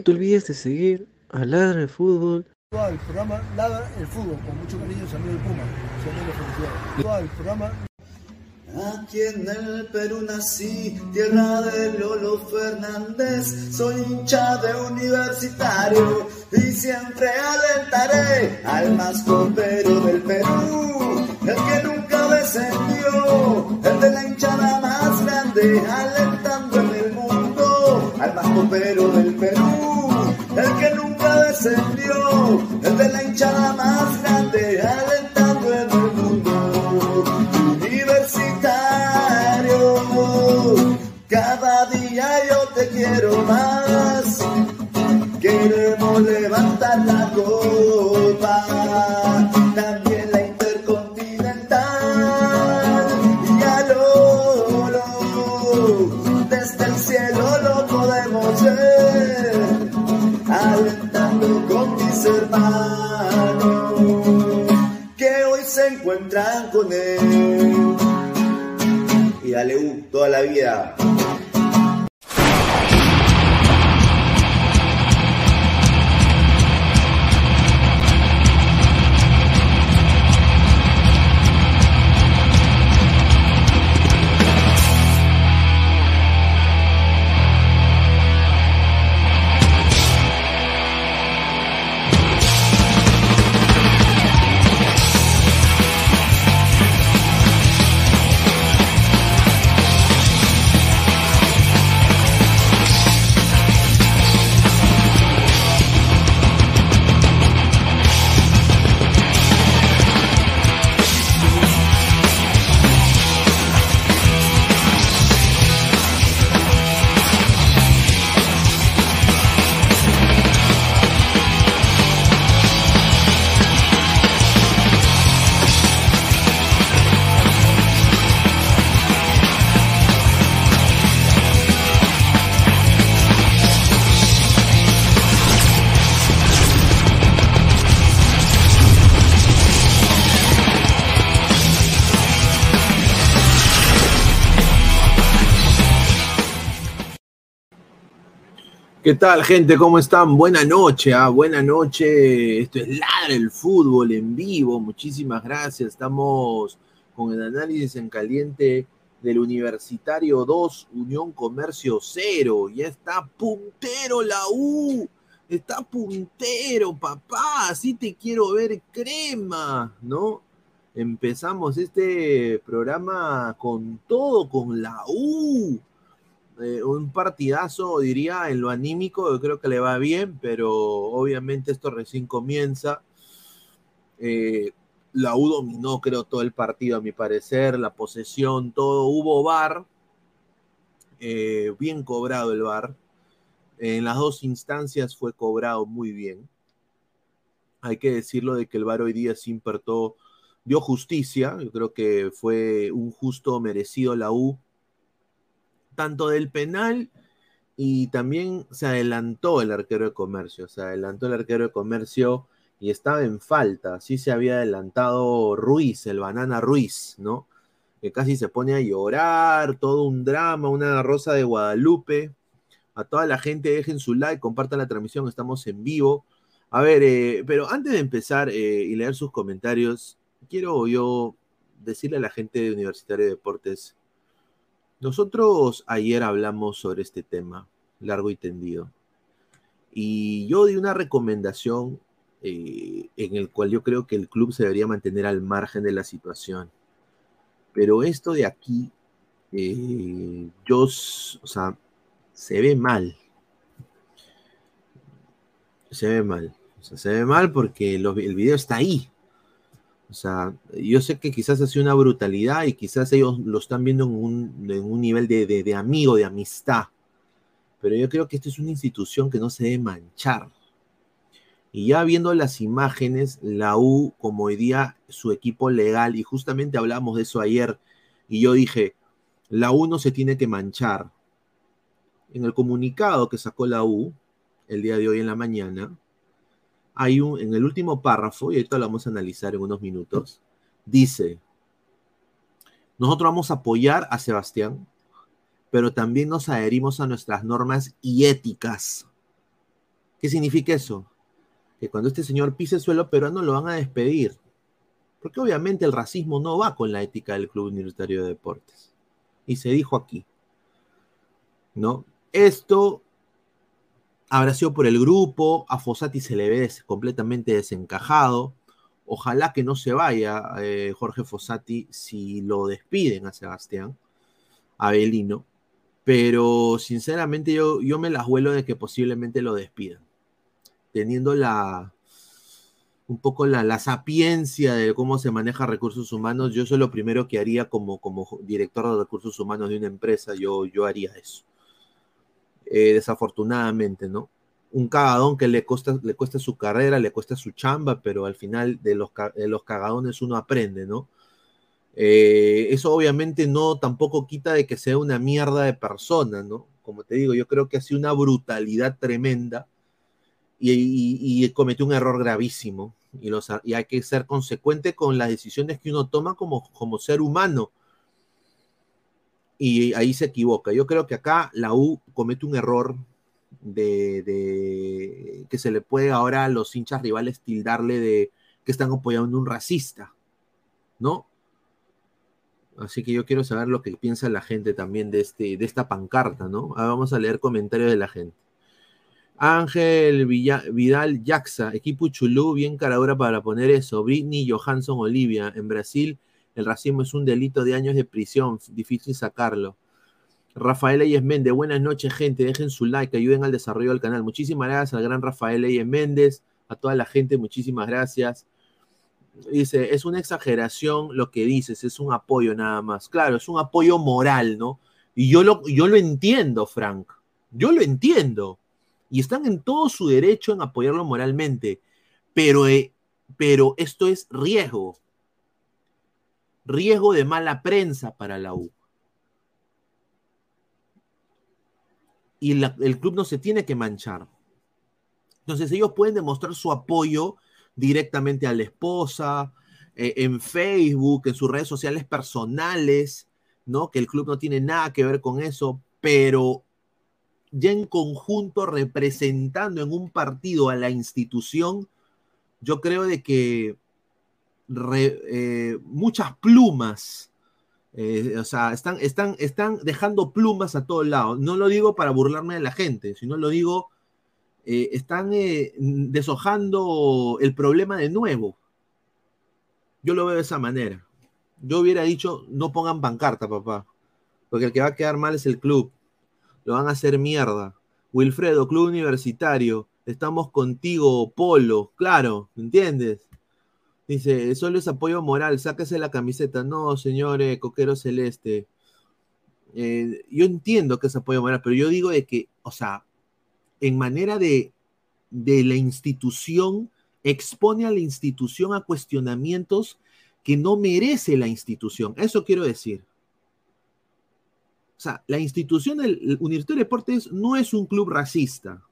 No te olvides de seguir a Ladra el Fútbol. El programa Ladra el Fútbol, con mucho cariño, amigo del Puma. Felicidades. El programa Aquí en el Perú nací, tierra de Lolo Fernández, soy hincha de universitario y siempre alentaré al más copero del Perú, el que nunca descendió, el de la hinchada más grande, alentando en el mundo al más copero del Perú, el que nunca descendió, el de la hinchada más grande, alentando en el mundo. Universitario, cada día yo te quiero más. Queremos levantar la copa, encuentran con él. Y dale U toda la vida. ¿Qué tal, gente? ¿Cómo están? Buena noche, ah, buena noche. Esto es Ladra el Fútbol en vivo. Muchísimas gracias. Estamos con el análisis en caliente del Universitario 2, Unión Comercio 0. Ya está puntero la U. Está puntero, papá. Así te quiero ver crema, ¿no? Empezamos este programa con todo, con la U eh, un partidazo, diría, en lo anímico, yo creo que le va bien, pero obviamente esto recién comienza. Eh, la U dominó, creo, todo el partido, a mi parecer, la posesión, todo. Hubo VAR, eh, bien cobrado el VAR. En las dos instancias fue cobrado muy bien. hay que decirlo de que el VAR hoy día sí impertó, dio justicia, yo creo que fue un justo merecido la U, tanto del penal y también se adelantó el arquero de comercio, se adelantó el arquero de comercio y estaba en falta, sí se había adelantado Ruiz, el banana Ruiz, ¿no? Que casi se pone a llorar, todo un drama, una rosa de Guadalupe. A toda la gente dejen su like, compartan la transmisión, estamos en vivo. A ver, eh, pero antes de empezar eh, y leer sus comentarios, quiero yo decirle a la gente de Universitario de Deportes, nosotros ayer hablamos sobre este tema, largo y tendido, y yo di una recomendación eh, en el cual yo creo que el club se debería mantener al margen de la situación. Pero esto de aquí, yo, o sea, se ve mal. Se ve mal. O sea, se ve mal porque el video está ahí. O sea, yo sé que quizás ha sido una brutalidad y quizás ellos lo están viendo en un, nivel de, de, amigo, de amistad. Pero yo creo que esta es una institución que no se debe manchar. Y ya viendo las imágenes, la U, como hoy día su equipo legal, y justamente hablamos de eso ayer, y yo dije, la U no se tiene que manchar. En el comunicado que sacó la U el día de hoy en la mañana, hay un, en el último párrafo, y esto lo vamos a analizar en unos minutos, dice, nosotros vamos a apoyar a Sebastián, pero también nos adherimos a nuestras normas y éticas. ¿Qué significa eso? Que cuando este señor pise el suelo peruano lo van a despedir. Porque obviamente el racismo no va con la ética del Club Universitario de Deportes. Y se dijo aquí. ¿No? Esto habrá sido por el grupo, a Fossati se le ve completamente desencajado. Ojalá que no se vaya eh, Jorge Fossati si lo despiden a Sebastián, a Belino. Pero sinceramente yo, yo me las vuelo de que posiblemente lo despidan. Teniendo la, un poco la, sapiencia de cómo se maneja recursos humanos, yo soy lo primero que haría como, como director de recursos humanos de una empresa, yo, yo haría eso. Eh, desafortunadamente, ¿no? Un cagadón que le cuesta, le cuesta su carrera, le cuesta su chamba, pero al final de los, los cagadones uno aprende, ¿no? Eh, eso obviamente no tampoco quita de que sea una mierda de persona, ¿no? Como te digo, yo creo que ha sido una brutalidad tremenda y, cometió un error gravísimo. Y, y, hay que ser consecuente con las decisiones que uno toma como, como ser humano y ahí se equivoca. Yo creo que acá la U comete un error de, que se le puede ahora a los hinchas rivales tildarle de que están apoyando a un racista, ¿no? Así que yo quiero saber lo que piensa la gente también de, este, de esta pancarta, ¿no? Ahora vamos a leer comentarios de la gente. Ángel Vidal Jaxa, equipo Chulú, bien caradura para poner eso. Britney Johansson Olivia, en Brasil el racismo es un delito de años de prisión, difícil sacarlo. Rafael Eyes Méndez, buenas noches, gente. Dejen su like, ayuden al desarrollo del canal. Muchísimas gracias al gran Rafael Eyes Méndez, a toda la gente, muchísimas gracias. Dice, es una exageración lo que dices, es un apoyo nada más. Claro, es un apoyo moral, ¿no? Y yo lo, yo lo entiendo, Frank. Yo lo entiendo. Y están en todo su derecho en apoyarlo moralmente. Pero, eh, pero esto es riesgo riesgo de mala prensa para la U. Y el club no se tiene que manchar. Entonces ellos pueden demostrar su apoyo directamente a la esposa, eh, en Facebook, en sus redes sociales personales, ¿no? Que el club no tiene nada que ver con eso, pero ya en conjunto representando en un partido a la institución, yo creo de que eh, muchas plumas. Eh, o sea, están, están, están dejando plumas a todos lados. No lo digo para burlarme de la gente, sino lo digo, eh, están deshojando el problema de nuevo. Yo lo veo de esa manera. Yo hubiera dicho, no pongan pancarta, papá, porque el que va a quedar mal es el club. Lo van a hacer mierda. Wilfredo, club universitario, estamos contigo, Polo, claro, ¿entiendes? Dice, solo es apoyo moral, sáquese la camiseta. No, señores, coquero celeste. Eh, yo entiendo que es apoyo moral, pero yo digo de que, o sea, en manera de, de la institución expone a la institución a cuestionamientos que no merece la institución. Eso quiero decir. O sea, la institución del Universitario de Deportes no es un club racista.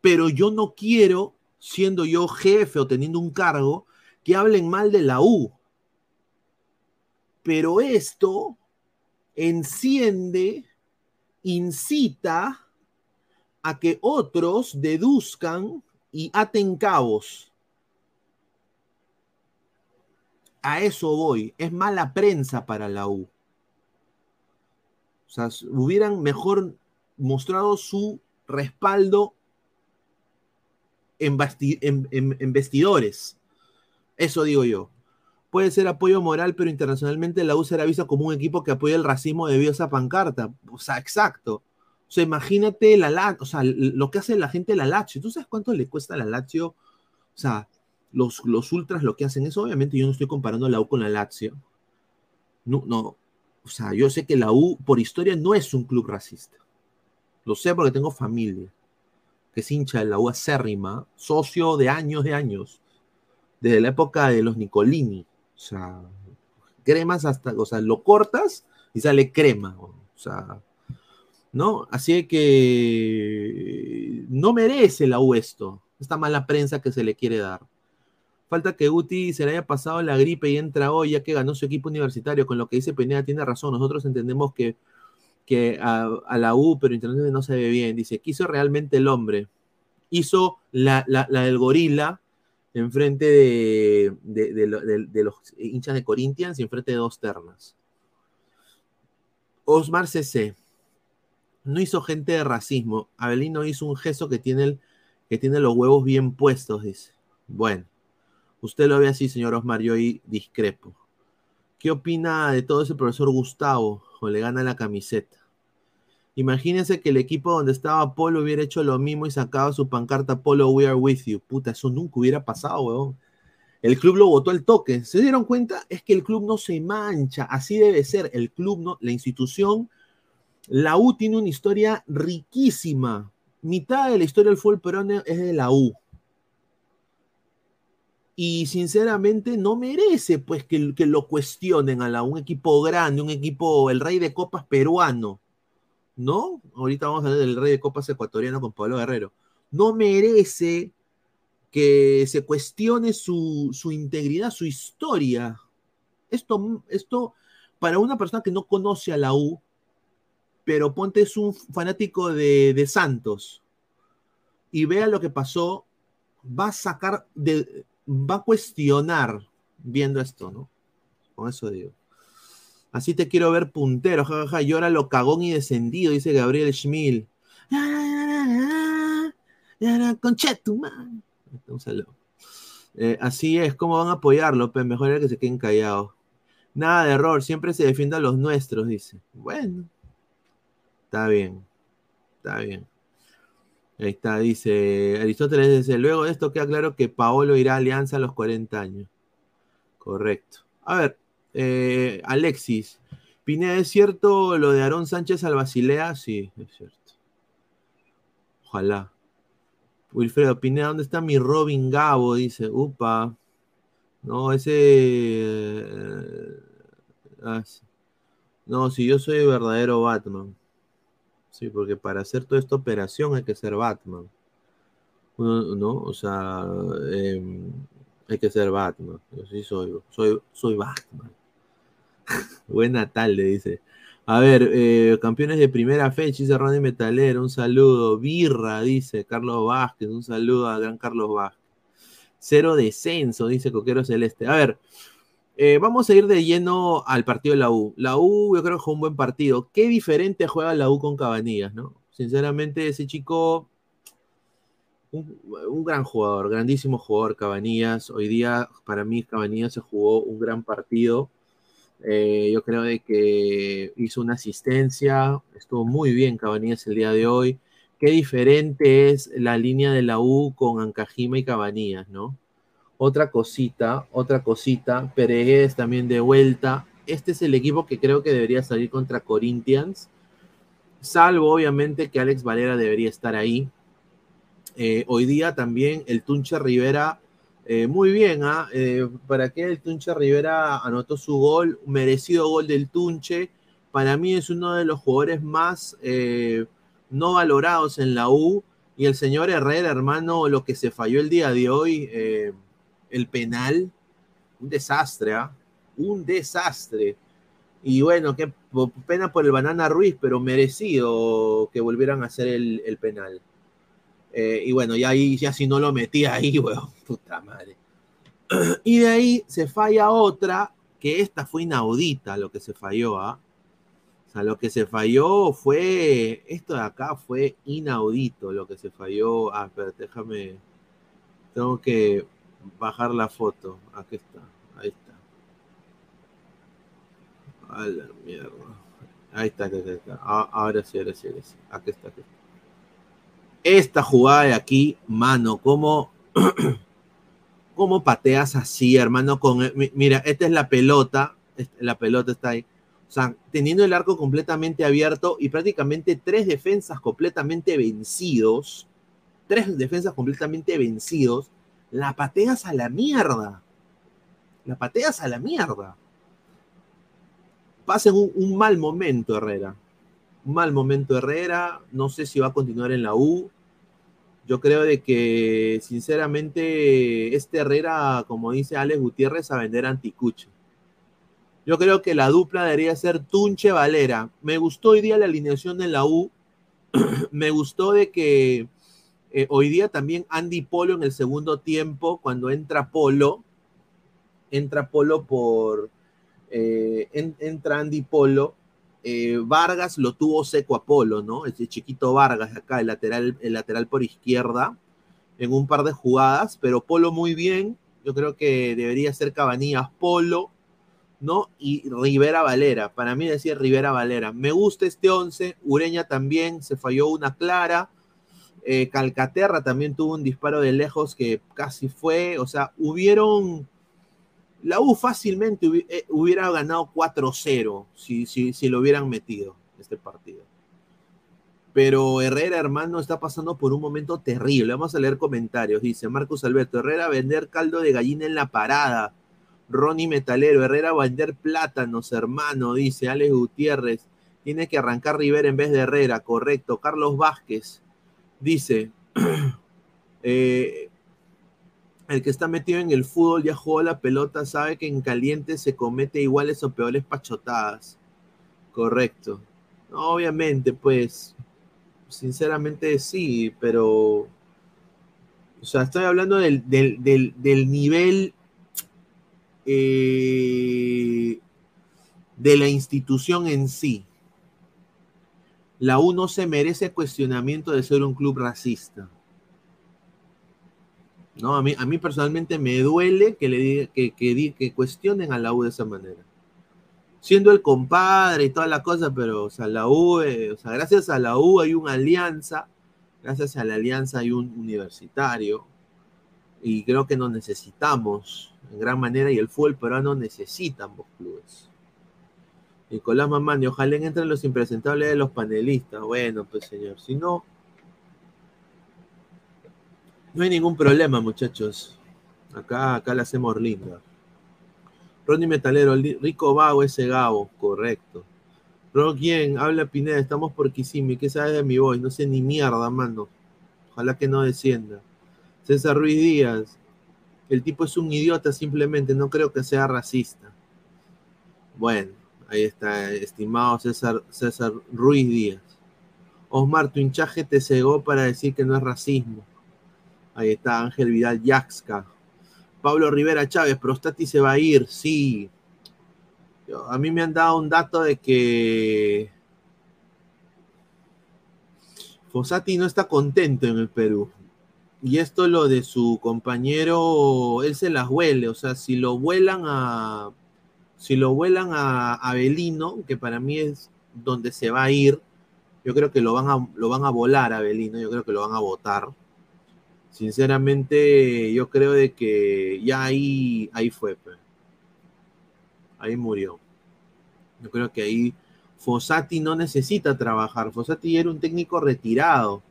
Pero yo no quiero, siendo yo jefe o teniendo un cargo, que hablen mal de la U. Pero esto enciende, incita a que otros deduzcan y aten cabos. A eso voy. Es mala prensa para la U. O sea, hubieran mejor mostrado su respaldo en, vestidores. Eso digo yo. Puede ser apoyo moral, pero internacionalmente la U será vista como un equipo que apoya el racismo debido a esa pancarta. O sea, exacto. O sea, imagínate la o sea, lo que hace la gente la Lazio. ¿Tú sabes cuánto le cuesta a la Lazio? O sea, los, los ultras lo que hacen es, obviamente, yo no estoy comparando la U con la Lazio. No, no. O sea, yo sé que la U, por historia, no es un club racista. Lo sé porque tengo familia que es hincha de la U acérrima, socio de años de años, desde la época de los Nicolini. O sea, cremas hasta, o sea, lo cortas y sale crema. O sea, ¿no? Así que no merece la U esto, esta mala prensa que se le quiere dar. Falta que Guti se le haya pasado la gripe y entra hoy ya que ganó su equipo universitario. Con lo que dice Peneda tiene razón. Nosotros entendemos que, que a, la U, pero internacionalmente no se ve bien. Dice, ¿qué hizo realmente el hombre? Hizo la, del gorila enfrente de, de, de, los hinchas de Corinthians y enfrente de dos ternas. Osmar CC no hizo gente de racismo. Abelino hizo un gesto que tiene, que tiene los huevos bien puestos, dice. Bueno, usted lo ve así, señor Osmar, yo ahí discrepo. ¿Qué opina de todo ese profesor Gustavo? O le gana la camiseta. Imagínense que el equipo donde estaba Polo hubiera hecho lo mismo y sacado su pancarta Polo, we are with you. Puta, eso nunca hubiera pasado, weón. El club lo votó al toque. ¿Se dieron cuenta? Es que el club no se mancha. Así debe ser. El club, no, la institución la U tiene una historia riquísima. Mitad de la historia del fútbol peruano es de la U. Y sinceramente no merece pues que, lo cuestionen a la un equipo grande, un equipo, el rey de copas peruano. ¿No? Ahorita vamos a hablar del rey de copas ecuatoriano con Pablo Guerrero. No merece que se cuestione su, su integridad, su historia. Esto, esto, para una persona que no conoce a la U, pero ponte es un fanático de, Santos y vea lo que pasó, va a sacar, de, va a cuestionar viendo esto, ¿no? Con eso digo. Así te quiero ver puntero, jajaja, llora lo cagón y descendido, dice Gabriel Schmil. Un saludo. Eh, así es, ¿cómo van a apoyarlo? Pues mejor era que se queden callados. Nada de error, siempre se defiende a los nuestros, dice. Bueno, Está bien. Está bien. Ahí está, dice Aristóteles, dice, luego de esto queda claro que Paolo irá a Alianza a los 40 años. Correcto. A ver, eh, Alexis, Pineda, ¿es cierto lo de Aarón Sánchez al Basilea? Sí, es cierto. Ojalá. Wilfredo Pineda, ¿dónde está mi Robin Gabo? Dice, upa. No, ese... Eh, ah, no, si yo soy verdadero Batman. Sí, porque para hacer toda esta operación hay que ser Batman. ¿No? O sea, em, hay que ser Batman. Yo sí soy, soy, soy Batman. Buena tarde, dice. A ver, eh, campeones de primera fecha, dice Ronnie Metalero, un saludo. Birra, dice Carlos Vázquez, un saludo a gran Carlos Vázquez. Cero descenso, dice Coquero Celeste. A ver, eh, vamos a ir de lleno al partido de la U. La U, yo creo que fue un buen partido. Qué diferente juega la U con Cabanillas, ¿no? Sinceramente, ese chico, un, gran jugador, grandísimo jugador, Cabanillas. Hoy día, para mí, Cabanillas se jugó un gran partido. Eh, yo creo de que hizo una asistencia, estuvo muy bien Cabanillas el día de hoy. Qué diferente es la línea de la U con Ancajima y Cabanillas, ¿no? Otra cosita, otra cosita, Peregués también de vuelta. Este es el equipo que creo que debería salir contra Corinthians, salvo obviamente que Alex Valera debería estar ahí. Eh, hoy día también el Tunche Rivera, eh, muy bien, ¿ah? Eh, para que el Tunche Rivera anotó su gol, merecido gol del Tunche. Para mí es uno de los jugadores más no valorados en la U. Y el señor Herrera, hermano, lo que se falló el día de hoy, el penal, un desastre, ¿ah? Un desastre. Y bueno, qué pena por el Banana Ruiz, pero merecido que volvieran a hacer el, penal. Eh, y bueno, ya ahí, ya si no lo metía ahí, weón, puta madre. Y de ahí se falla otra, que esta fue inaudita lo que se falló, ¿ah? O sea, lo que se falló fue, esto de acá fue inaudito lo que se falló. Ah, espera, déjame, tengo que bajar la foto. Aquí está, ahí está. A la mierda. Ahí está, ahí está, ah, ahora sí, ahora sí, ahora sí. Aquí está, aquí está. Esta jugada de aquí, mano, ¿cómo, cómo pateas así, hermano? Con, mira, esta es la pelota, la pelota está ahí. O sea, teniendo el arco completamente abierto y prácticamente tres defensas completamente vencidos, tres defensas completamente vencidos, la pateas a la mierda. La pateas a la mierda pasa un, un mal momento Herrera. Un mal momento Herrera. No sé si va a continuar en la U. Yo creo de que, sinceramente, este Herrera, como dice Alex Gutiérrez, a vender anticucho. Yo creo que la dupla debería ser Tunche Valera. Me gustó hoy día la alineación de la U. Me gustó de que eh, hoy día también Andy Polo en el segundo tiempo, cuando entra Polo, entra Polo por, eh, entra Andy Polo, eh, Vargas lo tuvo seco a Polo, ¿no? Ese chiquito Vargas acá, el lateral, el lateral por izquierda, en un par de jugadas, pero Polo muy bien, yo creo que debería ser Cabanillas Polo, ¿no? Y Rivera Valera, para mí decía Rivera Valera, me gusta este 11, Ureña también, se falló una clara, eh, Calcaterra también tuvo un disparo de lejos que casi fue, o sea, hubieron la U fácilmente eh, hubiera ganado 4-0 si, si, lo hubieran metido este partido. Pero Herrera, hermano, está pasando por un momento terrible. Vamos a leer comentarios. Dice Marcos Alberto, Herrera vender caldo de gallina en la parada. Ronnie Metalero, Herrera vender plátanos, hermano, dice Alex Gutiérrez. Tiene que arrancar Rivera en vez de Herrera, correcto. Carlos Vázquez dice, eh, el que está metido en el fútbol ya jugó la pelota, sabe que en caliente se comete iguales o peores pachotadas. Correcto. obviamente, pues, sinceramente sí, pero, o sea, estoy hablando del, nivel eh, de la institución en sí. La U no se merece cuestionamiento de ser un club racista. ¿No? A mí, a mí personalmente me duele que, le diga, que, que, cuestionen a la U de esa manera. Siendo el compadre y toda la cosa, pero, o sea, la U, eh, o sea, gracias a la U hay una alianza, gracias a la alianza hay un universitario, y creo que nos necesitamos en gran manera, y el fútbol peruano necesita ambos clubes. Nicolás Mamani, ojalá entren los impresentables de los panelistas. Bueno, pues señor, si no, no hay ningún problema, muchachos. Acá, acá la hacemos linda. Ronnie Metalero, rico vago ese Gabo, correcto. ¿quién? habla Pineda, estamos por Kisimi, ¿qué sabes de mi voz? No sé ni mierda, mano. Ojalá que no descienda. César Ruiz Díaz, el tipo es un idiota simplemente, no creo que sea racista. Bueno, ahí está, estimado César, César Ruiz Díaz. Osmar, tu hinchaje te cegó para decir que no es racismo. Ahí está Ángel Vidal Yaxca. Pablo Rivera Chávez, Prostati se va a ir, sí. A mí me han dado un dato de que Fossati no está contento en el Perú. Y esto lo de su compañero, él se las huele, o sea, si lo vuelan a si lo vuelan a Abelino, que para mí es donde se va a ir, yo creo que lo van a, lo van a volar a Abelino, yo creo que lo van a votar sinceramente yo creo de que ya ahí, ahí fue, pues. ahí murió. Yo creo que ahí Fossati no necesita trabajar. Fossati era un técnico retirado.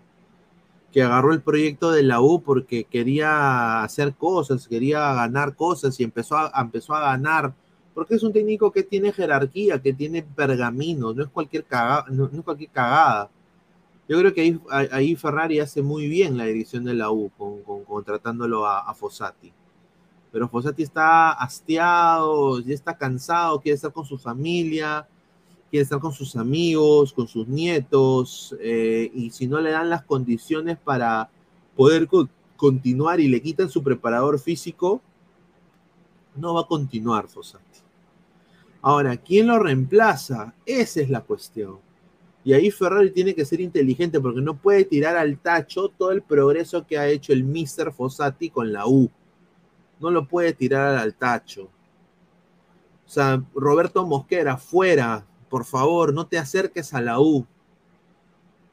que agarró el proyecto de la U porque quería hacer cosas, quería ganar cosas y empezó a, empezó a ganar. Porque es un técnico que tiene jerarquía, que tiene pergamino, no es cualquier cagada. No, es cualquier cagada. Yo creo que ahí, Ferrari hace muy bien la dirección de la U, con, contratándolo a, a Fossati. Pero Fossati está hastiado, ya está cansado, quiere estar con su familia quiere estar con sus amigos, con sus nietos, eh, y si no le dan las condiciones para poder continuar y le quitan su preparador físico, no va a continuar Fossati. Ahora, ¿quién lo reemplaza? Esa es la cuestión. Y ahí Ferrari tiene que ser inteligente porque no puede tirar al tacho todo el progreso que ha hecho el Mister Fossati con la U. No lo puede tirar al tacho. O sea, Roberto Mosquera fuera, por favor, no te acerques a la U.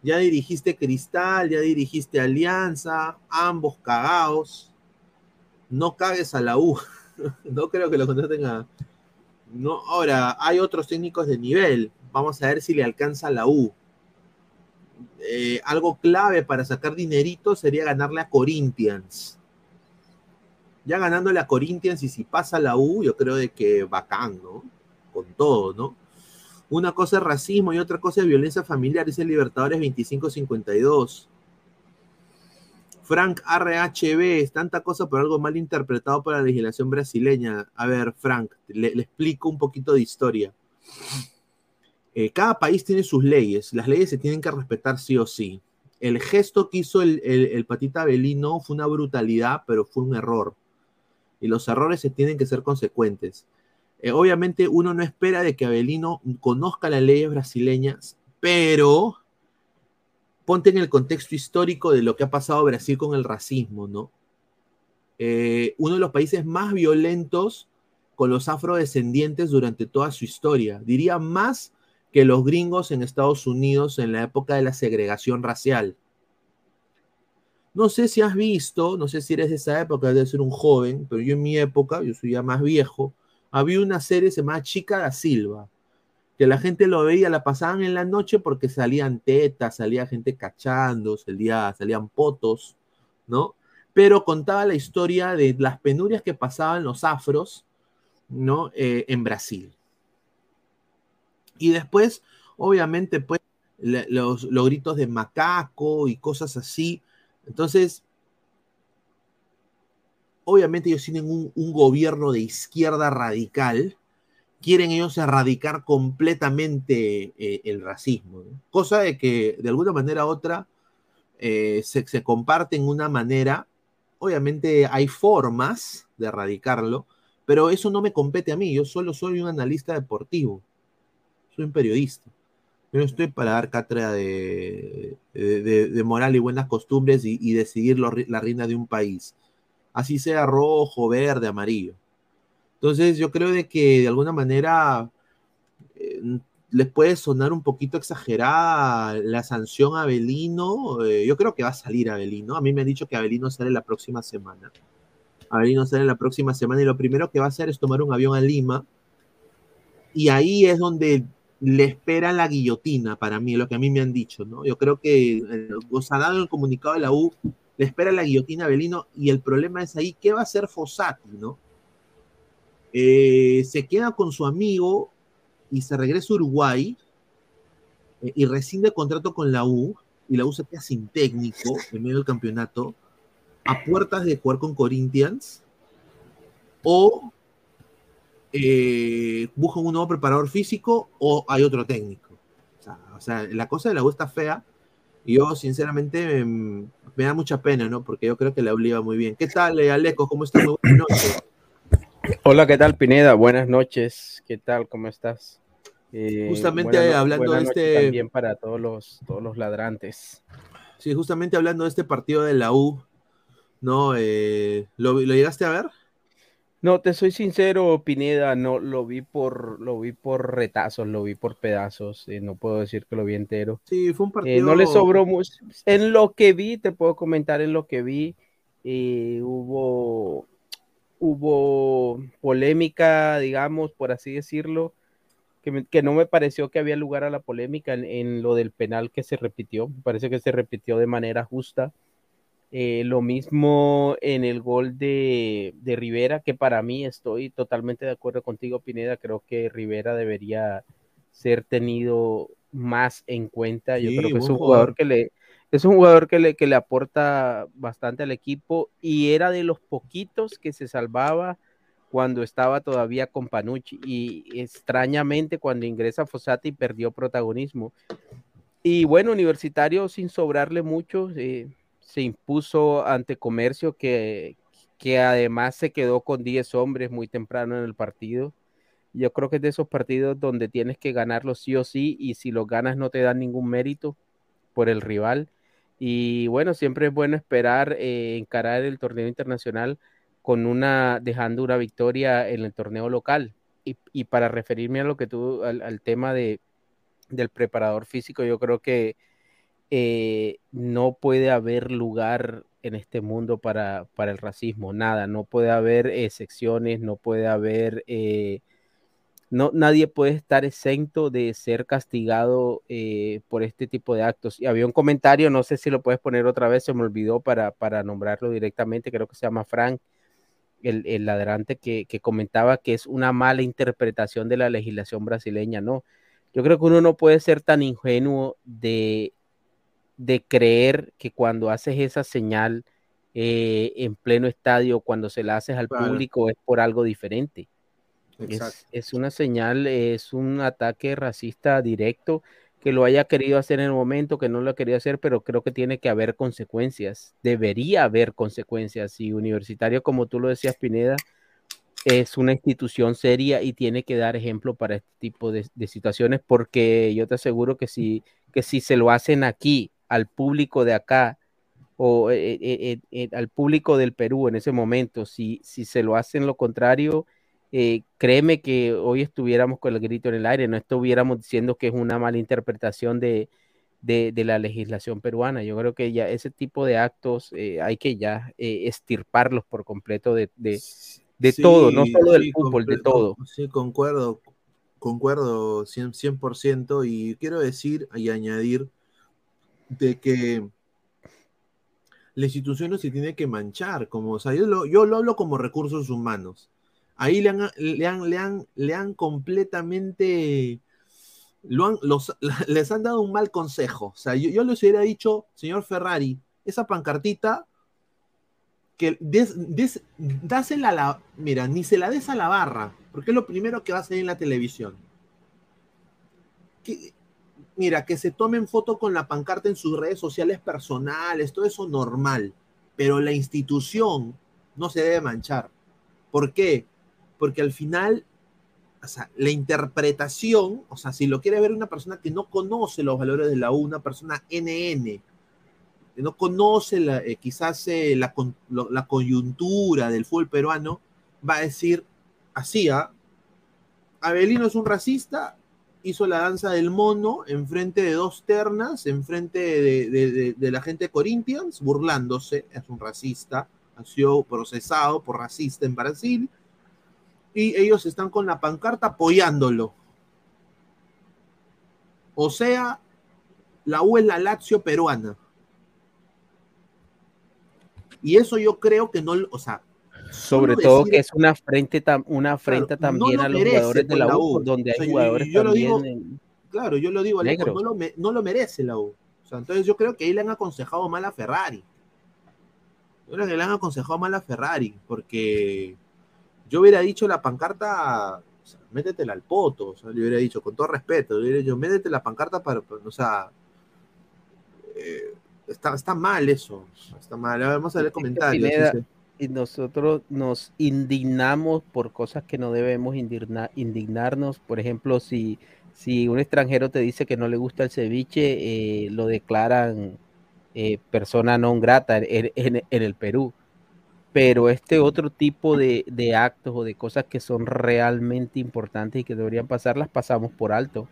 Ya dirigiste Cristal, ya dirigiste Alianza, ambos cagados. No cagues a la U. no creo que lo contraten a. No, ahora, hay otros técnicos de nivel. Vamos a ver si le alcanza la U. Eh, algo clave para sacar dinerito sería ganarle a Corinthians. Ya ganándole a Corinthians y si pasa la U, yo creo de que bacán, ¿no? Con todo, ¿no? Una cosa es racismo y otra cosa es violencia familiar, dice Libertadores 2552. Frank RHB, es tanta cosa por algo mal interpretado por la legislación brasileña. A ver, Frank, le, explico un poquito de historia. Eh, cada país tiene sus leyes, las leyes se tienen que respetar sí o sí. El gesto que hizo el, el patita Belino fue una brutalidad, pero fue un error. Y los errores se tienen que ser consecuentes. Eh, obviamente uno no espera de que Abelino conozca las leyes brasileñas, pero ponte en el contexto histórico de lo que ha pasado Brasil con el racismo, ¿no? Eh, uno de los países más violentos con los afrodescendientes durante toda su historia. Diría más que los gringos en Estados Unidos en la época de la segregación racial. No sé si has visto, no sé si eres de esa época, debe ser un joven, pero yo en mi época, yo soy ya más viejo, había una serie llamada Chica da Silva, que la gente lo veía, la pasaban en la noche porque salían tetas, salía gente cachando, salía, salían potos, ¿no? Pero contaba la historia de las penurias que pasaban los afros, ¿no? Eh, en Brasil. Y después, obviamente, pues, los, los gritos de macaco y cosas así. Entonces, obviamente ellos tienen un, gobierno de izquierda radical, quieren ellos erradicar completamente eh, el racismo, cosa de que de alguna manera u otra eh, se, se comparte en una manera, obviamente hay formas de erradicarlo, pero eso no me compete a mí, yo solo soy un analista deportivo, soy un periodista. Yo no estoy para dar cátedra de, de, moral y buenas costumbres y, decidir la reina de un país así sea rojo, verde, amarillo. Entonces yo creo de que de alguna manera eh, les puede sonar un poquito exagerada la sanción a Abelino. Eh, yo creo que va a salir Abelino. A mí me han dicho que Abelino sale la próxima semana. Abelino sale la próxima semana y lo primero que va a hacer es tomar un avión a Lima. Y ahí es donde le espera la guillotina, para mí, lo que a mí me han dicho, ¿no? Yo creo que eh, dado el comunicado de la U le espera la guillotina a Belino y el problema es ahí, ¿qué va a hacer Fossati, no? Eh, se queda con su amigo y se regresa a Uruguay eh, y rescinde contrato con la U y la U se queda sin técnico en medio del campeonato a puertas de jugar con Corinthians o eh, buscan un nuevo preparador físico o hay otro técnico. O sea, la cosa de la U está fea yo, sinceramente, me, da mucha pena, ¿no? Porque yo creo que la obliga muy bien. ¿Qué tal, eh, Aleco? ¿Cómo estás? buenas noches. Hola, ¿qué tal, Pineda? Buenas noches. ¿Qué tal? ¿Cómo estás? Eh, justamente hablando de este. También para todos los, todos los ladrantes. Sí, justamente hablando de este partido de la U, ¿no? Eh, ¿lo, ¿Lo llegaste a ver? No, te soy sincero, Pineda, no lo vi por, lo vi por retazos, lo vi por pedazos, eh, no puedo decir que lo vi entero. Sí, fue un partido. Eh, no le sobró mucho. En lo que vi, te puedo comentar en lo que vi, eh, hubo, hubo polémica, digamos, por así decirlo, que, no me pareció que había lugar a la polémica en, lo del penal que se repitió. Me parece que se repitió de manera justa. Eh, lo mismo en el gol de, de, Rivera, que para mí estoy totalmente de acuerdo contigo, Pineda. Creo que Rivera debería ser tenido más en cuenta. Yo creo que es un jugador que le, es un jugador que le, que le aporta bastante al equipo y era de los poquitos que se salvaba cuando estaba todavía con Panucci y extrañamente cuando ingresa Fossati perdió protagonismo. Y bueno, Universitario sin sobrarle mucho eh, se impuso ante Comercio que, que además se quedó con 10 hombres muy temprano en el partido. Yo creo que es de esos partidos donde tienes que ganarlo sí o sí y si los ganas no te dan ningún mérito por el rival. Y bueno, siempre es bueno esperar eh, encarar el torneo internacional con una, dejando una victoria en el torneo local. Y, para referirme a lo que tú, al, tema de, del preparador físico, yo creo que eh, no puede haber lugar en este mundo para, para, el racismo, nada, no puede haber excepciones, no puede haber, eh, no, nadie puede estar exento de ser castigado eh, por este tipo de actos. Y había un comentario, no sé si lo puedes poner otra vez, se me olvidó para, para nombrarlo directamente, creo que se llama Frank, el, el ladrante que, comentaba que es una mala interpretación de la legislación brasileña, no. Yo creo que uno no puede ser tan ingenuo de, de creer que cuando haces esa señal eh, en pleno estadio, cuando se la haces al público, es por algo diferente. Es, es, una señal, es un ataque racista directo que lo haya querido hacer en el momento, que no lo ha querido hacer, pero creo que tiene que haber consecuencias, debería haber consecuencias. Y Universitario, como tú lo decías, Pineda, es una institución seria y tiene que dar ejemplo para este tipo de, situaciones, porque yo te aseguro que si, que si se lo hacen aquí, al público de acá, o eh, eh, eh, al público del Perú en ese momento, si, si se lo hacen lo contrario, créeme que hoy estuviéramos con el grito en el aire, no estuviéramos diciendo que es una mala interpretación de, la legislación peruana. Yo creo que ya ese tipo de actos hay que ya estirparlos por completo de, todo, no solo del fútbol, de todo. Sí, concuerdo, concuerdo 100%, y quiero decir y añadir de que la institución no se tiene que manchar, como, o sea, yo yo lo hablo como recursos humanos Ahí le han, le han, le han, le han completamente, los, les han dado un mal consejo. O sea, yo, les hubiera dicho, señor Ferrari, esa pancartita, que des, dásela a la, mira, ni se la des a la barra, porque es lo primero que va a salir en la televisión. Mira, que se tomen foto con la pancarta en sus redes sociales personales, todo eso normal, pero la institución no se debe manchar. ¿Por qué? porque al final, o sea, la interpretación, o sea, si lo quiere ver una persona que no conoce los valores de la U, una persona NN, que no conoce la, eh, quizás eh, la, la, coyuntura del fútbol peruano, va a decir así, ¿ah? Abelino es un racista, hizo la danza del mono enfrente de dos ternas, enfrente de, la gente de burlándose, es un racista, ha sido procesado por racista en Brasil, y ellos están con la pancarta apoyándolo. O sea, la U es la Lazio peruana. Y eso yo creo que no, o sea, sobre todo que es una frente una afrenta también a los jugadores de la U, donde hay jugadores yo, también claro yo lo digo no, lo, no lo merece la U o sea, entonces yo creo que ahí le han aconsejado mal a Ferrari yo creo que le han aconsejado mal a Ferrari porque yo hubiera dicho la pancarta, métetela al poto, o sea, le hubiera dicho, con todo respeto, le hubiera dicho, métete la pancarta para, o sea, eh, está, está mal eso, está mal. Vamos a ver comentarios. Y nosotros nos indignamos por cosas que no debemos indignarnos. Por ejemplo, si, si un extranjero te dice que no le gusta el ceviche, eh, lo declaran eh, persona no grata en el Perú pero este otro tipo de, actos o de cosas que son realmente importantes y que deberían pasar, las pasamos por alto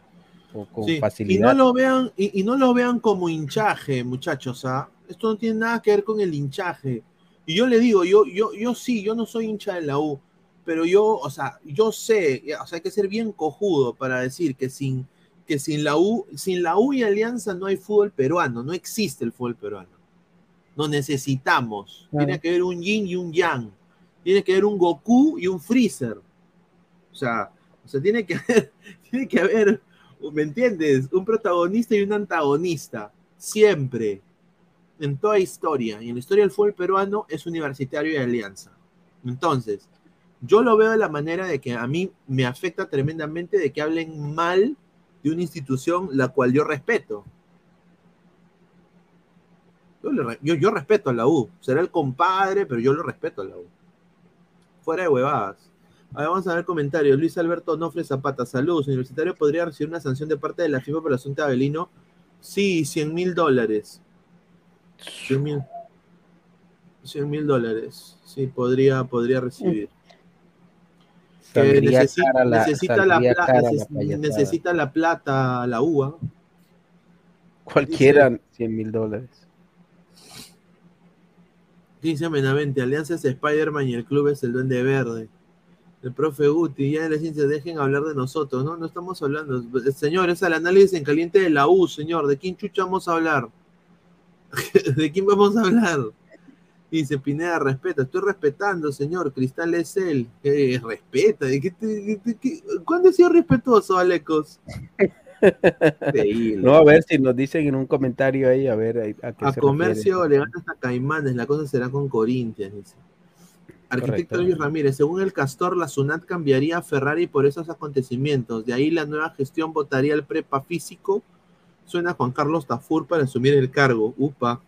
o con facilidad. Y no lo vean, y, no lo vean como hinchaje, muchachos, ¿ah? Esto no tiene nada que ver con el hinchaje. Y yo le digo, yo, yo, yo sí, yo no soy hincha de la U, pero yo, o sea, yo sé, o sea, hay que ser bien cojudo para decir que sin, que sin la U, sin la U y Alianza no hay fútbol peruano, no existe el fútbol peruano. Nos necesitamos. Tiene que haber un yin y un yang. Tiene que haber un Goku y un Freezer. O sea, o sea tiene que haber, tiene que haber, ¿me entiendes? Un protagonista y un antagonista. Siempre. En toda historia. Y en la historia del fútbol peruano es universitario y alianza. Entonces, yo lo veo de la manera de que a mí me afecta tremendamente de que hablen mal de una institución la cual yo respeto. Yo, respeto a la U. Será el compadre, pero yo lo respeto a la U. Fuera de huevadas. vamos a ver comentarios. Luis Alberto Nofre Zapata. Saludos. Universitario podría recibir una sanción de parte de la FIFA por el asunto de Abelino. Sí, 100 mil dólares. 100 mil. 100 mil dólares. Sí, podría, podría recibir necesita, la, necesita, la, necesita la plata, la uva. Cualquiera, 100 mil dólares. Dice Menavente, Alianza es Spider-Man y el club es el Duende Verde. El profe Guti, ya en la ciencia dejen hablar de nosotros, ¿no? No estamos hablando. Señor, es el análisis en caliente de la U, señor. ¿De quién chucha vamos a hablar? ¿De quién vamos a hablar? Dice Pineda, respeta. Estoy respetando, señor. Cristal es él. respeta. ¿Cuándo ha sido respetuoso, Alecos? no, a ver si nos dicen en un comentario ahí, a ver. A, comercio le gana hasta Caimanes, la cosa será con Corintias, dice. Arquitecto Luis Ramírez, según el Castor, la SUNAT cambiaría a Ferrari por esos acontecimientos. De ahí la nueva gestión votaría el prepa físico. Suena Juan Carlos Tafur para asumir el cargo. Upa.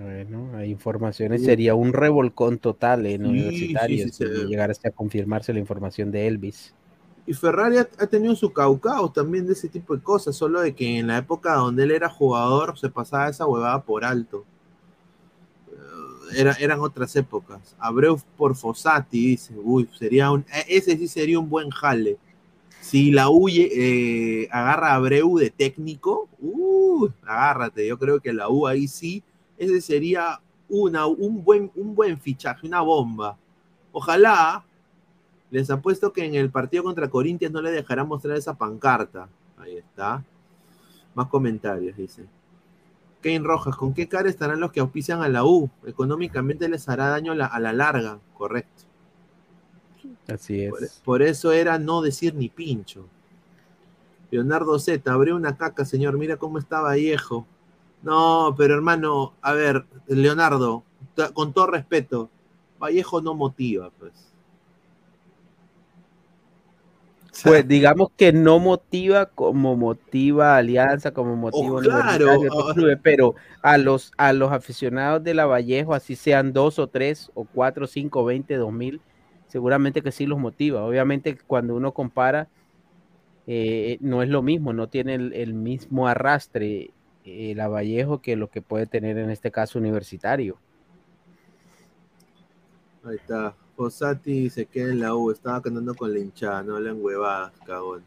Bueno, hay informaciones, sería un revolcón total en universitario si a confirmarse la información de Elvis. Y Ferrari ha, tenido su caucao también de ese tipo de cosas, solo de que en la época donde él era jugador se pasaba esa huevada por alto. Eh, era, eran otras épocas. Abreu por Fossati dice, uy, sería un, e, ese sí sería un buen jale. Si la huye eh, agarra a Abreu de técnico, uh, agárrate, yo creo que la U ahí sí ese sería una, un, buen, un buen fichaje, una bomba. Ojalá, les apuesto que en el partido contra Corinthians no le dejará mostrar esa pancarta. Ahí está. Más comentarios, dice. Kane Rojas, ¿con qué cara estarán los que auspician a la U? Económicamente les hará daño a la, larga, correcto. Así es. Por, por, eso era no decir ni pincho. Leonardo Z, abrió una caca, señor. Mira cómo estaba viejo. No, pero hermano, a ver, Leonardo, con todo respeto, Vallejo no motiva, pues. Pues digamos que no motiva como motiva Alianza, como motiva oh, claro, oh. pero a los, a los aficionados de la Vallejo, así sean dos o tres o cuatro, cinco, veinte, dos mil, seguramente que sí los motiva. Obviamente cuando uno compara, eh, no es lo mismo, no tiene el mismo arrastre el Vallejo que lo que puede tener en este caso universitario. Ahí está. Fosati se queda en la U, estaba cantando con la hinchada, no hablan huevadas, cagón.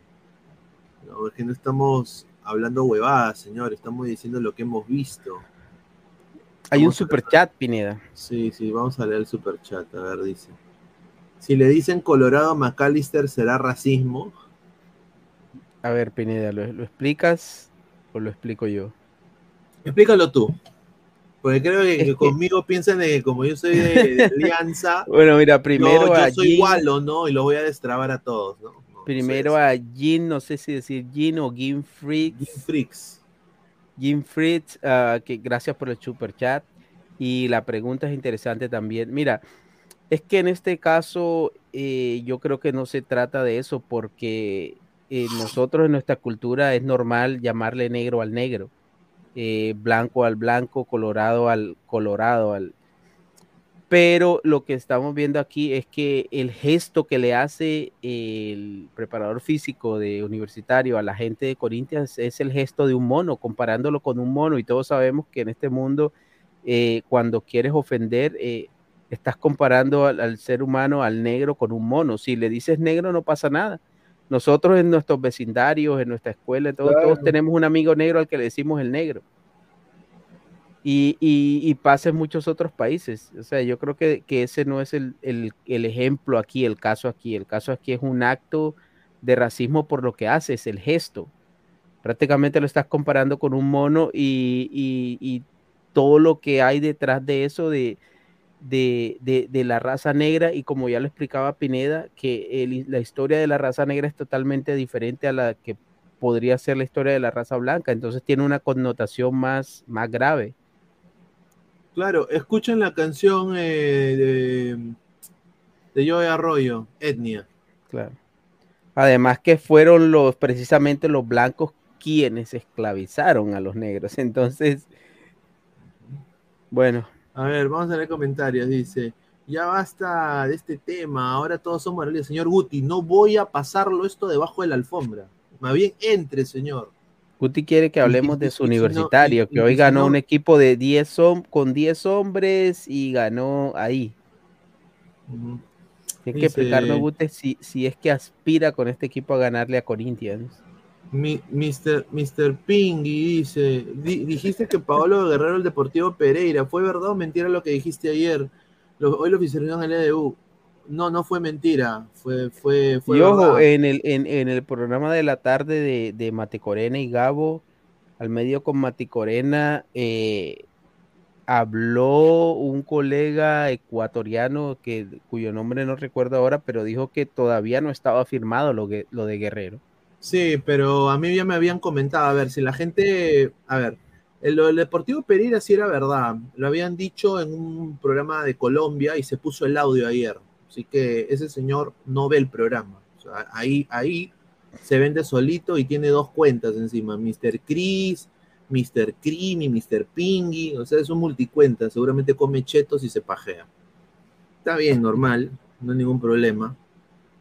No, es que no estamos hablando huevadas, señor, estamos diciendo lo que hemos visto. Hay un super chat, Pineda. Sí, sí, vamos a leer el super chat, a ver, dice. Si le dicen Colorado McAllister, ¿será racismo? A ver, Pineda, ¿lo, lo explicas o lo explico yo? Explícalo tú. Porque creo que, conmigo piensan que como yo soy de, alianza. bueno, mira, primero. Yo, soy igual o no, y lo voy a destrabar a todos, ¿no? primero a Jin, no sé si decir Jin o Gin Freaks. Gin Freaks. Gin Freaks, ah, que gracias por el super chat. Y la pregunta es interesante también. Mira, es que en este caso eh, yo creo que no se trata de eso porque eh, nosotros en nuestra cultura es normal llamarle negro al negro. Eh, blanco al blanco, colorado al colorado, al... pero lo que estamos viendo aquí es que el gesto que le hace el preparador físico de universitario a la gente de Corinthians es el gesto de un mono, comparándolo con un mono, y todos sabemos que en este mundo, cuando quieres ofender, estás comparando al ser humano, al negro, con un mono. Si le dices negro, no pasa nada nosotros en nuestros vecindarios, en nuestra escuela, todos tenemos un amigo negro al que le decimos el negro. Y, y, y, pasa en muchos otros países. O sea, yo creo que, que ese no es el, el, el, ejemplo aquí, el caso aquí. El caso aquí es un acto de racismo por lo que hace, es el gesto. Prácticamente lo estás comparando con un mono y, y, y todo lo que hay detrás de eso, de, de, de, de, la raza negra y como ya lo explicaba Pineda, que el, la historia de la raza negra es totalmente diferente a la que podría ser la historia de la raza blanca, entonces tiene una connotación más, más grave. Claro, escuchen la canción eh, de, de Joey Arroyo, Etnia. Claro. Además que fueron los precisamente los blancos quienes esclavizaron a los negros. Entonces, bueno. A ver, vamos a leer comentarios. Dice, ya basta de este tema, ahora todos son morales. Señor Guti, no voy a pasarlo esto debajo de la alfombra. Más bien, entre, señor. Guti quiere que hablemos de su universitario, y, que hoy ganó un equipo de 10 con 10 hombres y ganó ahí. Uh -huh. Que explicarnos, Guti, si, si es que aspira con este equipo a ganarle a Corinthians. Mi, Mr. Mr. Pingui dice, di, dijiste que Paolo Guerrero el Deportivo Pereira, ¿fue verdad o mentira lo que dijiste ayer? Lo, hoy lo oficializaron en el EDU. No, no fue mentira, fue, fue, fue y ojo, en el, en, en, el programa de la tarde de, de Mate Corena y Gabo, al medio con Mate Corena, eh, habló un colega ecuatoriano que, cuyo nombre no recuerdo ahora, pero dijo que todavía no estaba firmado lo, que, lo de Guerrero. Sí, pero a mí ya me habían comentado, a ver, si la gente, a ver, el, el, Deportivo Pereira sí era verdad, lo habían dicho en un programa de Colombia y se puso el audio ayer, así que ese señor no ve el programa, o sea, ahí, ahí se vende solito y tiene dos cuentas encima, Mr. Chris, Mr. Creamy, Mr. Pingy, o sea, es un multicuenta, seguramente come chetos y se pajea. Está bien, normal, no hay ningún problema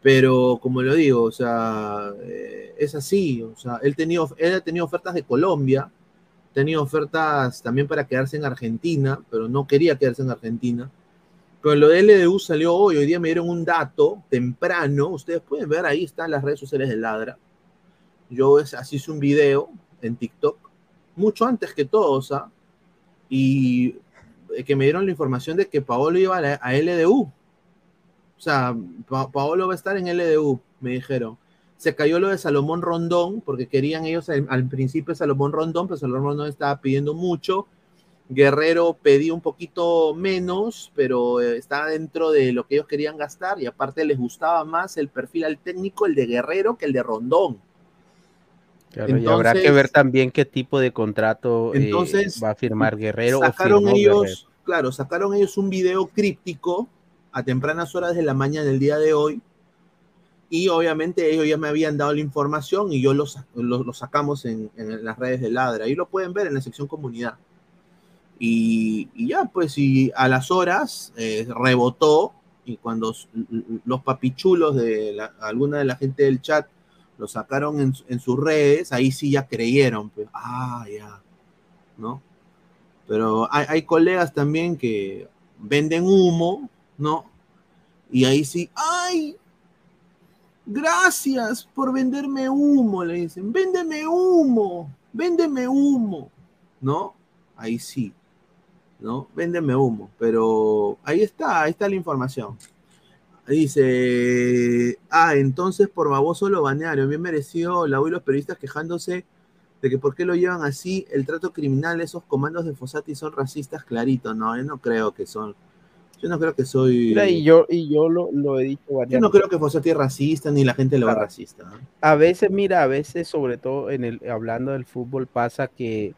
pero como lo digo, o sea, eh, es así, o sea, él, tenía, él ha tenido ofertas de Colombia, tenía ofertas también para quedarse en Argentina, pero no quería quedarse en Argentina. Pero lo de LDU salió hoy, hoy día me dieron un dato temprano, ustedes pueden ver, ahí están las redes sociales de Ladra. Yo así hice un video en TikTok, mucho antes que todos, ¿ah? y que me dieron la información de que Paolo iba a LDU, o sea, pa Paolo va a estar en LDU, me dijeron. Se cayó lo de Salomón Rondón, porque querían ellos al, al principio Salomón Rondón, pero Salomón Rondón estaba pidiendo mucho. Guerrero pedía un poquito menos, pero eh, estaba dentro de lo que ellos querían gastar y aparte les gustaba más el perfil al técnico, el de Guerrero, que el de Rondón. Claro, entonces, y habrá que ver también qué tipo de contrato entonces, eh, va a firmar Guerrero. Sacaron o ellos, Guerrero. claro, sacaron ellos un video críptico a tempranas horas de la mañana del día de hoy. Y obviamente ellos ya me habían dado la información y yo lo, lo, lo sacamos en, en, las redes de Ladra. Y lo pueden ver en la sección comunidad. Y, y ya, pues, y a las horas eh, rebotó. Y cuando los papichulos de la, alguna de la gente del chat lo sacaron en, en sus redes, ahí sí ya creyeron. Pues, ah, ya. ¿No? Pero hay, hay colegas también que venden humo ¿no? Y ahí sí, ¡ay! Gracias por venderme humo, le dicen, véndeme humo, véndeme humo, ¿no? Ahí sí, ¿no? Véndeme humo, pero ahí está, ahí está la información. Dice, ah, entonces por baboso lo banearon, bien merecido la y los periodistas quejándose de que por qué lo llevan así, el trato criminal, esos comandos de Fosati son racistas, clarito, no, yo no creo que son, yo no creo que soy. Mira, y yo, y yo lo, lo, he dicho varias Yo no creo que Fossati es racista ni la gente lo va racista. ¿no? A veces, mira, a veces, sobre todo en el, hablando del fútbol, pasa que,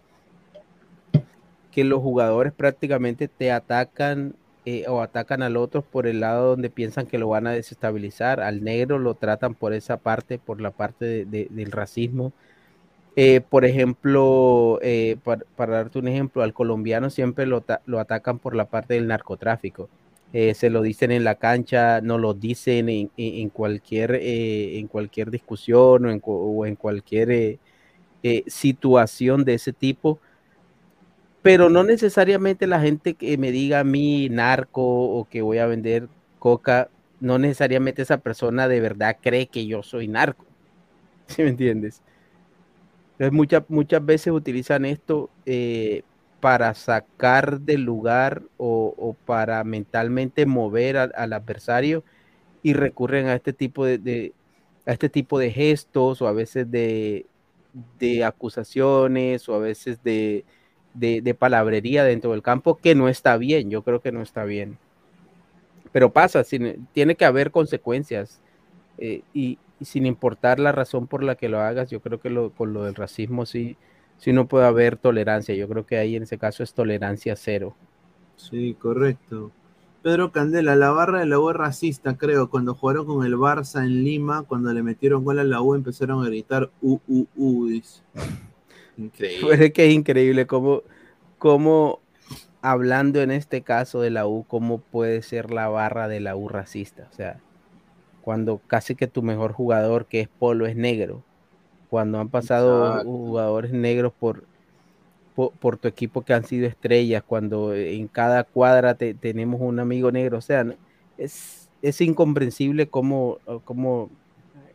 que los jugadores prácticamente te atacan eh, o atacan al otro por el lado donde piensan que lo van a desestabilizar. Al negro lo tratan por esa parte, por la parte de, de, del racismo. Eh, por ejemplo, eh, para, darte un ejemplo, al colombiano siempre lo, atacan por la parte del narcotráfico. Eh, se lo dicen en la cancha, no lo dicen en, cualquier, en cualquier discusión o en, o en cualquier situación de ese tipo. Pero no necesariamente la gente que me diga a mí narco o que voy a vender coca, no necesariamente esa persona de verdad cree que yo soy narco. ¿Sí me entiendes? Muchas, muchas veces utilizan esto eh, para sacar del lugar o, para mentalmente mover a- al adversario y recurren a este tipo de, a este tipo de gestos o a veces de, de acusaciones o a veces de, de, palabrería dentro del campo que no está bien, yo creo que no está bien. Pero pasa, tiene que haber consecuencias eh, y, y sin importar la razón por la que lo hagas, yo creo que lo, con lo del racismo sí, sí no puede haber tolerancia. Yo creo que ahí en ese caso es tolerancia cero. Sí, correcto. Pedro Candela, la barra de la U es racista, creo. Cuando jugaron con el Barça en Lima, cuando le metieron gol a la U, empezaron a gritar U, U, U, dice. Increíble. Pues es que es increíble cómo, cómo hablando en este caso de la U, cómo puede ser la barra de la U racista. O sea, cuando casi que tu mejor jugador, que es Polo, es negro. Cuando han pasado Exacto. jugadores negros por, por, por tu equipo que han sido estrellas, cuando en cada cuadra te- tenemos un amigo negro. O sea, es, es incomprensible cómo, cómo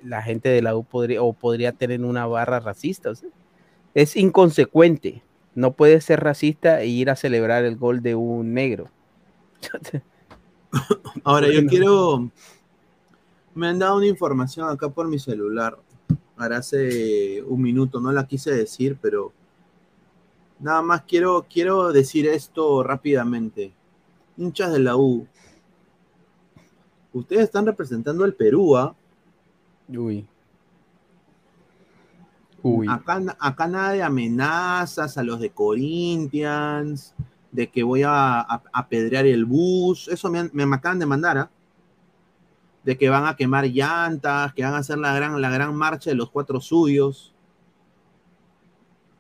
la gente de la U podría, o podría tener una barra racista. o sea, es inconsecuente. No puede ser racista e ir a celebrar el gol de un negro. Ahora, yo quiero. Me han dado una información acá por mi celular. Ahora hace un minuto, no la quise decir, pero. Nada más quiero, quiero decir esto rápidamente. Hinchas de la U. Ustedes están representando al Perú, ¿ah? Uy. Uy. Acá, acá nada de amenazas a los de Corinthians, de que voy a, apedrear el bus. Eso me, han- me acaban de mandar, ¿ah? De que van a quemar llantas, que van a hacer la gran, la gran marcha de los cuatro suyos.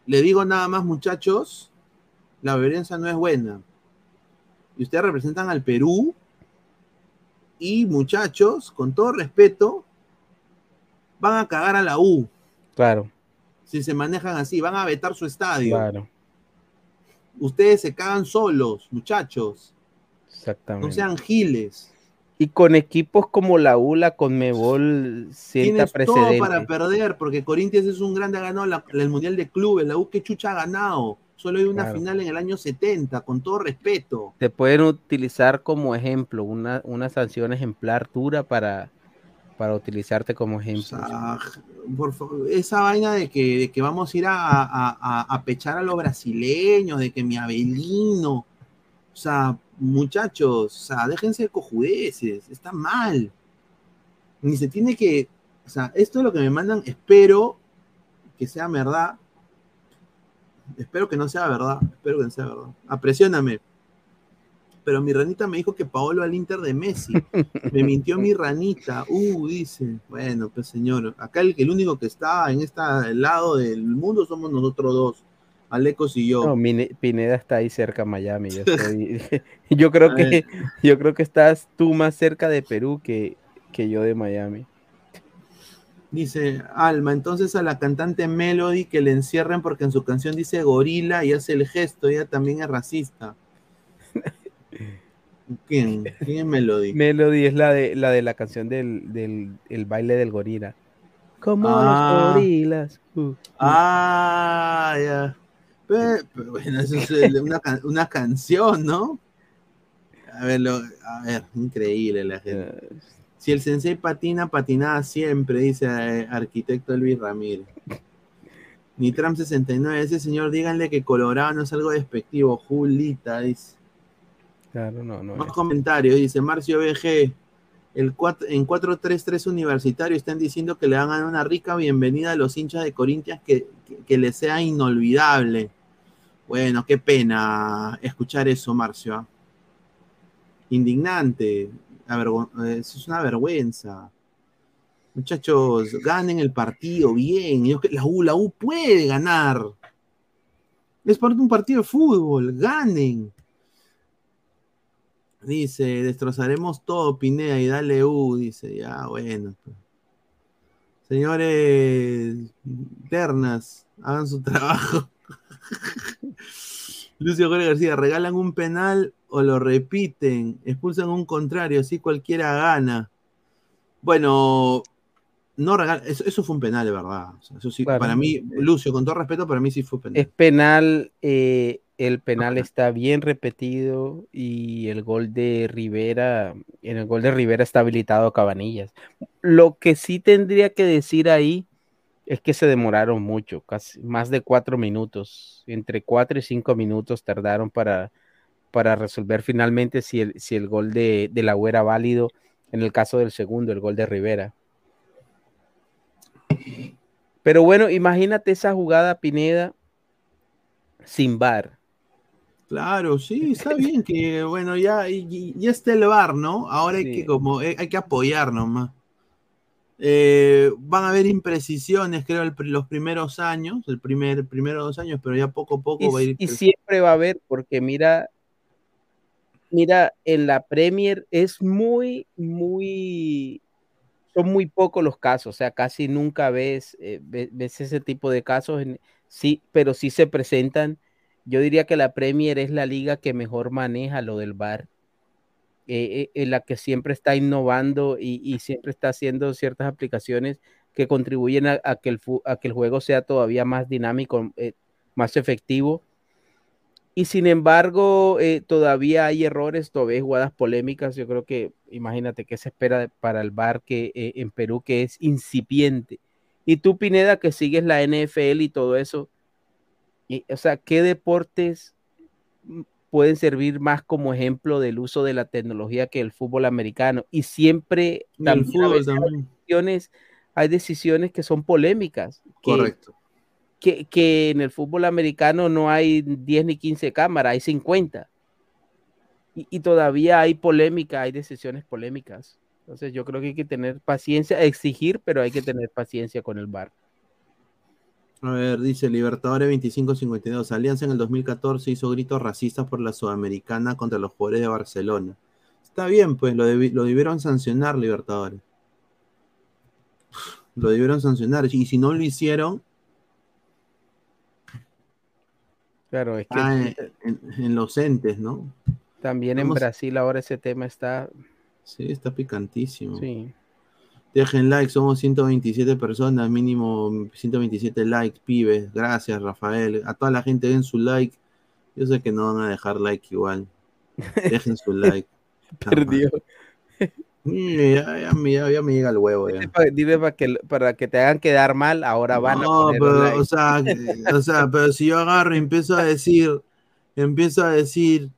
Le digo nada más, muchachos, la violencia no es buena. Y ustedes representan al Perú. Y muchachos, con todo respeto, van a cagar a la U Claro, si se manejan así, van a vetar su estadio. claro. Ustedes se cagan solos, muchachos. Exactamente. No sean giles. Y con equipos como la U, la Conmebol sienta Tienes todo precedente. para perder, porque Corinthians es un grande, ha ganado la- el Mundial de Clubes. La U que chucha ha ganado. Solo hay una Claro. final en el año 70, con todo respeto. Te pueden utilizar como ejemplo, una, una sanción ejemplar dura para, para utilizarte como O ejemplo. sea, por favor, esa vaina de que, de que vamos a ir a, a- a- a pechar a los brasileños, de que mi Abelino. O sea, muchachos, o sea, déjense de cojudeces, está mal. Ni se tiene que. O sea, esto es lo que me mandan, espero que sea verdad. Espero que no sea verdad, espero que no sea verdad. Apresióname. Pero mi ranita me dijo que Paolo al Inter de Messi. Me mintió mi ranita. Uh, dice. Bueno, pues señor, acá el, el único que está en este lado del mundo somos nosotros dos, Alecos y yo. No, Pineda está ahí cerca Miami. Yo, estoy- yo creo que yo creo que estás tú más cerca de Perú que, que yo de Miami. Dice Alma, entonces a la cantante Melody que le encierren porque en su canción dice gorila y hace el gesto, ella también es racista. ¿Quién? ¿Quién es Melody? Melody es la de la de la canción del, del el baile del gorila. Como Ah. los gorilas. Uh, uh. Ah, ya. Pero bueno, eso es una, una canción, ¿no? A ver, lo- a ver, increíble la gente. Eh, Si el sensei patina, patinada siempre, dice eh, arquitecto Elvis Ramírez. Nitram 69, ese señor, díganle que Colorado no es algo despectivo. Julita, dice. claro, no, no. Más comentarios, dice Marcio BG. El cuat- en 433 Universitario están diciendo que le van a dar una rica bienvenida a los hinchas de Corintias que, que, les sea inolvidable. Bueno, qué pena escuchar eso, Marcio. ¿ah? Indignante. eh, es una vergüenza. Muchachos, ganen el partido bien. La U, la U puede ganar. Es parte de un partido de fútbol. Ganen. Dice, destrozaremos todo, Pineda, y dale U. Dice, ya, bueno. pues. Señores, ternas, hagan su trabajo. Lucio Jorge García, regalan un penal o lo repiten, expulsan un contrario, así cualquiera gana. Bueno, no regalan, eso, eso fue un penal, de verdad. O sea, eso sí, Claro. para mí, Lucio, con todo respeto, para mí sí fue penal. Es penal eh, el penal está bien repetido y el gol de Rivera, en el gol de Rivera está habilitado a Cabanillas. Lo que sí tendría que decir ahí es que se demoraron mucho, casi más de cuatro minutos, entre cuatro y cinco minutos tardaron para, para resolver finalmente si el, si el gol de, de la U era válido en el caso del segundo, el gol de Rivera. Pero bueno, imagínate esa jugada, Pineda, sin bar. Claro, sí, está bien que, bueno, ya, ya está el bar, ¿no? Ahora hay que como, eh, hay que apoyar nomás. Eh, van a haber imprecisiones, creo, los primeros años, el primer, primero dos años, pero ya poco a poco y, va a ir. Y siempre va a haber, porque mira, mira, en la Premier es muy, muy, son muy pocos los casos, o sea, casi nunca ves, eh, ves, ese tipo de casos, sí, pero sí se presentan. Yo diría que la Premier es la liga que mejor maneja lo del VAR, eh, eh, en la que siempre está innovando y, siempre está haciendo ciertas aplicaciones que contribuyen a, que, el, juego sea todavía más dinámico, más efectivo y sin embargo, eh, todavía hay errores, todavía hay jugadas polémicas. Yo creo que, imagínate, que se espera para el bar que, eh, en Perú que es incipiente? Y tú, Pineda, que sigues la NFL y todo eso, o sea, ¿qué deportes pueden servir más como ejemplo del uso de la tecnología que el fútbol americano? Y siempre también, Hay, decisiones, hay decisiones que son polémicas. Correcto que, en el fútbol americano no hay 10 ni 15 cámaras, hay 50. Y, todavía hay polémica, hay decisiones polémicas. Entonces yo creo que hay que tener paciencia, exigir, pero hay que tener paciencia con el VAR. A ver, dice Libertadores 2552. Alianza en el 2014 hizo gritos racistas por la Sudamericana contra los jugadores de Barcelona. Está bien, pues lo, lo debieron sancionar, Libertadores. Lo debieron sancionar. Y si no lo hicieron, Claro, es que ah, en, los entes, ¿no? También en Brasil ahora ese tema está. Sí, está picantísimo. Sí. Dejen like, somos 127 personas, mínimo 127 likes, pibes. Gracias, Rafael. A toda la gente den su like. Yo sé que no van a dejar like igual. Dejen su like. Perdió. Ya, ya, me llega el huevo. Ya. Dime para que, para que te hagan quedar mal, ahora van a poner pero, o, sea, o sea, pero si yo agarro y empiezo a decir, empiezo a decir,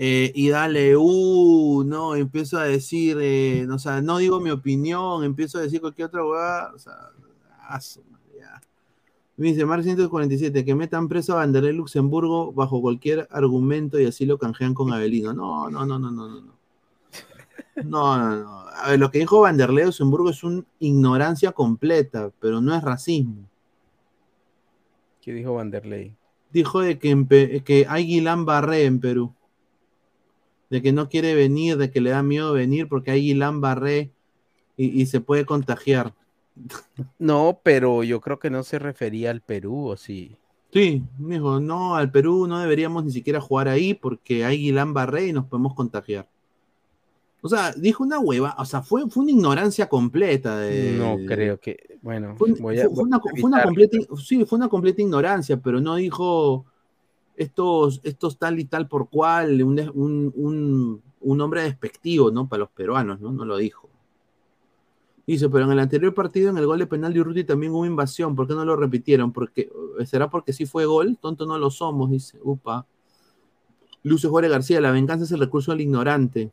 eh, y dale, uh, no, empiezo a decir, eh, no, o sea, no digo mi opinión, empiezo a decir cualquier otra hueá, o sea, aso, ya. Me dice Mar 147, que metan preso a Vanderlei Luxemburgo bajo cualquier argumento y así lo canjean con Avelino. No, no, no, no, no, no. No, no, no. A ver, lo que dijo Vanderlei Luxemburgo es una ignorancia completa, pero no es racismo. ¿Qué dijo Vanderlei? Dijo de que, que hay Guilán Barré en Perú. De que no quiere venir, de que le da miedo venir porque hay Guilán Barré y, se puede contagiar. No, pero yo creo que no se refería al Perú, ¿o sí? Sí, dijo, no, al Perú no deberíamos ni siquiera jugar ahí porque hay Guilán Barré y nos podemos contagiar. O sea, dijo una hueva, o sea, fue, fue una ignorancia completa. De, no creo que, bueno, fue, una, completa, sí, fue una completa ignorancia, pero no dijo estos, estos tal y tal por cual, un, un, un, hombre despectivo, ¿no? Para los peruanos, ¿no? No lo dijo. Dice, pero en el anterior partido, en el gol de penal de Urruti también hubo invasión, ¿por qué no lo repitieron? Porque, ¿Será porque sí fue gol? Tonto no lo somos, dice, upa. Lucio Jorge García, la venganza es el recurso del ignorante.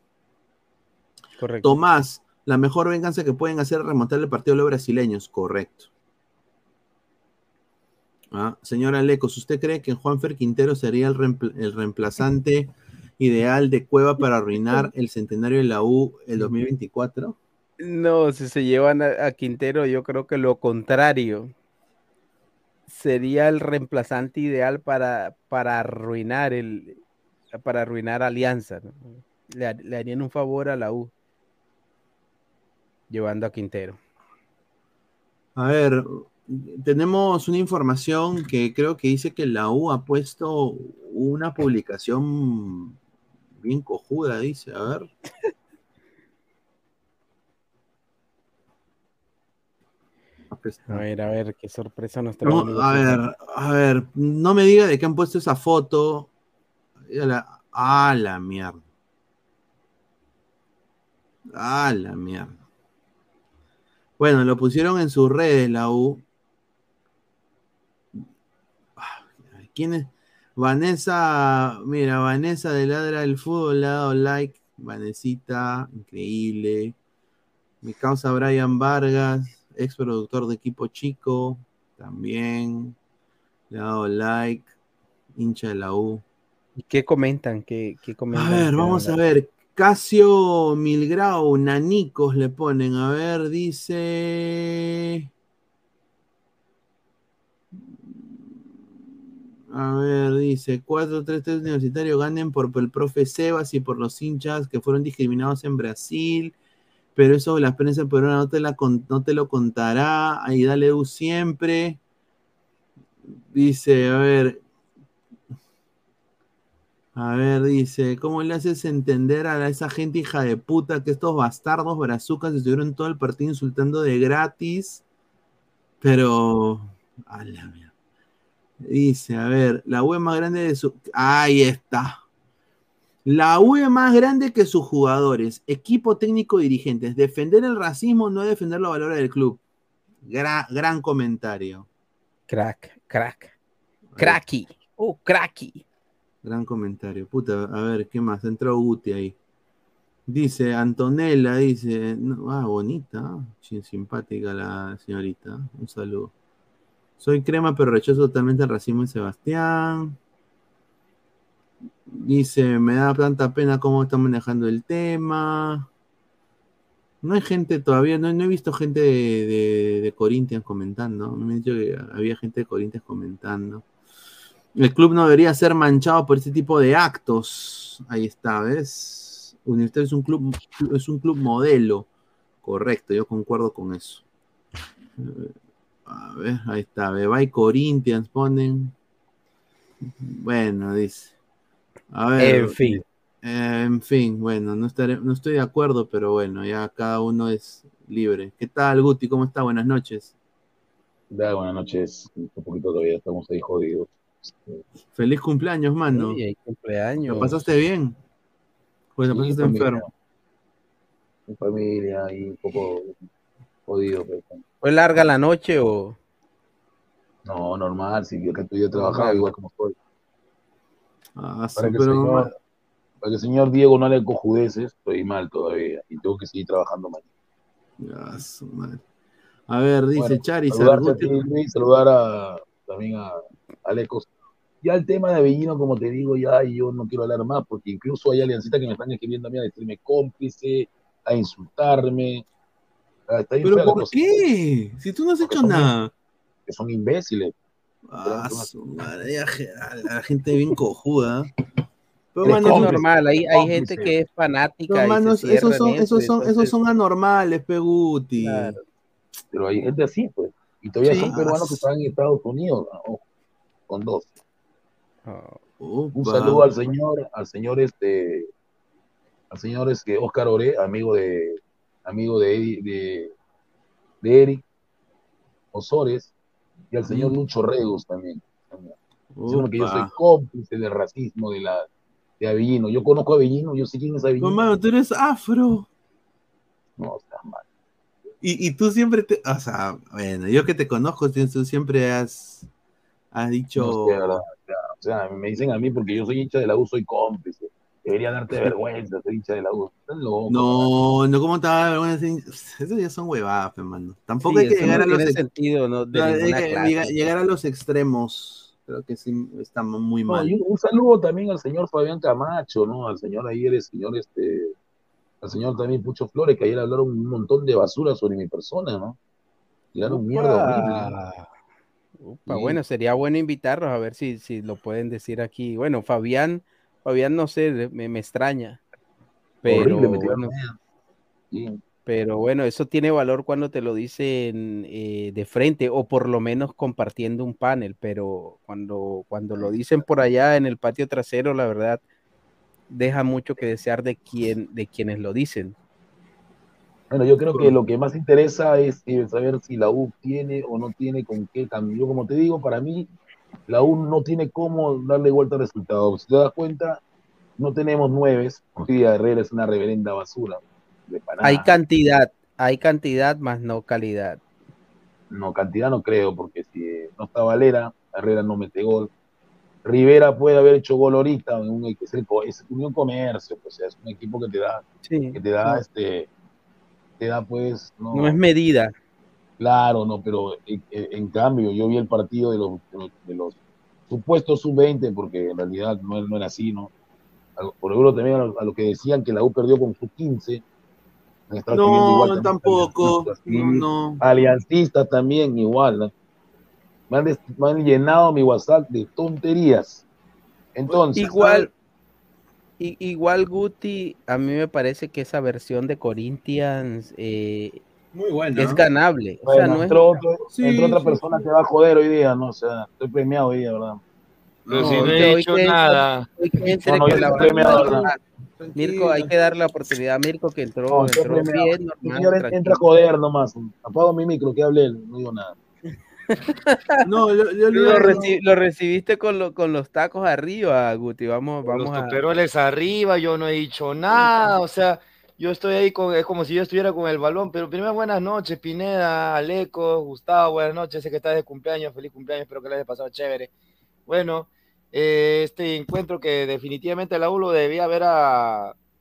Tomás, la mejor venganza que pueden hacer es remontar el partido de los brasileños. Correcto. Ah, señora Lecos, ¿usted cree que Juanfer Quintero sería el, reemplazante ideal de Cueva para arruinar el centenario de la U el 2024? No, si se llevan a, Quintero, yo creo que lo contrario. Sería el reemplazante ideal para, para arruinar el para arruinar Alianza. Le, le harían un favor a la U llevando a Quintero. A ver, tenemos una información que creo que dice que la U ha puesto una publicación bien cojuda, dice, a ver. A ver, a ver, qué sorpresa nos trae. a ver, a ver, no me diga de qué han puesto esa foto. Ya la- Ah, la mierda. Ah, la mierda. Bueno, lo pusieron en sus redes, la U. Ah, ¿Quién es? Vanessa, mira, Vanessa de Ladra del Fútbol le ha dado like. Vanesita, increíble. Mi causa Brian Vargas, ex productor de equipo chico, también le ha dado like. Hincha de la U. ¿Y qué comentan? ¿Qué, qué A comentan? ver, ¿Qué vamos a ver. Casio Milgrao, nanicos le ponen. A ver, dice. A ver, dice 4-3-3 universitario ganen por el profe Sebas y por los hinchas que fueron discriminados en Brasil. Pero eso la prensa peruana no te, no te lo contará. Ahí dale U siempre. Dice, a ver, a ver, dice, ¿cómo le haces entender a esa gente hija de puta que estos bastardos brazucas estuvieron todo el partido insultando de gratis? Pero, a la mierda. Dice, a ver, la web más grande de su... Ahí está. La UE más grande que sus jugadores, equipo técnico dirigentes. Defender el racismo no es defender los valores del club. Gra- gran comentario. Crack, crack. Cracky. Oh, cracky. Gran comentario. Puta, a ver, ¿qué más? Entró Guti ahí. Dice, Antonella, dice, no, ah, bonita, ah, simpática la señorita. Un saludo. Soy crema, pero rechazo totalmente el racismo en Sebastián. Dice, me da tanta pena cómo están manejando el tema. No hay gente todavía, no, he visto gente de, de, comentando. Me han dicho que había gente de Corinthians comentando. El club no debería ser manchado por ese tipo de actos. Ahí está, ¿ves? Universitario es un club, es un club modelo. Correcto, yo concuerdo con eso. A ver, ahí está. Bebay Corinthians ponen. Bueno, dice. A ver. En fin. eh, en fin, bueno, no, estaré, no estoy de acuerdo, pero bueno, ya cada uno es libre. ¿Qué tal, Guti? ¿Cómo está? Buenas noches. Da, buenas noches. Un poquito todavía estamos ahí jodidos. Feliz cumpleaños, mano. Hay cumpleaños. ¿Lo pasaste bien? Pues sí, pasaste familia. enfermo. Mi familia y un poco jodido. Pero, ¿Fue larga la noche o...? no, normal. Si yo que tú trabajaba Normal. igual como estoy. Ah, sí, Para que, el pero señor, para que el señor Diego no le cojudeces, estoy mal todavía y tengo que seguir trabajando mañana. A ver, dice Bueno, Charizard. Saludarte a Guti- ti, Luis, saludar a, también a Alecos. Ya el tema de Avellino, como te digo, ya yo no quiero hablar más, porque incluso hay aliancitas que me están escribiendo a mí a decirme cómplice, a insultarme. Ah, Está bien ¿Pero por cosa, qué? Si tú no has Porque hecho son nada. Que son imbéciles. Ah, su madre, la gente bien cojuda. Pero, mano, Es normal, hay, hay gente que es fanática pero, esos son, eso, esos son, esos son anormales, Peguti. Claro. Pero hay gente así, pues. Y todavía Sí. son peruanos que están en Estados Unidos, ¿no? Ojo, con dos. oh, Un saludo al señor, al señor este, al señor este Oscar Oré, amigo de, amigo de, de, de Eric Osores, y al señor. Lucho Regus también. Diciendo que yo soy cómplice del racismo de la de Avellino. Yo conozco a Avellino, yo sé quién es Avellino. Mano, tú eres afro. No, está mal. Y, y tú siempre te. O sea, bueno, yo que te conozco, tú siempre has, has dicho. No, o sea, o sea, me dicen a mí porque yo soy hincha de la U, soy cómplice. Debería darte vergüenza ser hincha de la U. Estás loco. No, no, ¿cómo te va a dar vergüenza? Esos ya son huevadas, hermano. Tampoco sí, hay que eso llegar no a los ex- sentido, ¿no? De no, hay ninguna que clase. llegar, a los extremos. Creo que sí está muy mal. un, saludo también al señor Fabián Camacho, ¿no? Al señor ayer, el señor este, al señor también Pucho Flores, que ayer hablaron un montón de basura sobre mi persona, ¿no? Tiraron mierda horrible. Upa, Sí. Bueno, sería bueno invitarlos a ver si, si lo pueden decir aquí. Bueno, Fabián, Fabián no sé, me, me extraña. Pero Horrible, me bueno. Sí. pero bueno, eso tiene valor cuando te lo dicen eh, de frente o por lo menos compartiendo un panel, pero cuando, cuando lo dicen por allá en el patio trasero, la verdad, deja mucho que desear de, quien, de quienes lo dicen. Bueno, yo creo que lo que más interesa es eh, saber si la U tiene o no tiene con qué cambio. Yo, como te digo, para mí, la U no tiene cómo darle vuelta al resultado. Si te das cuenta, no tenemos nueves. Día Herrera es una reverenda basura. de. Hay cantidad, hay cantidad más no calidad. No, cantidad no creo, porque si no está Valera, Herrera no mete gol. Rivera puede haber hecho gol ahorita, en un, es, el es Unión Comercio, pues, es un equipo que te da, Sí, que te da, este, te da pues, no, no es medida. Claro, no, pero en, en cambio yo vi el partido de los, de los, de los supuestos sub-20, porque en realidad no, no era así, ¿no? Por ejemplo, también a lo, a lo que decían que la U perdió con sub-15. han estado escribiendo igual No, también tampoco. aliancistas, No, no. Aliancistas también igual, ¿no? Me han, des- me han llenado mi WhatsApp de tonterías. Entonces, Igual, igual Guti, a mí me parece que esa versión de Corinthians eh, Muy bueno. es ganable. O sea, bueno, no es, entró, otro- Sí, entró otra sí, persona sí. que va a joder hoy día, ¿no? O sea, estoy premiado hoy día, ¿verdad? Pero No, si no he dicho que- nada. Mirko, hay que darle la oportunidad a Mirko que entró, No, entró bien, normal, señor entra a joder nomás. Apago mi micro, que hable él, no digo nada. No, yo, yo Lo, a- reci- lo recibiste con, lo- con los tacos arriba, Guti. Vamos, vamos los a. arriba, yo no he dicho nada, o sea, yo estoy ahí con, es como si yo estuviera con el balón, pero primero buenas noches, Pineda, Aleco, Gustavo, buenas noches, sé que estás de cumpleaños, feliz cumpleaños, espero que le hayas pasado chévere. Bueno, eh, este encuentro que definitivamente la U lo debía haber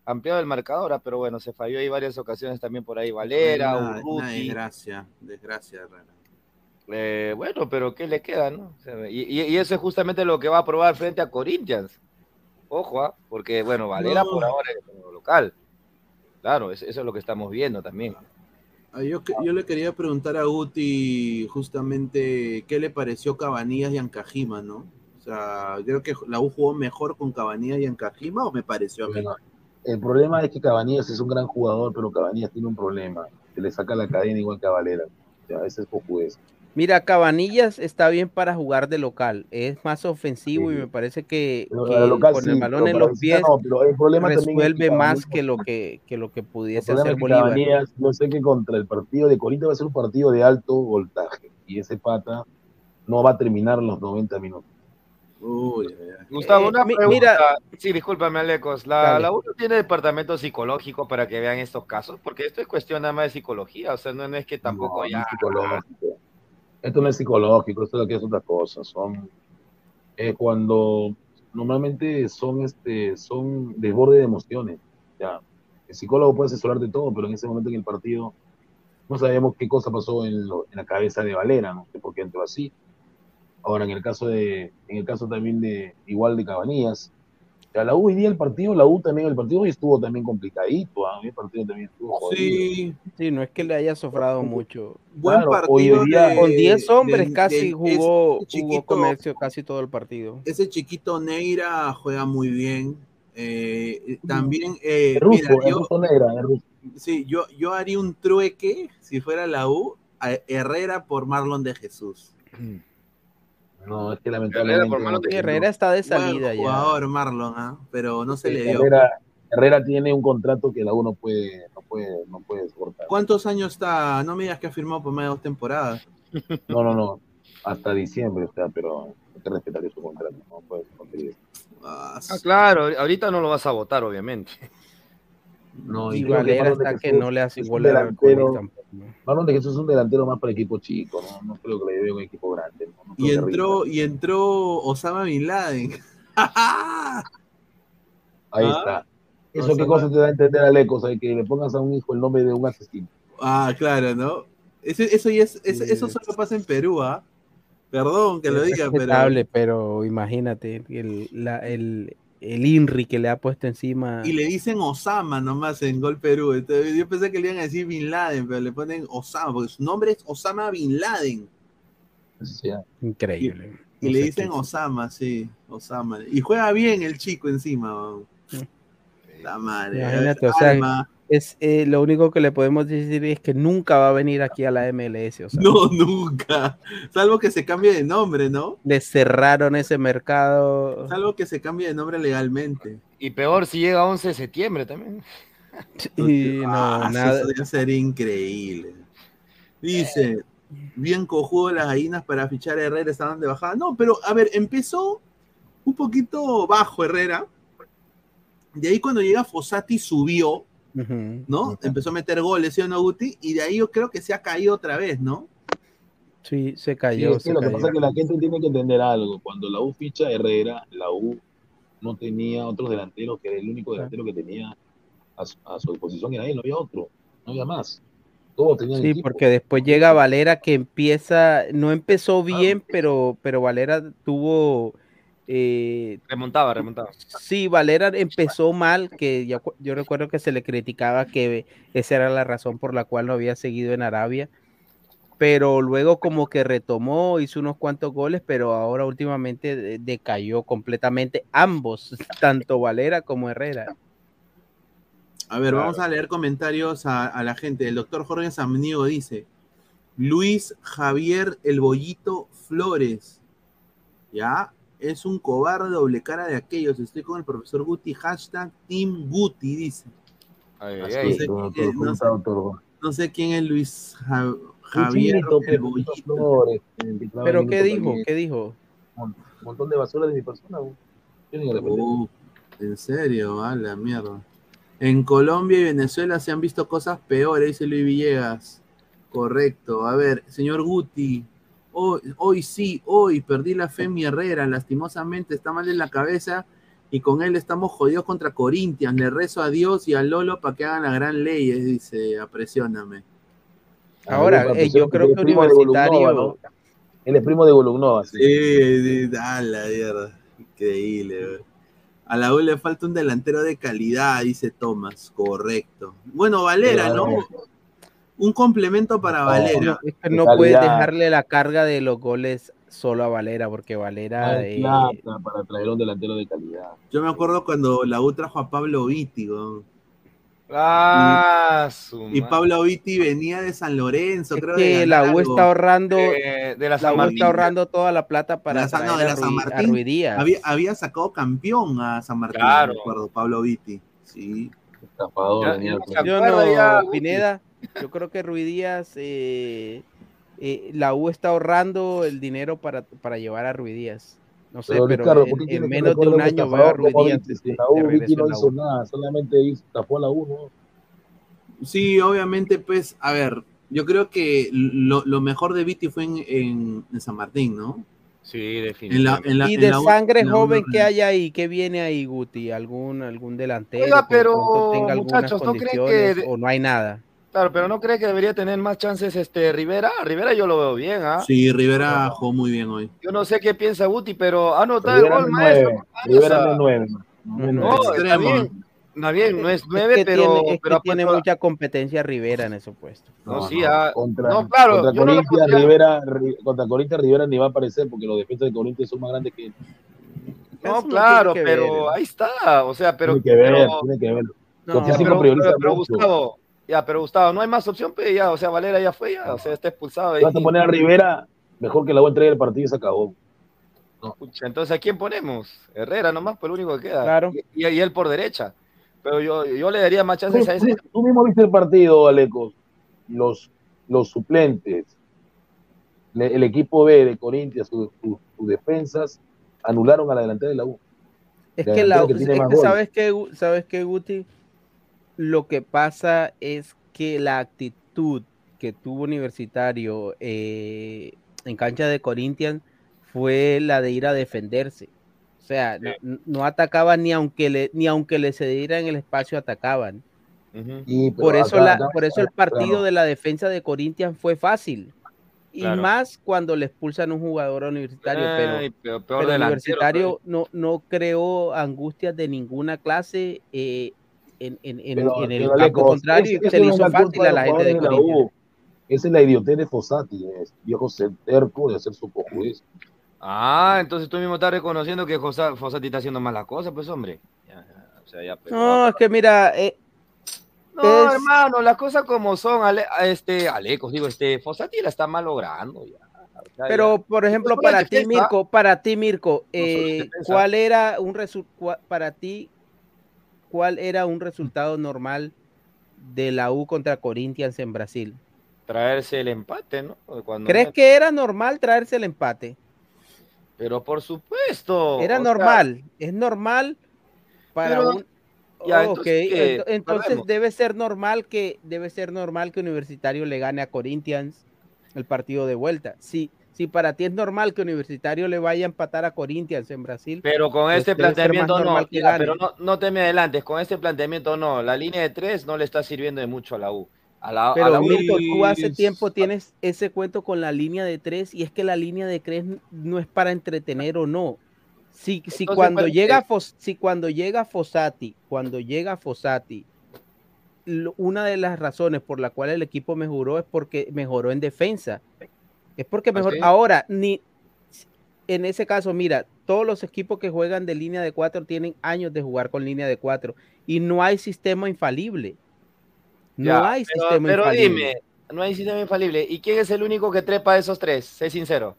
ampliado el marcador, ah, pero bueno, se falló ahí varias ocasiones también por ahí, Valera, Una- una Urruti, desgracia, desgracia, eh, bueno, pero ¿qué le queda, no? Y, y- y eso es justamente lo que va a probar frente a Corinthians. Ojo, ah, porque bueno, Valera No. por ahora es como local. Claro, es- eso es lo que estamos viendo también. Ah, Yo, que- yo le quería preguntar a Guti justamente qué le pareció Cabanillas y Ancajima, ¿no? O sea, creo que la U jugó mejor con Cabanillas y Ancajima o me pareció a mí. Bueno, el problema es que Cabanillas es un gran jugador, pero Cabanillas tiene un problema. Se le saca la cadena igual que a Valera. O sea, ese es cojudez. Mira, Cabanillas está bien para jugar de local. Es más ofensivo y me parece que, Pero que a la local con sí, el balón en los pies no, pero el problema también es que resuelve más que lo que, que lo que pudiese hacer es que Bolívar. Cabanillas, yo sé que contra el partido de Corinthians va a ser un partido de alto voltaje. Y ese pata no va a terminar los 90 minutos. Uy. Gustavo, Eh, una pregunta. mira- sí, discúlpame, Alecos. La, la U no tiene departamento psicológico para que vean estos casos, porque esto es cuestión nada más de psicología. O sea, no, no es que tampoco No, ya. psicológico. Esto no es psicológico, esto es lo que es otra cosa. Son eh, cuando normalmente son este son desborde de emociones. Ya. El psicólogo puede asesorar de todo, pero en ese momento en el partido no sabemos qué cosa pasó en, lo- en la cabeza de Valera, no sé por qué entró así. Ahora, en el caso de, en el caso también de igual de Cabanillas, sea, la U hoy día el partido, la U también, el partido hoy estuvo también complicadito, ¿ah? el partido también estuvo jodido. Sí, Sí, no es que le haya sofrado mucho. buen Claro, partido. hoy día- de- Con 10 hombres del- casi del- jugó, ese jugó chiquito- comercio casi todo el partido. Ese chiquito Neira juega muy bien. Eh, también, eh, Es ruso, mira, es yo, ruso negra, es ruso. sí, yo, yo haría un trueque, si fuera la U, a Herrera por Marlon de Jesús. No, es que Herrera, lamentablemente. no, Herrera está de salida ya. jugador Marlon, ¿ah? pero no se le dio. Herrera, Herrera tiene un contrato que la U no puede, no puede, no puede soportar. ¿Cuántos años está? No me digas que ha firmado por más de dos temporadas. No, no, no. Hasta diciembre, o sea, pero hay que respetar su contrato, no puede ser Ah, Ah, claro, ahorita no lo vas a votar, obviamente. No, Y creo que Valera está que no le hace igual a delantero-. Marlon de Jesús es un delantero más para equipo chico, no, no creo que le lleve un equipo grande. no, no creo Y entró, y entró Osama Bin Laden. Ahí Ah, está. Eso Osama- qué cosa te da a entender al eco, o sea, que le pongas a un hijo el nombre de un asesino. Ah, claro, ¿no? Eso, eso, ya es, eso, eso solo pasa en Perú, ¿ah? Perdón que lo Es diga, pero. pero imagínate el, la- el, el INRI que le ha puesto encima. Y le dicen Osama nomás en Gol Perú. Entonces, yo pensé que le iban a decir Bin Laden, pero le ponen Osama, porque su nombre es Osama Bin Laden. Sea. Increíble. Y No le dicen qué- Osama, sí, Osama. Y juega bien el chico encima. Sí. La madre. Imagínate, o sea, Alma. Es, eh, lo único que le podemos decir es que nunca va a venir aquí a la MLS. O sea, No, nunca. Salvo que se cambie de nombre, ¿no? le cerraron ese mercado. Salvo que se cambie de nombre legalmente. Y peor si llega 11 de septiembre también. Y no, Ah, nada. Eso ya sería increíble. Dice, bien cojudo las gallinas para fichar a Herrera, estaban de bajada. No, pero a ver, empezó un poquito bajo Herrera. De ahí cuando llega Fossati subió, ¿no? Empezó a meter goles, ¿sí o no, Guti? Y de ahí yo creo que se ha caído otra vez, ¿no? Sí, se cayó. se lo que pasa es que la gente tiene que entender algo. Cuando la U ficha Herrera, la U no tenía otros delanteros, que era el único delantero que tenía a su, a su disposición, era él, no había otro, no había más. Todos tenían Sí, equipo. porque después llega Valera que empieza, no empezó bien, pero, pero Valera tuvo, eh, Remontaba, remontaba. sí, Valera empezó mal, que yo, cu- yo recuerdo que se le criticaba que esa era la razón por la cual no había seguido en Arabia, pero luego como que retomó, hizo unos cuantos goles, pero ahora últimamente de- decayó completamente ambos, tanto Valera como Herrera. A ver, vamos a leer comentarios a, a la gente. El doctor Jorge Samniego dice: Luis Javier El Bollito Flores. Ya, es un cobarde doble cara de aquellos. Estoy con el profesor Guti. Hashtag Team Guti, dice. Ay, Así ay, No sé, quién- no sé- doctor. no sé quién es Luis Ja- Javier trabaja Pero ¿qué dijo? ¿Qué dijo? Un montón de basura de mi persona. Uh, en serio, a la mierda. En Colombia y Venezuela se han visto cosas peores, dice Luis Villegas. Correcto. A ver, señor Guti. Hoy, hoy sí, hoy perdí la fe en mi Herrera. Lastimosamente está mal en la cabeza y con él estamos jodidos contra Corinthians. Le rezo a Dios y a Lolo para que hagan la gran ley, dice, apresióname. Ahora, Ah, eh, yo creo que Universitario... Él es primo de Golugnova, sí. Sí, a la mierda. Increíble. A la U le falta un delantero de calidad, dice Tomás. Correcto. Bueno, Valera, ¿no? Un complemento para No, Valera. No, es puedes dejarle la carga de los goles solo a Valera, porque Valera eh, plata para traer un delantero de calidad. Yo me acuerdo cuando la U trajo a Pablo Vitti. Ah, y. Pablo Vitti venía de San Lorenzo, es creo que de la U está ahorrando, Eh, de la la San U Martín. está ahorrando toda la plata para la San- no, de a, la San a Martín. Había, había sacado campeón a San Martín, Claro. me acuerdo, Pablo Vitti. Sí. Estafador Yo ya, no, Pineda, yo creo que Rui Díaz, eh, eh, la U está ahorrando el dinero para, para llevar a Rui Díaz. No sé, Pero, pero, Ricardo, en, ¿por qué en quieres que menos de un año veo a estafador Rui como Díaz la U, Vicky no hizo U. nada, solamente hizo- tapó a la U, ¿no? Sí, obviamente, pues, a ver, yo creo que lo, lo mejor de Vitti fue en, en- en San Martín, ¿no? Sí, En la, definitivamente. en la- Y en de la sangre en la U joven que hay ahí, ¿qué viene ahí, Guti? ¿Algún, algún delantero Oiga, que pero, tenga muchachos, ¿no creen que o no hay nada? Claro, pero ¿no cree que debería tener más chances este Rivera? Rivera yo lo veo bien, ¿ah? Sí, Rivera jugó muy bien hoy. Yo no sé qué piensa Guti, pero ha anotado el gol, es maestro. Rivera no es nueve. No, No, está Extremo. bien. Está bien, no es Es nueve, que pero, tiene, es pero que tiene mucha competencia Rivera en ese puesto. No, sí, ah, Contra, no, claro, contra Corinthians, Rivera, Ri- contra Corinthians, Rivera ni va a aparecer porque los defensas de Corinthians son más grandes que él. No, Eso claro, ver. pero ahí está. O sea, pero. tiene que ver, pero- tiene que ver. Pero, pero-. Gustavo, ya, pero Gustavo, no hay más opción, pues ya, o sea, Valera ya fue, ya, o sea, está expulsado. Si vas a poner a Rivera, mejor que la U entregue el partido y se acabó. Pucha, entonces, ¿a quién ponemos? Herrera nomás, pues el único que queda. Claro. Y, y él por derecha. Pero yo, yo le daría más chances a ese. Tú, tú mismo viste el partido, Alecos. Los, los suplentes, le- el equipo B de Corinthians, sus sus- sus defensas, anularon a la delantera de la U. Es que, la, que es que gol. sabes que sabes que Guti lo que pasa es que la actitud que tuvo Universitario eh, en cancha de Corinthians fue la de ir a defenderse. O sea, no, no atacaban ni aunque le ni aunque le cedieran el espacio atacaban. Y, Por eso acá- la, acá- por eso el partido claro, de la defensa de Corinthians fue fácil. Y Claro. más cuando le expulsan un jugador universitario, pero Ay, pero peor pero delantero, Universitario no, no creó angustias de ninguna clase eh, en, en- en- pero- en el campo contrario y se le hizo fácil a de la gente de Corinthians. Esa es la idiotez de Fossati, es viejo terco de hacer su cojudez. Ah, entonces tú mismo estás reconociendo que Josa- Fossati está haciendo malas cosas, pues hombre. Ya, ya, o sea, ya, pero- No, es que mira, eh, No, es- hermano, las cosas como son, Ale- este, Alecos, digo, este, Fossati la está malogrando ya. O sea, pero por ejemplo, para ti. Mirko, para ti, Mirko, eh. ¿cuál era un resu- cua- para ti, cuál era un resultado normal de la U contra Corinthians en Brasil? traerse el empate, ¿no? Cuando ¿Crees que era normal traerse el empate? Pero por supuesto. Era sea, normal, es normal para Pero- un ya, entonces, ento- entonces debe ser normal que debe ser normal que Universitario le gane a Corinthians el partido de vuelta. Si, si para ti es normal que Universitario le vaya a empatar a Corinthians en Brasil, Pero con Pues este planteamiento no, normal que mira, pero no, no te me adelantes, con este planteamiento no, la línea de tres no le está sirviendo de mucho a la U. A la, a pero la U- Milton, tú hace tiempo tienes ese cuento con la línea de tres y es que la línea de tres no es para entretener o no. Si, cuando llega Fos- si cuando llega Fossati, cuando llega Fossati, lo- una de las razones por la cual el equipo mejoró es porque mejoró en defensa. Es porque mejor. sí? Ahora, ni en ese caso, mira, todos los equipos que juegan de línea de cuatro tienen años de jugar con línea de cuatro y no hay sistema infalible. No Ya, hay pero, sistema pero infalible. dime, no hay sistema infalible. ¿Y quién es el único que trepa de esos tres? Sé sincero,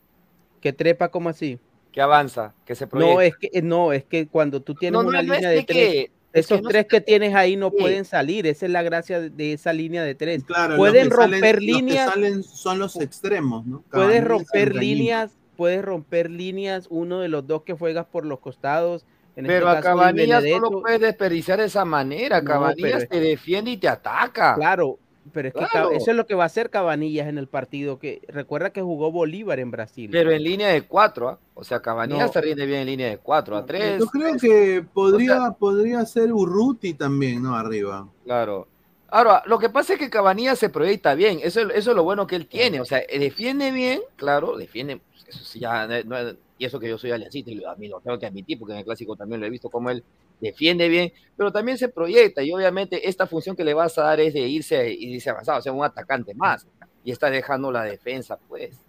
Que trepa como así. que avanza, que se proyecta. No, es que no, es que cuando tú tienes No, no, una no es línea de de tres, que esos no tres se- que tienes ahí no Sí. pueden salir. Esa es la gracia de- esa línea de tres. Claro, los Pueden salen- romper los que líneas. salen son los extremos, ¿no? Puedes romper líneas, puedes romper líneas, uno de los dos que juegas por los costados. En Pero este a Cabanillas no lo puedes desperdiciar de esa manera. No, Cabanillas pero- te defiende y te ataca. Claro, pero es que Claro. eso es lo que va a hacer Cabanillas en el partido. Que recuerda que jugó Bolívar en Brasil. Pero en línea de cuatro, ¿ah? O sea, Cabanillas No. se rinde bien en línea de cuatro a tres. Yo creo que podría, podría ser Urruti también, ¿no? Arriba. Claro. Ahora, lo que pasa es que Cabanillas se proyecta bien. Eso, es- eso es lo bueno que él tiene. O sea, defiende bien, claro, defiende. Eso sí, ya, no- no- y eso que yo soy aliancista y lo, a mí lo tengo que admitir, porque en el clásico también lo he visto como él defiende bien, pero también se proyecta. Y obviamente, esta función que le vas a dar es de irse y irse avanzado, o sea, un atacante más. Y está dejando la defensa, pues.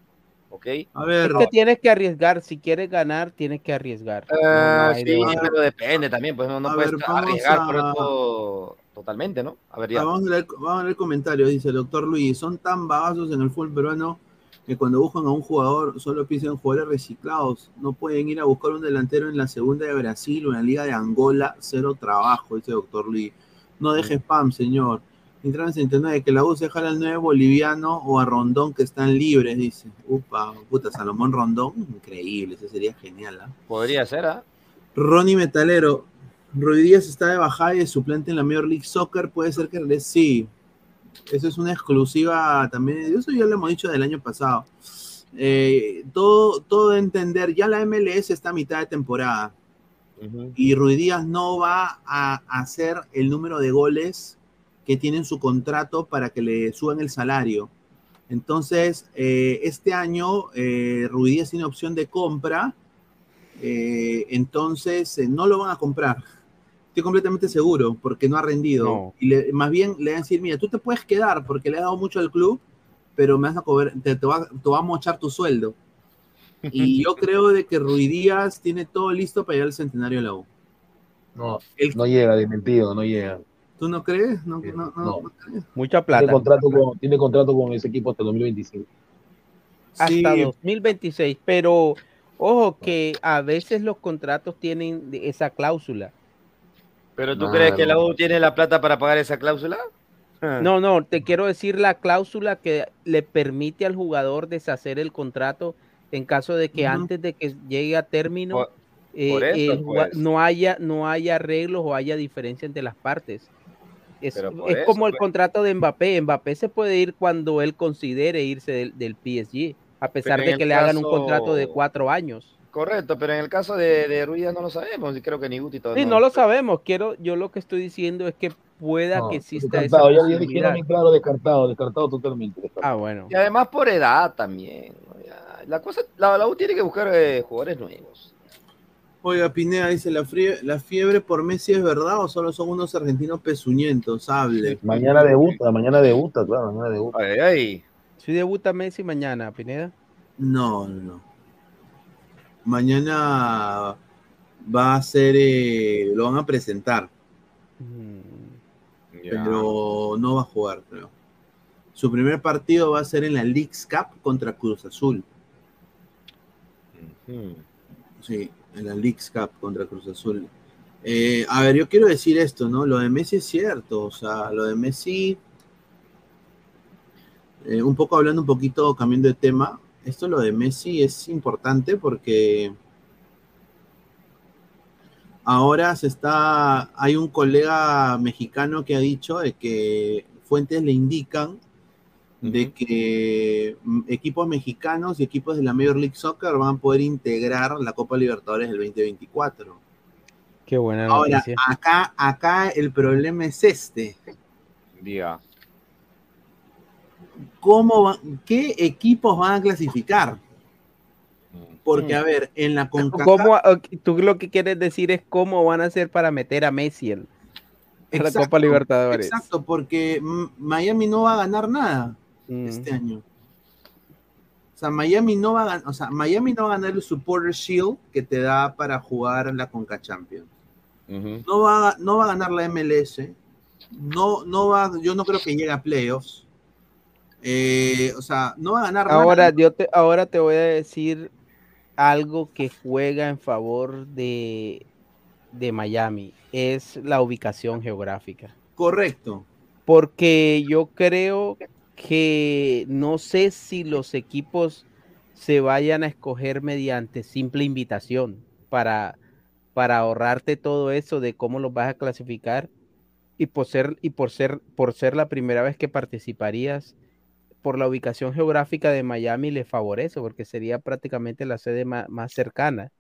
¿Ok? A ver, Es que tienes que arriesgar. Si quieres ganar, tienes que arriesgar. No, no Ah, de sí, pero depende también, pues no, no puedes ver, arriesgar por a- esto totalmente, ¿no? A ver, ya. vamos a, leer, vamos a leer comentarios. Dice el doctor Luis, son tan bagazos en el fútbol peruano que cuando buscan a un jugador solo piensan en jugadores reciclados. No pueden ir a buscar un delantero en la segunda de Brasil o en la liga de Angola. Cero trabajo, dice doctor Luis. No deje spam, señor. Entraron en internet que la U se jala al 9 boliviano o a Rondón que están libres, dice. Upa, puta, Salomón Rondón. Increíble, eso sería genial, ¿ah? Podría ser, ¿ah? Ronnie Metalero, Ruiz Díaz está de bajada y es suplente en la Major League Soccer. Puede ser que regrese. Sí, eso es una exclusiva también. Eso ya lo hemos dicho del año pasado. Eh, todo, todo de entender, ya la MLS está a mitad de temporada y Ruiz Díaz no va a hacer el número de goles que tiene en su contrato para que le suban el salario. Entonces, eh, este año eh, Ruiz Díaz tiene opción de compra, eh, entonces no lo van a comprar. Estoy completamente seguro porque no ha rendido. No. Y le- más bien le van a decir, mira, tú te puedes quedar porque le has dado mucho al club, pero me vas a cobrar, te, te va, te va a mochar tu sueldo. Y yo creo de que Ruiz Díaz tiene todo listo para llegar al centenario de la U. No, El- no llega, desmentido, no llega. ¿Tú no crees? No, no, no, no. no crees. Mucha Tiene plata. contrato, con, tiene contrato con ese equipo hasta el 2025. hasta Sí, 2026, pero ojo que a veces los contratos tienen esa cláusula. ¿Pero tú No, crees que la no. U tiene la plata para pagar esa cláusula? No, no, te quiero decir la cláusula que le permite al jugador deshacer el contrato en caso de que antes de que llegue a término Por- eh, por eso, el juga- pues. no haya no haya arreglos o haya diferencia entre las partes. Es, es eso, como el pues. contrato de Mbappé. Mbappé se puede ir cuando él considere irse del, del PSG, a pesar de que le hagan un contrato de cuatro años. Correcto, pero en el caso de, de Ruiz no lo sabemos y creo que ni Guti todavía Sí, no lo sabemos. Quiero, yo lo que estoy diciendo es que pueda No, que exista esa descartado, ya, ya posibilidad. dijeron bien claro, descartado, descartado totalmente. descartado. Ah, bueno. Y además por edad también. ¿no? Ya, La cosa, la, la U tiene que buscar eh, jugadores nuevos. Oiga, Pineda dice, ¿la, frie- ¿la fiebre por Messi es verdad o solo son unos argentinos pezuñentos? Hable. Mañana debuta, mañana debuta, claro, mañana debuta. Ay, ay. Si debuta Messi mañana, Pineda. No, no, no. Mañana va a ser, eh, lo van a presentar, Mm, pero no va a jugar, creo. Su primer partido va a ser en la Leagues Cup contra Cruz Azul. Sí, en la Leagues Cup contra Cruz Azul. Eh, a ver, yo quiero decir esto, ¿no? Lo de Messi es cierto, o sea, lo de Messi. eh, un poco hablando un poquito, cambiando de tema, esto lo de Messi es importante porque ahora se está, hay un colega mexicano que ha dicho de que fuentes le indican de que mm, equipos mexicanos y equipos de la Major League Soccer van a poder integrar la Copa Libertadores del 2024. Qué buena Ahora, noticia. acá, acá el problema es este. Diga. ¿Cómo va- ¿Qué equipos van a clasificar? Porque, a ver, en la CONCACAF... ¿Cómo, ok, tú lo que quieres decir es cómo van a hacer para meter a Messi en la Copa Libertadores. Exacto, porque mm, Miami no va a ganar nada Mm. este año. O sea, Miami no va a ganar, o sea, Miami no va a ganar el Supporter Shield que te da para jugar la Conca Champions. No va, a, no va a ganar la MLS. No, no va, yo no creo que llegue a playoffs. Eh, o sea, no va a ganar Ahora, nada. yo te, ahora te voy a decir algo que juega en favor de, de Miami. Es la ubicación geográfica. Correcto. Porque yo creo que no sé si los equipos se vayan a escoger mediante simple invitación para, para ahorrarte todo eso de cómo los vas a clasificar y por ser y por ser por ser la primera vez que participarías por la ubicación geográfica de Miami le favorece porque sería prácticamente la sede ma- más, cercana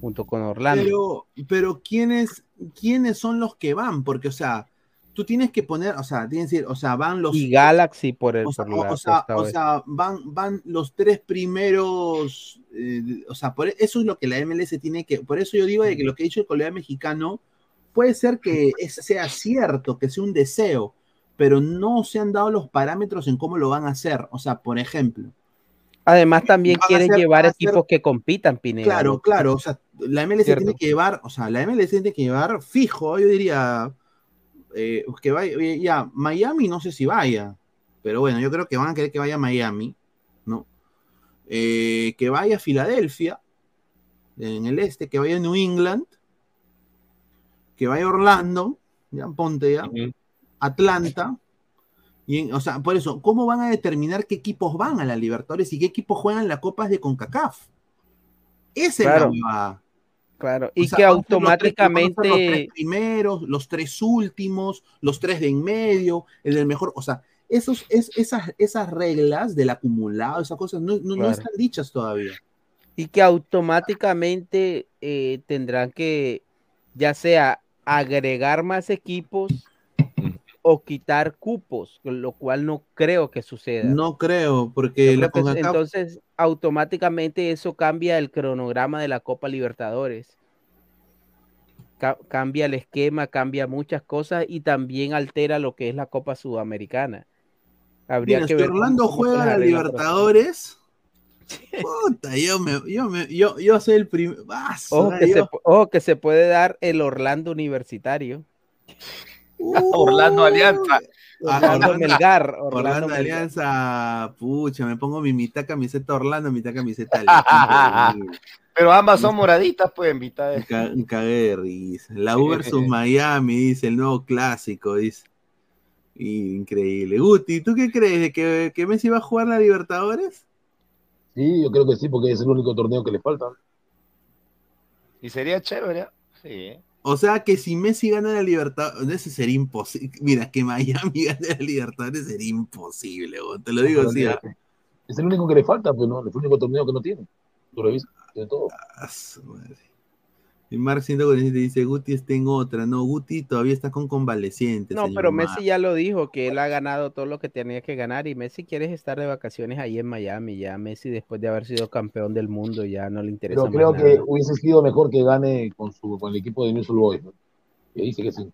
junto con Orlando. Pero, pero ¿quiénes, ¿quiénes son los que van? Porque, o sea, tú tienes que poner, o sea, tienes que decir, o sea, van los. y Galaxy por el o sea, por o sea, o sea, van, van los tres primeros, eh, o sea, por eso es lo que la MLS tiene que, por eso yo digo de que lo que ha dicho el colega mexicano puede ser que es- sea cierto, que sea un deseo, pero no se han dado los parámetros en cómo lo van a hacer. O sea, por ejemplo, Además también quieren llevar equipos que compitan, Pineda. Claro, claro, o sea, la MLS Cierto. tiene que llevar, o sea, la MLS tiene que llevar fijo, yo diría, eh, que vaya, ya, Miami no sé si vaya, pero bueno, yo creo que van a querer que vaya a Miami, ¿no? Eh, que vaya a Filadelfia, en el este, que vaya a New England, que vaya a Orlando, ya ponte ya, Atlanta, y o sea, por eso, ¿cómo van a determinar qué equipos van a la Libertadores y qué equipos juegan la Copas de CONCACAF? Esa es la Claro. Claro, O y sea, que van a ser los tres- Los automáticamente tres primeros, los tres últimos, los tres de en medio, el del mejor. O sea, esos, es, esas, esas reglas del acumulado, esas cosas no, no- están dichas todavía. y que automáticamente eh, tendrán que ya sea agregar más equipos o quitar cupos, lo cual no creo que suceda. No creo, porque la creo que CONCACAF- entonces automáticamente eso cambia el cronograma de la Copa Libertadores. Ca- cambia el esquema, cambia muchas cosas y también altera lo que es la Copa Sudamericana. Habría Mira, que ver Orlando juega las la Libertadores, puta, yo, me, yo, me, yo, yo soy el primero. Ojo que, se, ojo que se puede dar el Orlando Universitario. Orlando Alianza. Orlando Melgar. Orlando, Orlando Melgar. Alianza, pucha, me pongo mi mitad camiseta Orlando, mitad camiseta Alianza. Pero ambas son moraditas, pues, en mitad Me de... cagué de risa. La U versus Miami, dice el nuevo clásico, dice. Increíble. Guti, ¿tú qué crees? ¿De que, que Messi va a jugar la Libertadores? Sí, yo creo que sí, porque es el único torneo que le falta. Y sería chévere. Sí. ¿eh? O sea que si Messi gana la Libertadores, ese sería imposible. Mira, que Miami gane la Libertadores sería imposible, bo, te lo digo así. ¿ah? Es el único que le falta, pues no, es el único torneo que no tiene. Tú lo viste, tiene todo. Ah, su madre. Y Mark 147 dice, Guti está en otra. No, Guti todavía está con convalecientes. No, pero Mark. Messi ya lo dijo, que él ha ganado todo lo que tenía que ganar y Messi quiere estar de vacaciones ahí en Miami. Ya Messi, después de haber sido campeón del mundo, ya no le interesa Pero más creo que nada. hubiese sido mejor que gane con, su, con el equipo de Newell's Boys. ¿no? Y dice que sí.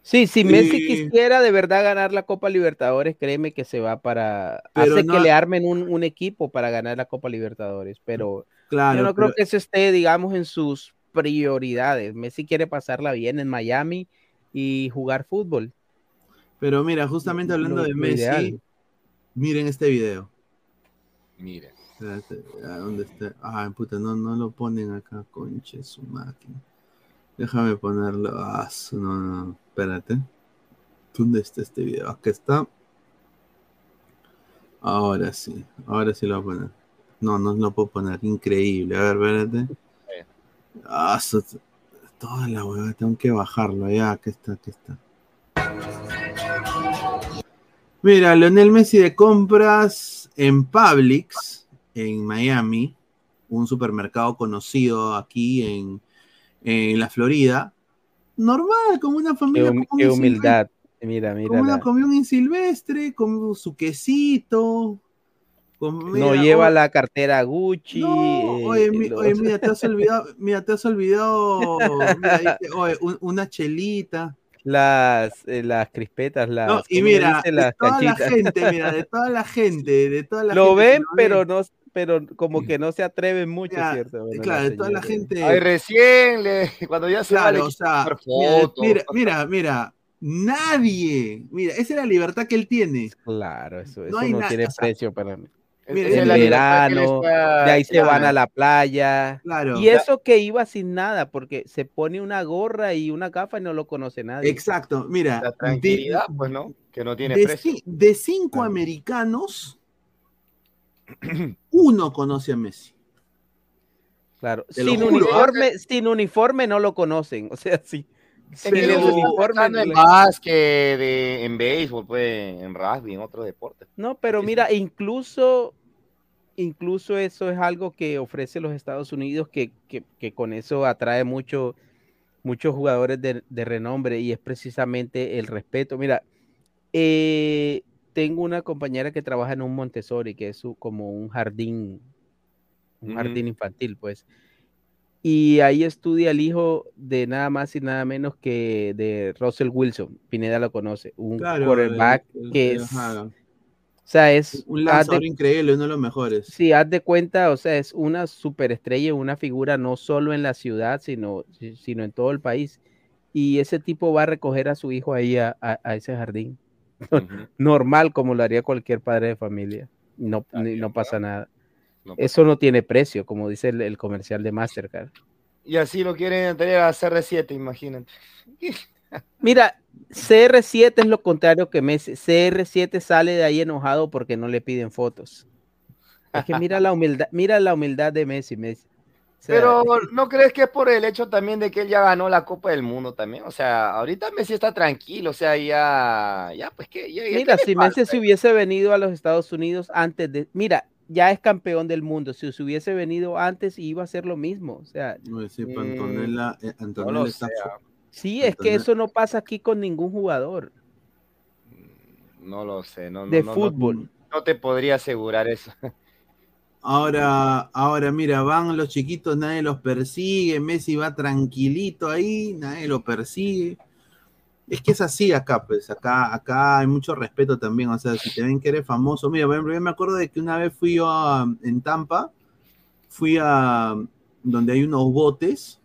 Sí, si Messi Sí. quisiera de verdad ganar la Copa Libertadores, créeme que se va para... Pero hace no- que le armen un, un equipo para ganar la Copa Libertadores, pero Claro, yo no creo pero- que eso esté, digamos, en sus prioridades. Messi quiere pasarla bien en Miami y jugar fútbol. Pero mira, justamente hablando lo- de lo Messi, ideal. miren este video. Mire. Espérate, ¿a ¿dónde está? Ah, puta, no, no lo ponen acá, conche su máquina. Déjame ponerlo. Ah, su- no, no, espérate. ¿Dónde está este video? Acá está. Ahora sí, ahora sí lo voy a poner. No, no lo puedo poner. Increíble. A ver, espérate. Ah, eso- toda la hueva, tengo que bajarlo. Ya, aquí está, aquí está. Mira, Leonel Messi de compras en Publix, en Miami, un supermercado conocido aquí en, en la Florida. Normal, como una familia. qué humildad. Mira, mira. Como una la- comió un silvestre, con su quesito. Con- no mira, lleva oh, la cartera Gucci. no, eh, oye, mi- los- oye, mira, te has olvidado, mira, te has olvidado, mira, oye, un- una chelita. las, eh, las crispetas, las. No, y ¿cómo le mira, dice? de las toda la canchitas. gente, mira, de toda la gente, de toda la lo gente ven, lo pero ve, no, pero como que no se atreven mucho, Mira, ¿cierto? Bueno, claro, la de toda la gente, Ay, recién, le, cuando ya se claro, o sea, fotos. mira, mira, mira, nadie, mira, esa es la libertad que él tiene. Claro, eso, No eso hay no tiene o sea, precio para mí. Mira, él verano, está- De ahí se van a la playa. Claro, Y eso que iba sin nada, porque se pone una gorra y una gafa y no lo conoce nadie. exacto, mira, La de- tranquilidad, pues, ¿no? Que no tiene de, precio. ci- de cinco Claro. americanos, uno conoce a Messi. Claro. Te Sin uniforme, sin uniforme no lo conocen. O sea, sí. Sin que el uniforme. en básquet, de- en béisbol, pues, en rugby, en otros deportes. No, pero Sí, mira, incluso, incluso eso es algo que ofrece los Estados Unidos, que, que- que con eso atrae mucho, muchos jugadores de, de renombre y es precisamente el respeto. Mira, eh, tengo una compañera que trabaja en un Montessori, que es su- como un jardín, un jardín infantil, pues. Y ahí estudia el hijo de nada más y nada menos que de Russell Wilson. Pineda lo conoce, un Claro, quarterback el- el- que el- es, ajá, sea, es un lanzador de- increíble, uno de los mejores. Sí, haz de cuenta, o sea, es una superestrella, una figura no solo en la ciudad, sino, si- sino en todo el país. Y ese tipo va a recoger a su hijo ahí a, a- a ese jardín. Ujú. Normal, como lo haría cualquier padre de familia. No, Ah, ni- bien, no pasa nada. No, pues. Eso no tiene precio, como dice el, el comercial de Mastercard. Y así lo quieren tener a CR7, imagínate. Mira, CR7 es lo contrario que Messi. CR7 sale de ahí enojado porque no le piden fotos. Es que mira la humildad, mira la humildad de Messi, Messi. O sea, Pero ¿no crees que es por el hecho también de que él ya ganó la Copa del Mundo también? O sea, ahorita Messi está tranquilo, o sea, ya, ya pues que ya, ya Mira, ¿qué le si falta? Messi se hubiese venido a los Estados Unidos antes de, mira, ya es campeón del mundo. Si se hubiese venido antes iba a ser lo mismo. O sea, No, sí, Mm, Antonella, eh, No Antonella lo está sí, es que eso no pasa aquí con ningún jugador no lo sé, no, de no, fútbol. no te podría asegurar eso. Ahora, ahora mira, van los chiquitos, nadie los persigue, Messi va tranquilito ahí, nadie lo persigue. Es que es así acá, pues, acá, acá hay mucho respeto también, o sea, si te ven que eres famoso, mira, por ejemplo, yo me acuerdo de que una vez fui yo a- en Tampa, fui a donde hay unos botes,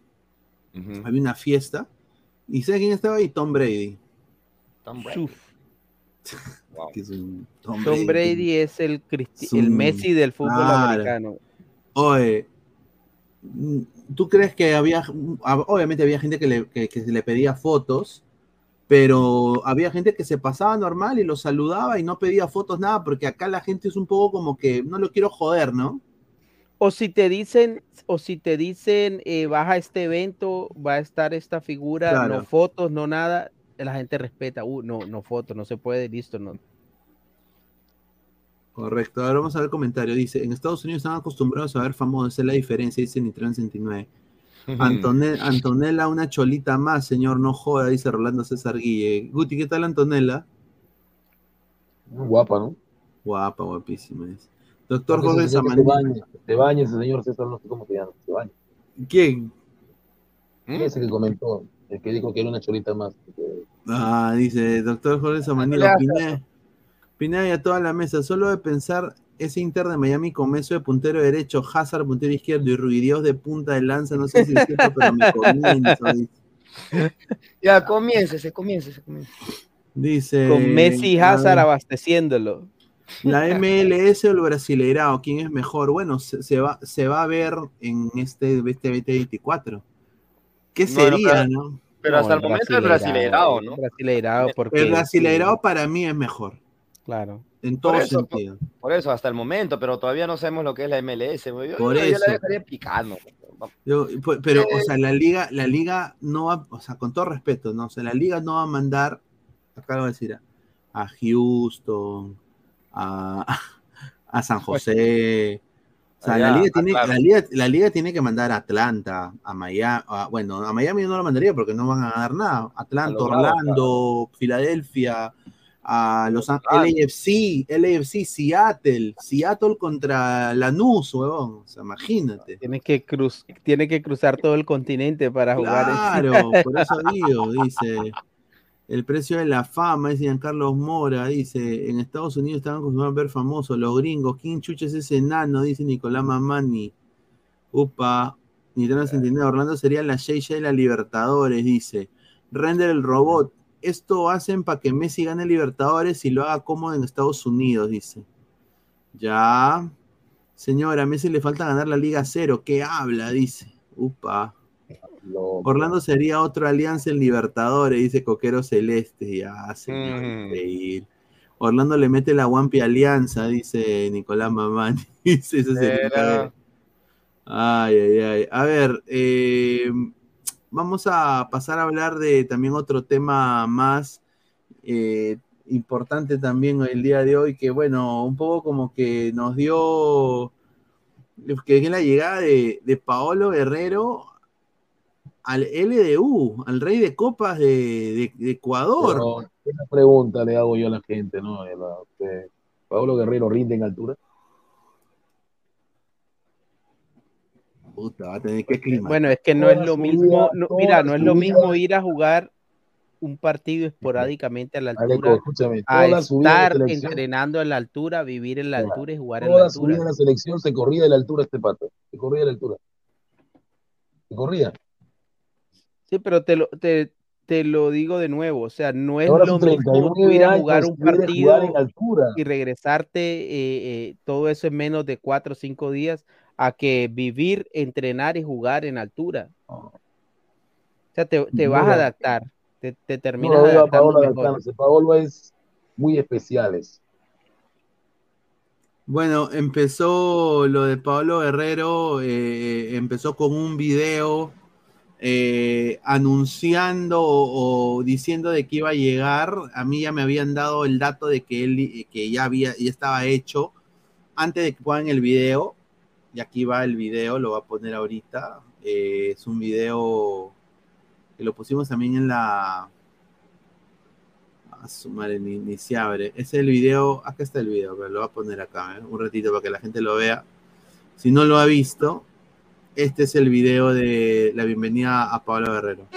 había una fiesta, y ¿sabes quién estaba ahí? Tom Brady. Tom Brady. Uf, Wow. que es un Tom Brady es el, cristi- Messi del fútbol claro. americano. Oye, mm, ¿tú crees que había, obviamente había gente que, le, que, que se le pedía fotos, pero había gente que se pasaba normal y lo saludaba y no pedía fotos, nada, porque acá la gente es un poco como que no lo quiero joder, ¿no? O si te dicen, o si te dicen, eh, vas a este evento, va a estar esta figura, Claro. no fotos, no nada, la gente respeta, uh, no, no fotos, no se puede, listo, no. Correcto, ahora vamos a ver el comentario. Dice, en Estados Unidos están acostumbrados a ver famosos, esa es la diferencia, dice Nitran 69. Antone- Antonella, una cholita más, señor, no joda, dice Rolando César Guille. Guti, ¿qué tal Antonella? Guapa, ¿no? Guapa, guapísima. es. Doctor Jorge Samaniego. baña ese señor César, no sé cómo se llama, se baña. ¿Quién? ¿Mm? Ese que comentó, el que dijo que era una cholita más. que- Ah, dice doctor Jorge Samaniego. Pineda, Pineda y a toda la mesa. Solo de pensar ese Inter de Miami con Meso de puntero derecho, Hazard puntero izquierdo y Ruidios de punta de lanza. No sé si es cierto, pero me comienzo. Dice. Ya, comience, se comience, se comience. Dice, Con Messi y Hazard abasteciéndolo. La MLS o el Brasileirao, ¿quién es mejor? Bueno, se, se va, se va a ver en este, este 2024. ¿Qué sería, pero- no? Pero hasta el momento el Brasileirao, ¿no? Brasileirao, porque El Brasileirao para mí es mejor. Claro. En todo Por eso, sentido. Por eso, hasta el momento, pero todavía no sabemos lo que es la MLS. Yo, Por yo- yo eso. la dejaría picando. Yo- pero, o sea, la liga, la liga no va, o sea, con todo respeto, ¿no? O sea, la liga no va a mandar, acá lo voy a decir, a Houston, a, a San José. O sea, Allá, la, liga tiene, claro. la, liga, la liga tiene que mandar a Atlanta, a Miami, a- bueno, a Miami yo no lo mandaría porque no van a ganar nada. Atlanta, Orlando, Filadelfia, a Los. Ángeles, LAFC, LAFC, Seattle, Seattle contra Lanús, huevón. O sea, imagínate. Tiene que, cruz, tiene que cruzar todo el continente para jugar. en- Claro, por eso digo, dice. El precio de la fama, dice Carlos Mora, dice, en Estados Unidos estaban acostumbrados a ver famosos, los gringos, ¿quién chucha es ese enano? Dice Nicolás Mamani. Upa, Nitro 69, Orlando sería la JJ de la Libertadores, dice. Render el robot, esto hacen para que Messi gane Libertadores y lo haga cómodo en Estados Unidos, dice. Ya. Señora, a Messi le falta ganar la Liga Cero, ¿qué habla? Dice. Upa. Lo- Orlando sería otra alianza en Libertadores, dice Coquero Celeste. Ya, señor, Mm. increíble. Orlando le mete la Wampi Alianza, dice Nicolás Mamani. Dice, eso sería- Era- Ay, ay, ay. A ver, eh, vamos a pasar a hablar de también otro tema más eh, importante también el día de hoy, que bueno, un poco como que nos dio que es la llegada de, de Paolo Guerrero al LDU, al rey de copas de, de- de Ecuador. Pero, Una pregunta le hago yo a la gente, ¿no? La- de- Pablo Guerrero rinde en altura. Puta, va a tener que climatizar. Bueno, es que no Toda es lo mismo, vida, no- mira, no es lo vida. mismo ir a jugar un partido esporádicamente a la Aleco, altura, escúchame, a estar entrenando en la altura, vivir en la altura y jugar en la altura. en la selección se corría de la altura este pato. Se corría de la altura. Se corría. Sí, pero te lo, te, te lo digo de nuevo, o sea, no es Ahora lo mismo tú 39 ir a jugar un partido jugar en altura. y regresarte, eh, eh, todo eso en menos de cuatro o cinco días, a que vivir, entrenar y jugar en altura. O sea, te, te No vas a adaptar, te, te No terminas a adaptando Paolo es muy especiales. Bueno, empezó lo de Pablo Guerrero, eh, empezó con un video eh, anunciando o, diciendo de que iba a llegar. A mí ya me habían dado el dato de que él que ya había, ya estaba hecho antes de que pongan el video. Y aquí va el video, lo voy a poner ahorita. Eh, es un video que lo pusimos también en la. A su madre, ni, ni se abre. Es el video, acá está el video, pero lo voy a poner acá, ¿eh? un ratito para que la gente lo vea. Si no lo ha visto, este es el video de la bienvenida a Pablo Guerrero.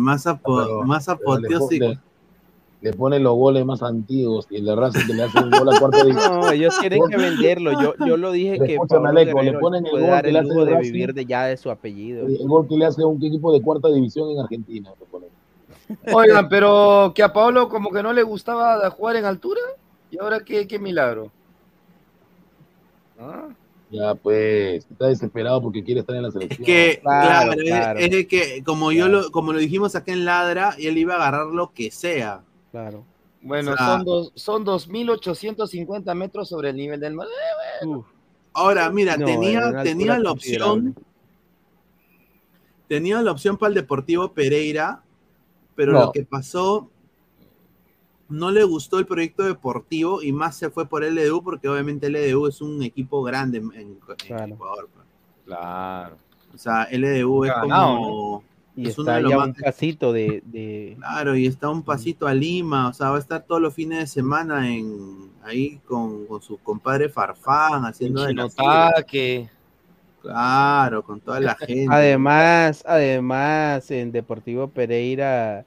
Más, apo- Pero- más le apoteósico. pone- Le ponen los goles más antiguos y el de Racing que le hace un gol a cuarta división. No, ellos quieren que venderlo. Yo, yo lo dije que Aleco, le ponen el puede gol dar que le hace de Racing. vivir de ya de su apellido. El gol que le hace a un equipo de cuarta división en Argentina. le. Oigan, pero que a Pablo como que no le gustaba jugar en altura. ¿Y ahora qué, qué milagro? ¿Ah? Ya, pues, está desesperado porque quiere estar en la Es selección. que, Claro, claro, es- claro. es, de que, como yo lo, como lo dijimos acá en Ladra, él iba a agarrar lo que sea. Claro. Bueno, O sea- son, dos, son 2.850 metros sobre el nivel del mar. Uf, Ahora, mira, no, tenía, tenía la opción, tenía la opción para el Deportivo Pereira, pero No. lo que pasó, no le gustó el proyecto deportivo y más se fue por LDU, porque obviamente LDU es un equipo grande en, en- en Claro. Ecuador. pues. Claro. O sea, LDU es Ganado, como... Y es uno está de los ya más- un pasito de, de- Claro, y está un pasito a Lima, o sea, va a estar todos los fines de semana en, ahí con, con su compadre Farfán haciendo de la Chinotaque. Claro, con toda la gente. Además, además, en Deportivo Pereira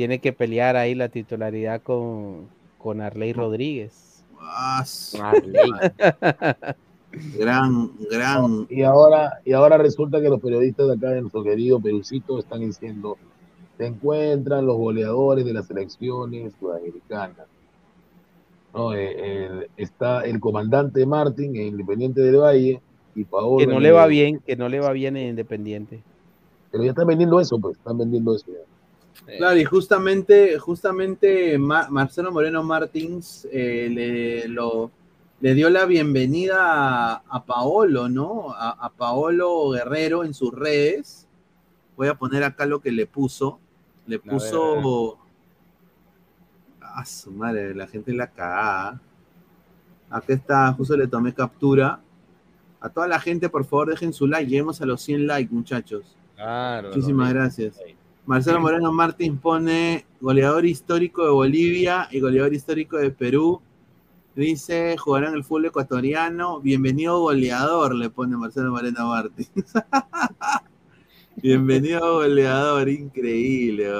tiene que pelear ahí la titularidad con, con Arley Rodríguez. Ah, Arley. gran, gran. Y ahora, y ahora resulta que los periodistas de acá de nuestro querido Perucito están diciendo, se encuentran los goleadores de las selecciones sudamericanas. No, eh, el- está el comandante Martín en Independiente del Valle y Paolo. Que no le el- va bien, que no le va bien en Independiente. Pero ya están vendiendo eso, pues, están vendiendo eso ya. Claro, y justamente, justamente Ma- Marcelo Moreno Martins eh, le, lo- le dio la bienvenida a, a Paolo, ¿no? A, a Paolo Guerrero en sus redes. Voy a poner acá lo que le puso. Le puso. A su madre, la gente la cagada. Acá está, justo le tomé captura. A toda la gente, por favor, dejen su like. Lleguemos a los 100 likes, muchachos. Claro. Muchísimas gracias. Marcelo Moreno Martín pone goleador histórico de Bolivia y goleador histórico de Perú. Dice, jugará en el fútbol ecuatoriano. Bienvenido goleador, le pone Marcelo Moreno Martín. Bienvenido goleador, increíble.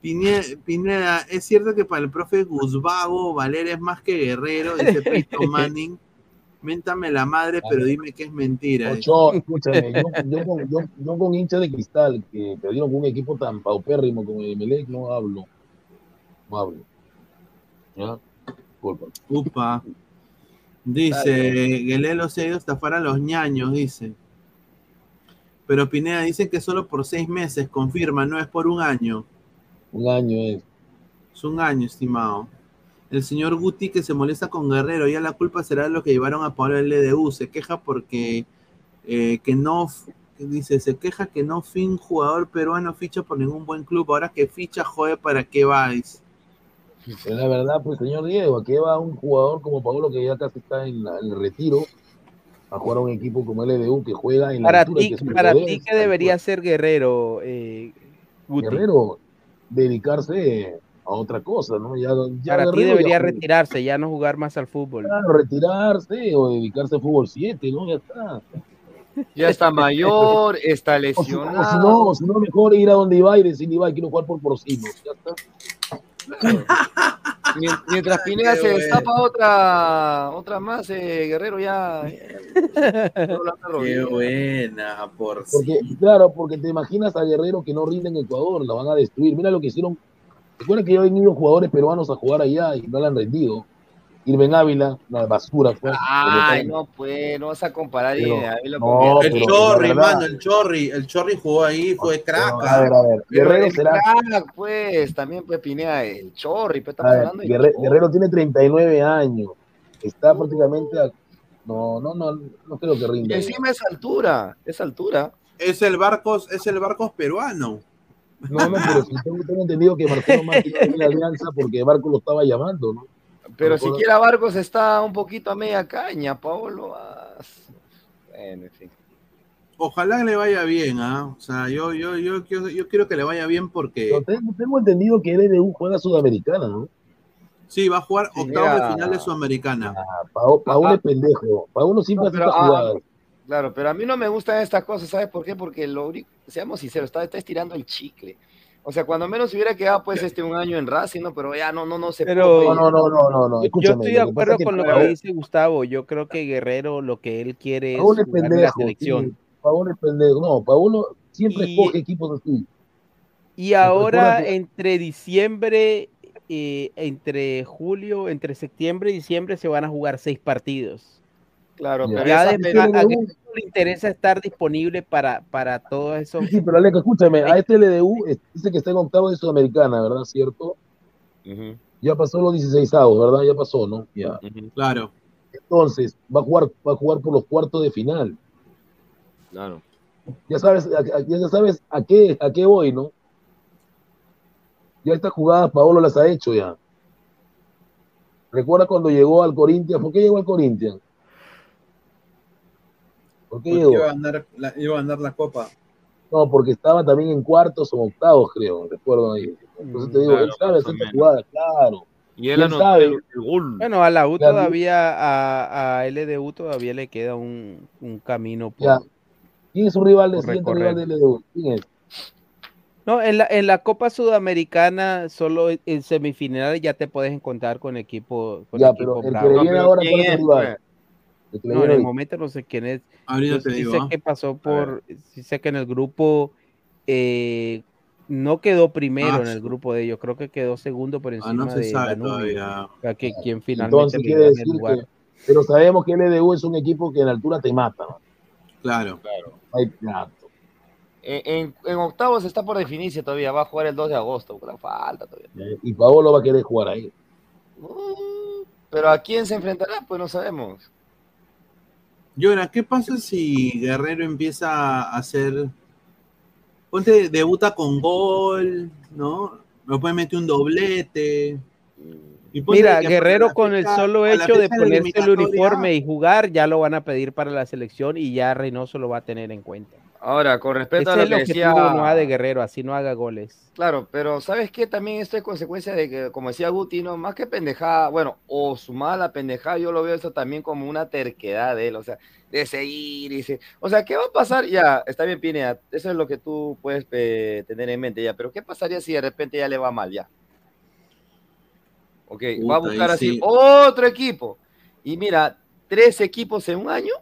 Pineda, es cierto que para el profe Guzbago, Valera es más que guerrero, dice Peyton Manning. Méntame la madre, pero dime que es mentira. dice. Ocho, escúchame, yo, yo con, yo- yo con hinchas de cristal que perdieron con un equipo tan paupérrimo como el Emelec no hablo. No hablo. ¿Ya? Disculpa. Upa. Dice, Guelelo se ha ido a estafar a los ñaños, dice. Pero Pineda dicen que solo por seis meses, confirma, no es por un año. Un año es. Es un año, estimado. El señor Guti que se molesta con Guerrero, ya la culpa será de los que llevaron a Pablo el LDU. Se queja porque eh, que no, dice, se queja que no fin jugador peruano ficha por ningún buen club. Ahora que ficha, joder, ¿para qué vais? Es la verdad, pues, señor Diego, aquí va un jugador como Pablo que ya casi está en, la- en el retiro a jugar a un equipo como el LDU que juega en la Para altura que para ti, ¿qué debería ser Guerrero, eh, Guti? Guerrero dedicarse a otra cosa, ¿no? Ya, ya Para ti debería ya- retirarse, ya no jugar más al fútbol. Claro, retirarse o dedicarse a fútbol 7, ¿no? Ya está. Ya está mayor, está O si, o si no, lesionado. o si no, mejor ir a donde iba y decir, iba, quiero jugar por porcinos. Ya está. Mien- Mientras Pineda se bueno. destapa otra, otra más, eh, Guerrero ya. Qué buena, por Porque, claro, porque te imaginas a Guerrero que no rinde en Ecuador, la van a destruir. Mira lo que hicieron. Recuerda que ya han ido jugadores peruanos a jugar allá y no la han rendido. Irben Ávila, una basura fue. Ay, no, pues, no vas a comparar. Pero- y a mí lo no. El pero Chorri, la mano, el Chorri, el Chorri jugó ahí, fue crack. A ver, a ver. Guerrero será. crack, pues, también, pues, Pineda, el chorri, pues, estamos ver, hablando de. Guerrero tiene 39 años. Está prácticamente. a- no, no, no, no creo que Y rinda. encima es altura, es altura. Es el Barcos, es el Barcos peruano. No, no, pero si tengo, tengo entendido que Marcelo Martín no tiene alianza porque Barco lo estaba llamando, ¿no? Pero Recuerda- siquiera Vargas está un poquito a media caña, Paolo. ah, Bueno, en fin. Ojalá le vaya bien, ¿ah? O sea, yo, yo, yo, quiero- yo quiero que le vaya bien porque tengo, tengo entendido que LDU juega Sudamericana, ¿no? sí, va a jugar Sí, octavos de mira. final de Sudamericana. Pau- Pauno Ah. es pendejo. Pauno siempre No, hace pero, estas ah, jugadas. Claro, pero a mí no me gustan estas cosas, ¿sabes por qué? Porque lo único, seamos sinceros, está, está estirando el chicle. O sea, cuando menos hubiera quedado pues este un año en Racing, ¿no? Pero ya no, no, no se Pero- No, no, no, no, no, no. Yo estoy de acuerdo con lo Paolo- que dice Gustavo. Yo creo que Guerrero lo que él quiere es Paolo es jugar en la pendejo. selección. sí. Es pendejo. No, Pauno siempre Y- escoge equipos así. Y ahora entre diciembre, eh, entre julio, entre septiembre y diciembre se van a jugar seis partidos. Claro, Ya. pero Ya esa de- le interesa estar disponible para, para todos esos. Sí, pero Aleco, escúchame. A este LDU dice que está en octavo de Sudamericana, ¿verdad? ¿Cierto? Ya pasó los 16 ¿verdad? Ya pasó, ¿no? Ya. Claro. Entonces, va a jugar, va a jugar por los cuartos de final. claro. Ya sabes, a- ya sabes a qué, a qué voy, ¿no? Ya estas jugadas Paolo las ha hecho ya. Recuerda cuando llegó al Corinthians, ¿por qué llegó al Corinthians? ¿Por qué iba a ganar la, iba a ganar la copa. No, porque estaba también en cuartos o octavos, creo, recuerdo ahí. Entonces te digo, Claro, él sabe hacer esta jugada, claro. Y él ¿Quién anotó sabe? el, el gol. Bueno, a la U todavía, a, a LDU todavía le queda un, un camino por, Ya. ¿Quién es su rival, Por siguiente recorrer. rival del LDU? ¿Quién es? No, en la, en la Copa Sudamericana, solo en- semifinales ya te puedes encontrar con equipo, con Ya, equipo pero el que No, viene ahora, ¿quién ¿cuál es es, el rival? pues? El que le No, en el momento no sé quién es. Ahorita Yo te sí digo. sé ¿ah? que pasó por, sí sé que en el grupo eh, no quedó primero Ah, en el grupo de ellos, creo que quedó segundo por Ah, encima no se de sabe todavía. o sea, que quien finalmente Entonces quiere gane el decir lugar. que, pero sabemos que el LDU es un equipo que en altura te mata, ¿no? Claro. Hay plato. En, en- en octavos está por definirse todavía. Va a jugar el 2 de agosto. La falta todavía. ¿eh? Y Paolo va a querer jugar ahí. Uh, pero a quién se enfrentará, pues no sabemos. Llora, ¿qué pasa si Guerrero empieza a hacer. Ponte, debuta con gol, ¿no? Después mete un doblete. y Mira, Guerrero con el solo hecho de ponerse el uniforme y jugar, ya lo van a pedir para la selección y ya Reynoso lo va a tener en cuenta. Ahora, con respecto Ese a lo que decía. no ha de Guerrero, así no haga goles. Claro, pero ¿sabes qué? También esto es consecuencia de que, como decía Guti, ¿no? Más que pendejada, bueno, o su mala pendejada, yo lo veo esto también como una terquedad de él, o sea, de seguir y se... O sea, ¿qué va a pasar? Ya, está bien, Pineda, eso es lo que tú puedes eh, tener en mente ya, pero ¿qué pasaría si de repente ya le va mal ya? Ok, va a buscar así sí. otro equipo. Y mira, tres equipos en un año,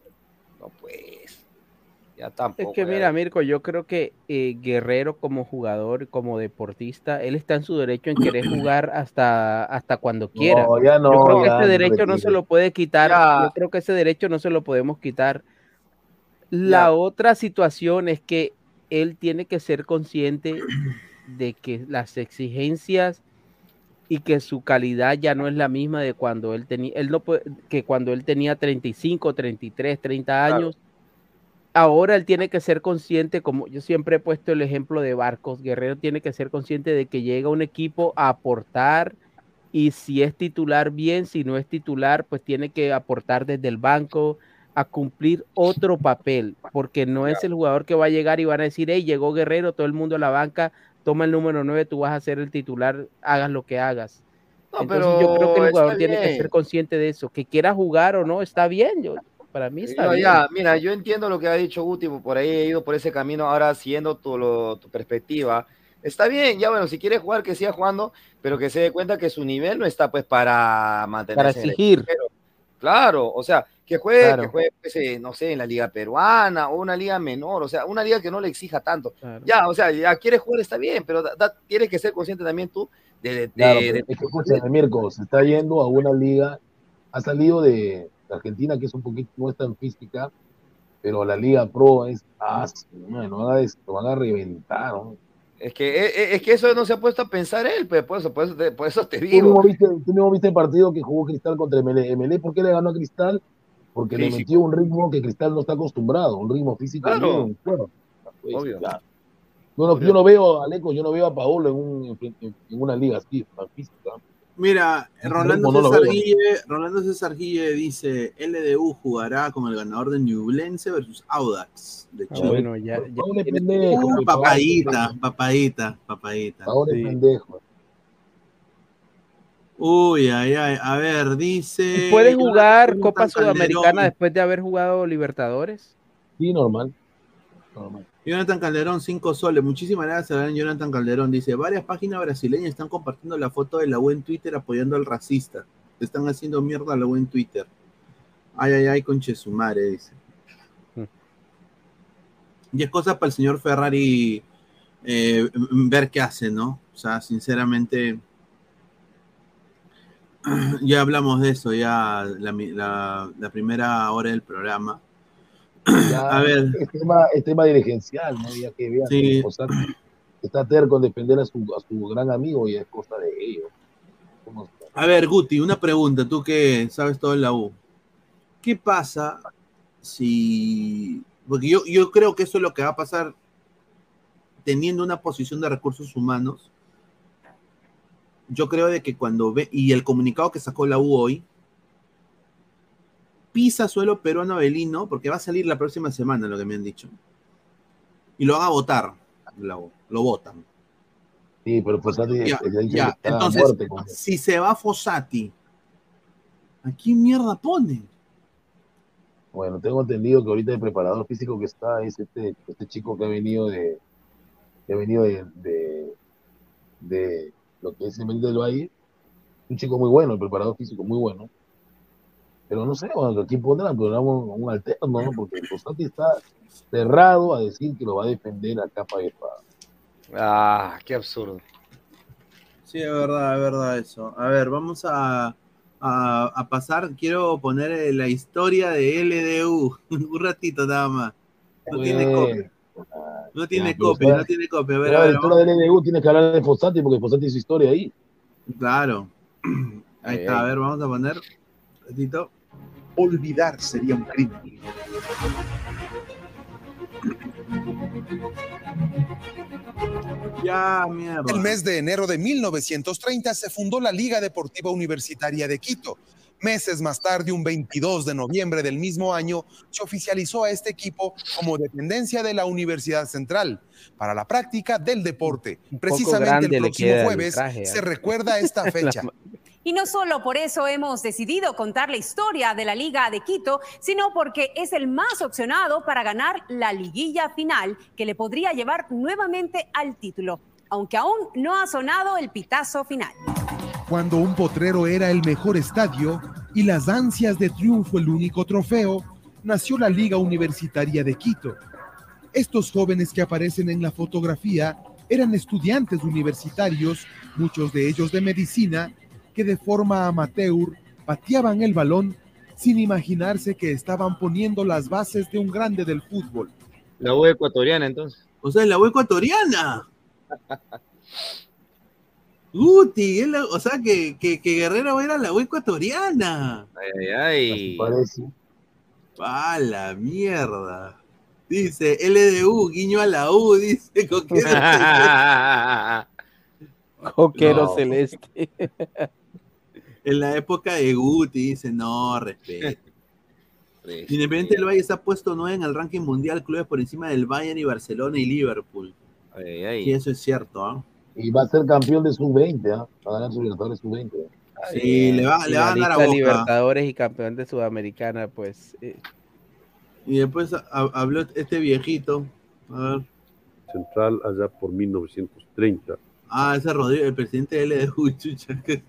ya tampoco. Es que ya. mira, Mirko, yo creo que eh, Guerrero como jugador, como deportista, él está en su derecho en querer jugar hasta, hasta cuando quiera. No, ya no. yo creo que ya, ese derecho no se lo puede quitar. Ya. Yo creo que ese derecho no se lo podemos quitar. La otra situación es que él tiene que ser consciente de que las exigencias y que su calidad ya no es la misma de cuando él tenía, él no que cuando él tenía 35, 33, 30 años. Ahora él tiene que ser consciente, como yo siempre he puesto el ejemplo de Barcos, Guerrero tiene que ser consciente de que llega un equipo a aportar y si es titular bien, si no es titular, pues tiene que aportar desde el banco a cumplir otro papel, porque no es el jugador que va a llegar y van a decir, hey, llegó Guerrero, todo el mundo a la banca, toma el número 9, tú vas a ser el titular, hagas lo que hagas. No, Entonces pero yo creo que el jugador tiene que ser consciente de eso, que quiera jugar o no, está bien, yo, para mí está No, bien. ya, mira, yo entiendo lo que ha dicho Guti, por ahí he ido por ese camino, ahora siguiendo tu, lo- tu perspectiva. Está bien, ya bueno, si quiere jugar, que siga jugando, pero que se dé cuenta que su nivel no está pues para mantenerse. Para en el exigir. Claro, o sea, que juegue, Claro. que juegue, pues, eh, no sé, en la liga peruana o una liga menor, o sea, una liga que no le exija tanto. Claro. Ya, o sea, ya quiere jugar, está bien, pero da- da- tienes que ser consciente también tú de, de- Claro, de- es que escúchame, Mirko, se está yendo a una liga, ha salido de, de Argentina, que es un poquito, no es tan física, pero la Liga Pro es, ah, bueno, lo van a reventar, ¿no? es que es, es que eso no se ha puesto a pensar él, pues, por eso, por eso te, por eso te ¿Tú mismo, digo. viste, tú mismo viste el partido que jugó Cristal contra MLE. MLE, ¿por qué le ganó a Cristal? Porque le Físico. metió un ritmo que Cristal no está acostumbrado, un ritmo físico. Claro. bueno, pues, Obvio. claro. Yo no, yo no veo, Aleco, yo no veo a Paolo en, un, en, en una liga así, tan física. Mira, Rolando no César. Guille, Rolando César Guille dice, LDU jugará con el ganador de Ñublense versus Audax de Ah, Chile. bueno, ya, ya pendejo. Uh, papadita, papadita, papadita. Es Sí. pendejo. Uy, ay, ay, a ver, dice... ¿Y ¿Puede jugar Copa Sudamericana Calderón. después de haber jugado Libertadores? Sí, normal. normal. Jonathan Calderón, 5 soles. Muchísimas gracias, a Jonathan Calderón. Dice, varias páginas brasileñas están compartiendo la foto de la U en Twitter apoyando al racista. Están haciendo mierda a la U en Twitter. Ay, ay, ay, conche su madre, dice. Y es cosa para el señor Ferrari eh, ver qué hace, ¿no? O sea, sinceramente, ya hablamos de eso, ya la primera hora del programa. Ya, A ver. Es tema, es tema dirigencial, ¿no? Ya que vean Sí. está terco en defender a su, a su gran amigo y es cosa de ellos. A ver, Guti, una pregunta, tú que sabes todo en la U. ¿Qué pasa si... Porque yo, yo creo que eso es lo que va a pasar teniendo una posición de recursos humanos. Yo creo de que cuando ve... Y el comunicado que sacó la U hoy, pisa suelo peruano Avelino, porque va a salir la próxima semana, lo que me han dicho. Y lo van a votar, lo votan. Sí, pero Fossati Ya, dicho ya, entonces, muerte si se va Fossati, ¿a quién mierda pone? Bueno, tengo entendido que ahorita el preparador físico que está es este, este chico que ha venido de que ha venido de, de, de lo que es Independiente del Valle. Un chico muy bueno, el preparador físico muy bueno. Pero no sé, bueno, aquí pondrán, pero un, un alterno, ¿no? Porque Fossati está cerrado a decir que lo va a defender a capa y espada. Ah, qué absurdo. Sí, es verdad, es verdad eso. A ver, vamos a, a, a pasar. Quiero poner la historia de LDU. Un ratito nada más. No tiene copia. No tiene ya, copia, está- no tiene copia. A ver, a la ver, historia del LDU tiene que hablar de Fossati porque Fossati hizo historia ahí. Claro. Ahí está, a ver, vamos a poner. Un ratito. Olvidar sería un crimen. Ya, mierda. El mes de enero de 1930 se fundó la Liga Deportiva Universitaria de Quito. Meses más tarde, un 22 de noviembre del mismo año, se oficializó a este equipo como dependencia de la Universidad Central para la práctica del deporte. Precisamente el próximo jueves traje, ¿eh? se recuerda esta fecha. Y no solo por eso hemos decidido contar la historia de la Liga de Quito, sino porque es el más opcionado para ganar la liguilla final que le podría llevar nuevamente al título, aunque aún no ha sonado el pitazo final. Cuando un potrero era el mejor estadio y las ansias de triunfo el único trofeo, nació la Liga Universitaria de Quito. Estos jóvenes que aparecen en la fotografía eran estudiantes universitarios, muchos de ellos de medicina, que de forma amateur pateaban el balón sin imaginarse que estaban poniendo las bases de un grande del fútbol. La U ecuatoriana, entonces. O sea, la U ecuatoriana. Guti, es la- o sea que, que, que Guerrero era la U ecuatoriana. Ay, ay, ay. Parece. A la mierda. Dice LDU, guiño a la U, dice Coquero. Coquero No. celeste. en la época de Guti, dice, no, respeto. Independiente del Valle está puesto 9 en el ranking mundial, clubes por encima del Bayern y Barcelona y Liverpool. Ay, ay. Sí, eso es cierto, ¿ah? Y va a ser campeón de sub-20, ¿ah? Va a ganar su Libertadores sub-20. Sí, le va, Y le va a ganar a Boca. Libertadores y campeón de Sudamericana, pues. eh, Y después ha- habló este viejito. A ver. Central allá por 1930 Ah, ese Rodrigo, el presidente de LDU, chucha. que-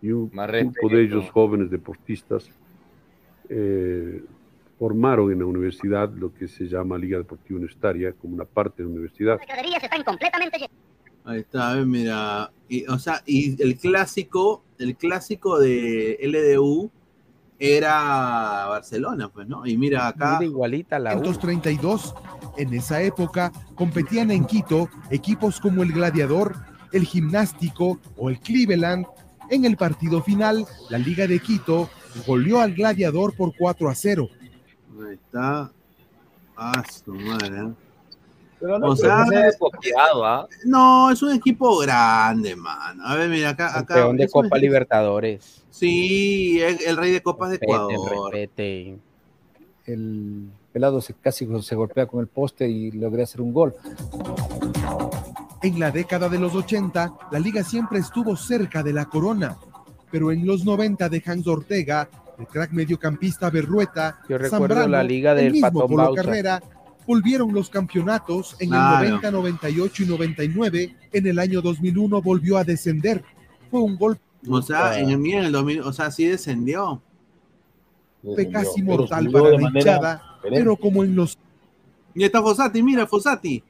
y un Más grupo respeto. de ellos jóvenes deportistas eh, formaron en la universidad lo que se llama Liga Deportiva Universitaria como una parte de la universidad. están completamente Ahí está, a ver, mira. Y, o sea, y el clásico, el clásico de LDU era Barcelona, pues, ¿no? Y mira acá. Mira, igualita la U. 1932, en esa época, competían en Quito equipos como el Gladiador, el Gimnástico o el Cleveland. En el partido final, la Liga de Quito goleó al Gladiador por 4 a 0. Ahí está. Ah, su madre. ¿eh? Pero O sea, se ha copiado, ¿ah? No, es un equipo grande, mano. A ver, mira, acá. acá Campeón de es un- Copa Libertadores. Sí, es el rey de copas de Ecuador. respeten. El pelado se, casi se golpea con el poste y logra hacer un gol. En la década de los 80, la liga siempre estuvo cerca de la corona, pero en los 90 de Hans Ortega, el crack mediocampista Berrueta, Yo recuerdo Zambrano, la liga el del mismo Patón Polo. Carrera, volvieron los campeonatos en Claro. el 90, 98 y 99. En el año 2001 volvió a descender. Fue un golpe O sea, en el, mira, en el 2000, o sea, sí descendió. casi Pero mortal para la manera hinchada, diferente. pero como en los Y está Fosati, mira, Fosati.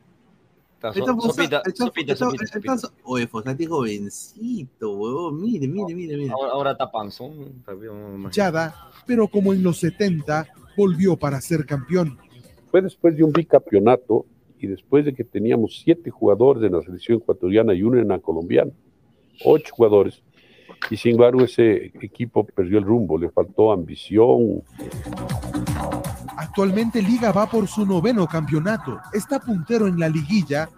Está so- sopita, está- sopita, está- sopita, ahí está- sopita. Oye, Fosati jovencito, huevón. Mire, mire, mire, mire. Ahora, ahora está panzón. hinchada, pero como en los 70 volvió para ser campeón. Fue después de un bicampeonato y después de que teníamos siete jugadores de la selección ecuatoriana y uno en la colombiana, ocho jugadores. Y sin embargo ese equipo perdió el rumbo, le faltó ambición, Actualmente Liga va por su noveno campeonato. Está puntero en la liguilla.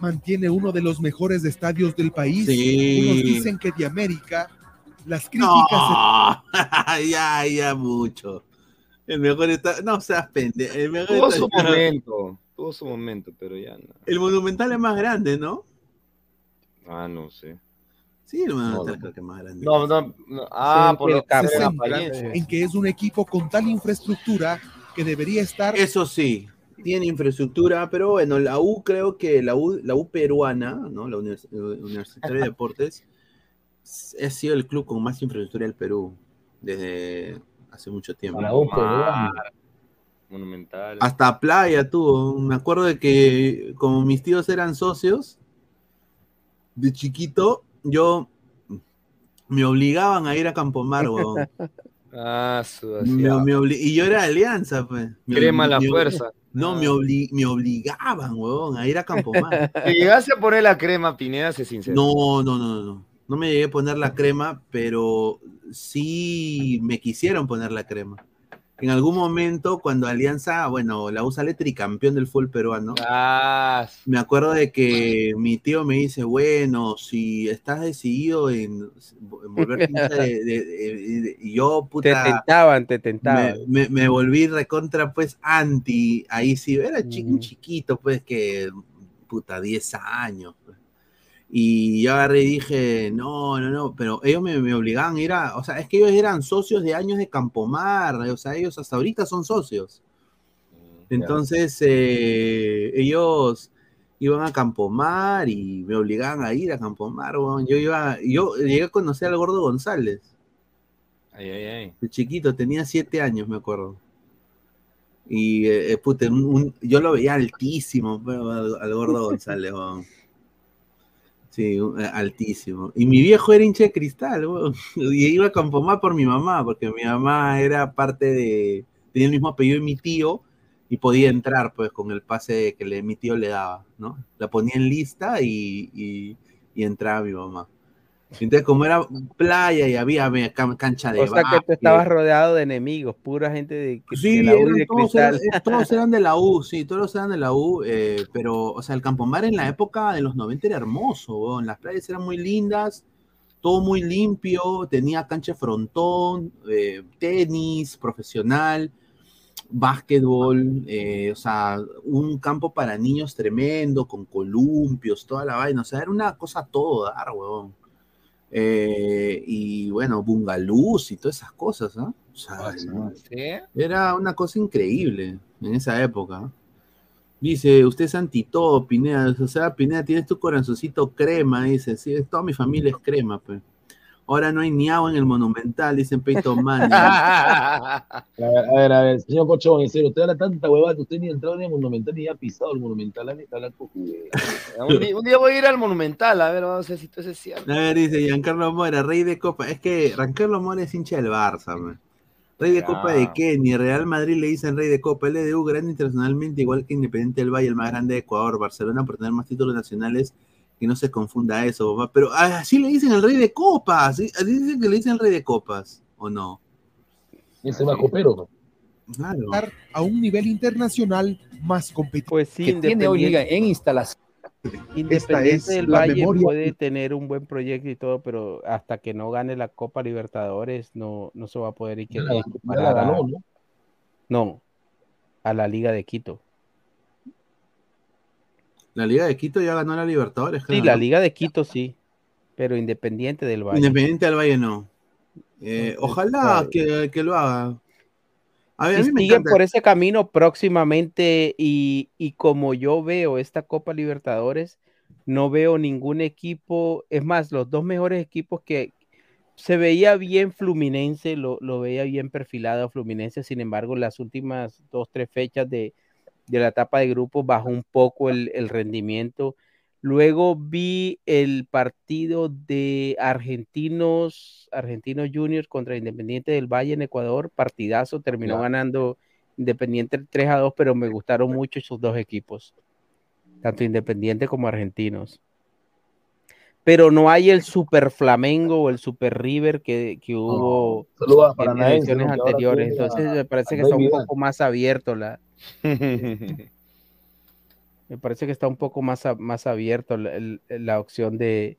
Mantiene uno de los mejores estadios del país. Sí. Unos dicen que de América. Las críticas No, ya, ya mucho. El mejor está. No seas pendejo. El mejor Tuvo está- su momento, tuvo su momento, pero ya no. El monumental es más grande, ¿no? Ah, no sé. Sí, No, está no. creo que más grande. No, no, no. Ah, Sí, por, se centra apariencia. en que es un equipo con tal infraestructura que debería estar Eso sí, tiene infraestructura, pero bueno, la U creo que la U, la U peruana, ¿no? La Univers- Universitaria de Deportes, ha sido el club con más infraestructura del Perú desde hace mucho tiempo. La U peruana. Monumental. Hasta playa tuvo. Me acuerdo de que como mis tíos eran socios, de chiquito, yo me obligaban a ir a Campomar, weón. Ah, su así, Me- ah. me y yo era de alianza, pues. Me Crema la fuerza. No, me, obli- me obligaban, weón, a ir a Campomar. Si llegaste a poner la crema, Pineda, sé sincero. No, no, no, no. No me llegué a poner la crema, pero sí me quisieron poner la crema. En algún momento, cuando Alianza, bueno, la U sale tricampeón del fútbol peruano, Ah, me acuerdo de que mi tío me dice, bueno, si estás decidido en, hincha de, de- de- de- y yo, Te puta, tentaban, te tentaban. me, me- me volví recontra, pues, anti, ahí sí, era un chiquito, pues, que, puta, 10 años. pues. Y yo agarré y dije, no, no, no, pero ellos me, me obligaban a ir a, o sea, es que ellos eran socios de años de Campomar, o sea, ellos hasta ahorita son socios. Entonces, eh, ellos iban a Campomar y me obligaban a ir a Campomar, weón. Yo iba, yo llegué a conocer al Gordo González. Ay, ay, ay. De chiquito, tenía siete años, me acuerdo. Y eh, eh, puta, un- un- yo lo veía altísimo, pero, al, al gordo González, weón. Sí, eh, altísimo. Y mi viejo era hincha de cristal. Y iba a Campomar por mi mamá, porque mi mamá era parte de. tenía el mismo apellido de mi tío y podía entrar, pues, con el pase que le, mi tío le daba, ¿no? La ponía en lista y, y entraba mi mamá. Entonces, como era playa y había cancha de O sea que tú estabas rodeado de enemigos, pura gente de, que- Sí, de la U eran de todos, eran, cristal. eh, todos eran de la U, sí, todos eran de la U, eh, pero, o sea, el Campomar en la época de los 90 era hermoso, weón, las playas eran muy lindas, todo muy limpio, tenía cancha frontón, eh, tenis profesional, básquetbol, eh, o sea, un campo para niños tremendo, con columpios, toda la vaina, o sea, era una cosa todo dar, weón. Eh, y bueno, bungalús y todas esas cosas, ¿ah? O sea, era una cosa increíble en esa época. Dice, usted es anti todo, Pineda. O sea, Pineda, tienes tu corazoncito crema. Dice, sí, toda mi familia es crema, pues. Ahora no hay ni agua en el monumental, dicen Peito Man. A ver, a ver, a ver, señor Cocho Bonicero, usted habla tanta huevada que usted ni ha entrado ni al Monumental ni ha pisado el Monumental, la neta, la jugué. Un día, un día voy a ir al Monumental, a ver, vamos a ver si esto es cierto. A ver, dice Giancarlo Mora, rey de copa. Es que Giancarlo Mora es hincha del Barça, man. Rey de copa de qué? Ni Real Madrid le dicen rey de copa. LDU grande internacionalmente, igual que Independiente del Valle, el más grande de Ecuador. Barcelona por tener más títulos nacionales. Que no se confunda eso, papá. Pero así le dicen el rey de copas. ¿sí? Así dicen que le dicen el rey de copas, ¿o no? Ese va copero. Claro. estar a un nivel internacional más competitivo. Pues sí, que tiene hoy liga en instalación. independiente es del la Valle memoria- puede tener un buen proyecto y todo, pero hasta que no gane la Copa Libertadores no, no se va a poder la- ganó, ¿no? no, a la Liga de Quito. La Liga de Quito ya ganó la Libertadores. Sí, la. Liga de Quito sí, pero Independiente del Valle. Independiente del Valle no. Eh, ojalá que, que lo haga. A ver, a si mí me siguen encanta. por ese camino próximamente y, y como yo veo esta Copa Libertadores, no veo ningún equipo, es más, los dos mejores equipos que se veía bien Fluminense, lo, lo veía bien perfilado Fluminense, sin embargo, las últimas dos, tres fechas de, de la etapa de grupos bajó un poco el, el rendimiento. Luego vi el partido de Argentinos, Argentinos Juniors contra Independiente del Valle en Ecuador, partidazo, terminó ganando Independiente 3 a 2, pero me gustaron mucho esos dos equipos, tanto Independiente como Argentinos. Pero no hay el Super Flamengo o el Super River que, que hubo a en ediciones ¿no? Anteriores. Entonces me parece que está un poco más abierto la, me parece que está un poco más, a- más abierto la, el- la opción de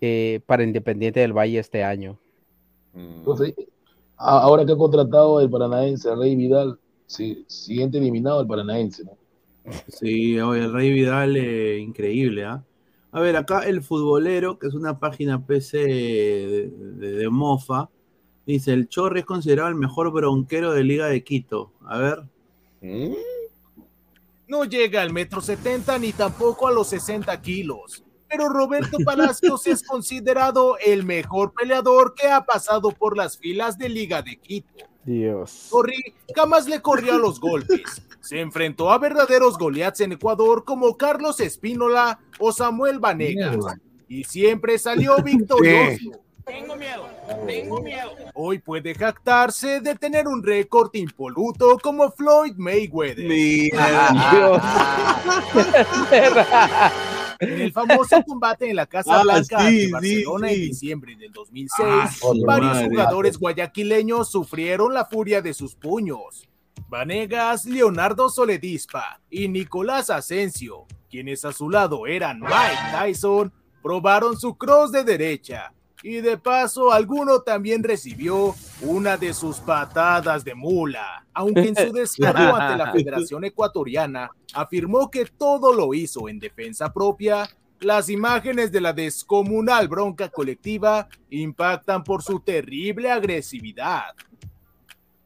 eh, para Independiente del Valle este año. Entonces, a- ahora que ha contratado el Paranaense, Rey Vidal, sí, siguiente eliminado el Paranaense, ¿no? Sí, oye, el Rey Vidal, eh, increíble, ¿ah? A ver, acá el futbolero, que es una página PC de, de- de mofa, dice, el Chorri es considerado el mejor bronquero de Liga de Quito. A ver. No llega al metro 70 ni tampoco a los 60 kilos. Pero Roberto Palacios es considerado el mejor peleador que ha pasado por las filas de Liga de Quito. Dios. Corri jamás le corrió a los golpes. Se enfrentó a verdaderos Goliaths en Ecuador como Carlos Espínola o Samuel Vanegas. Y siempre salió victorioso. Tengo miedo, tengo miedo. Hoy puede jactarse de tener un récord impoluto como Floyd Mayweather. En el famoso combate en la Casa Ah, Blanca sí, de sí, Barcelona en diciembre del 2006, Ah, varios madre. jugadores guayaquileños sufrieron la furia de sus puños. Vanegas, Leonardo Soledispa y Nicolás Asensio, quienes a su lado eran Mike Tyson, probaron su cross de derecha. Y de paso, alguno también recibió una de sus patadas de mula, aunque en su descargo ante la Federación Ecuatoriana afirmó que todo lo hizo en defensa propia. Las imágenes de la descomunal bronca colectiva impactan por su terrible agresividad.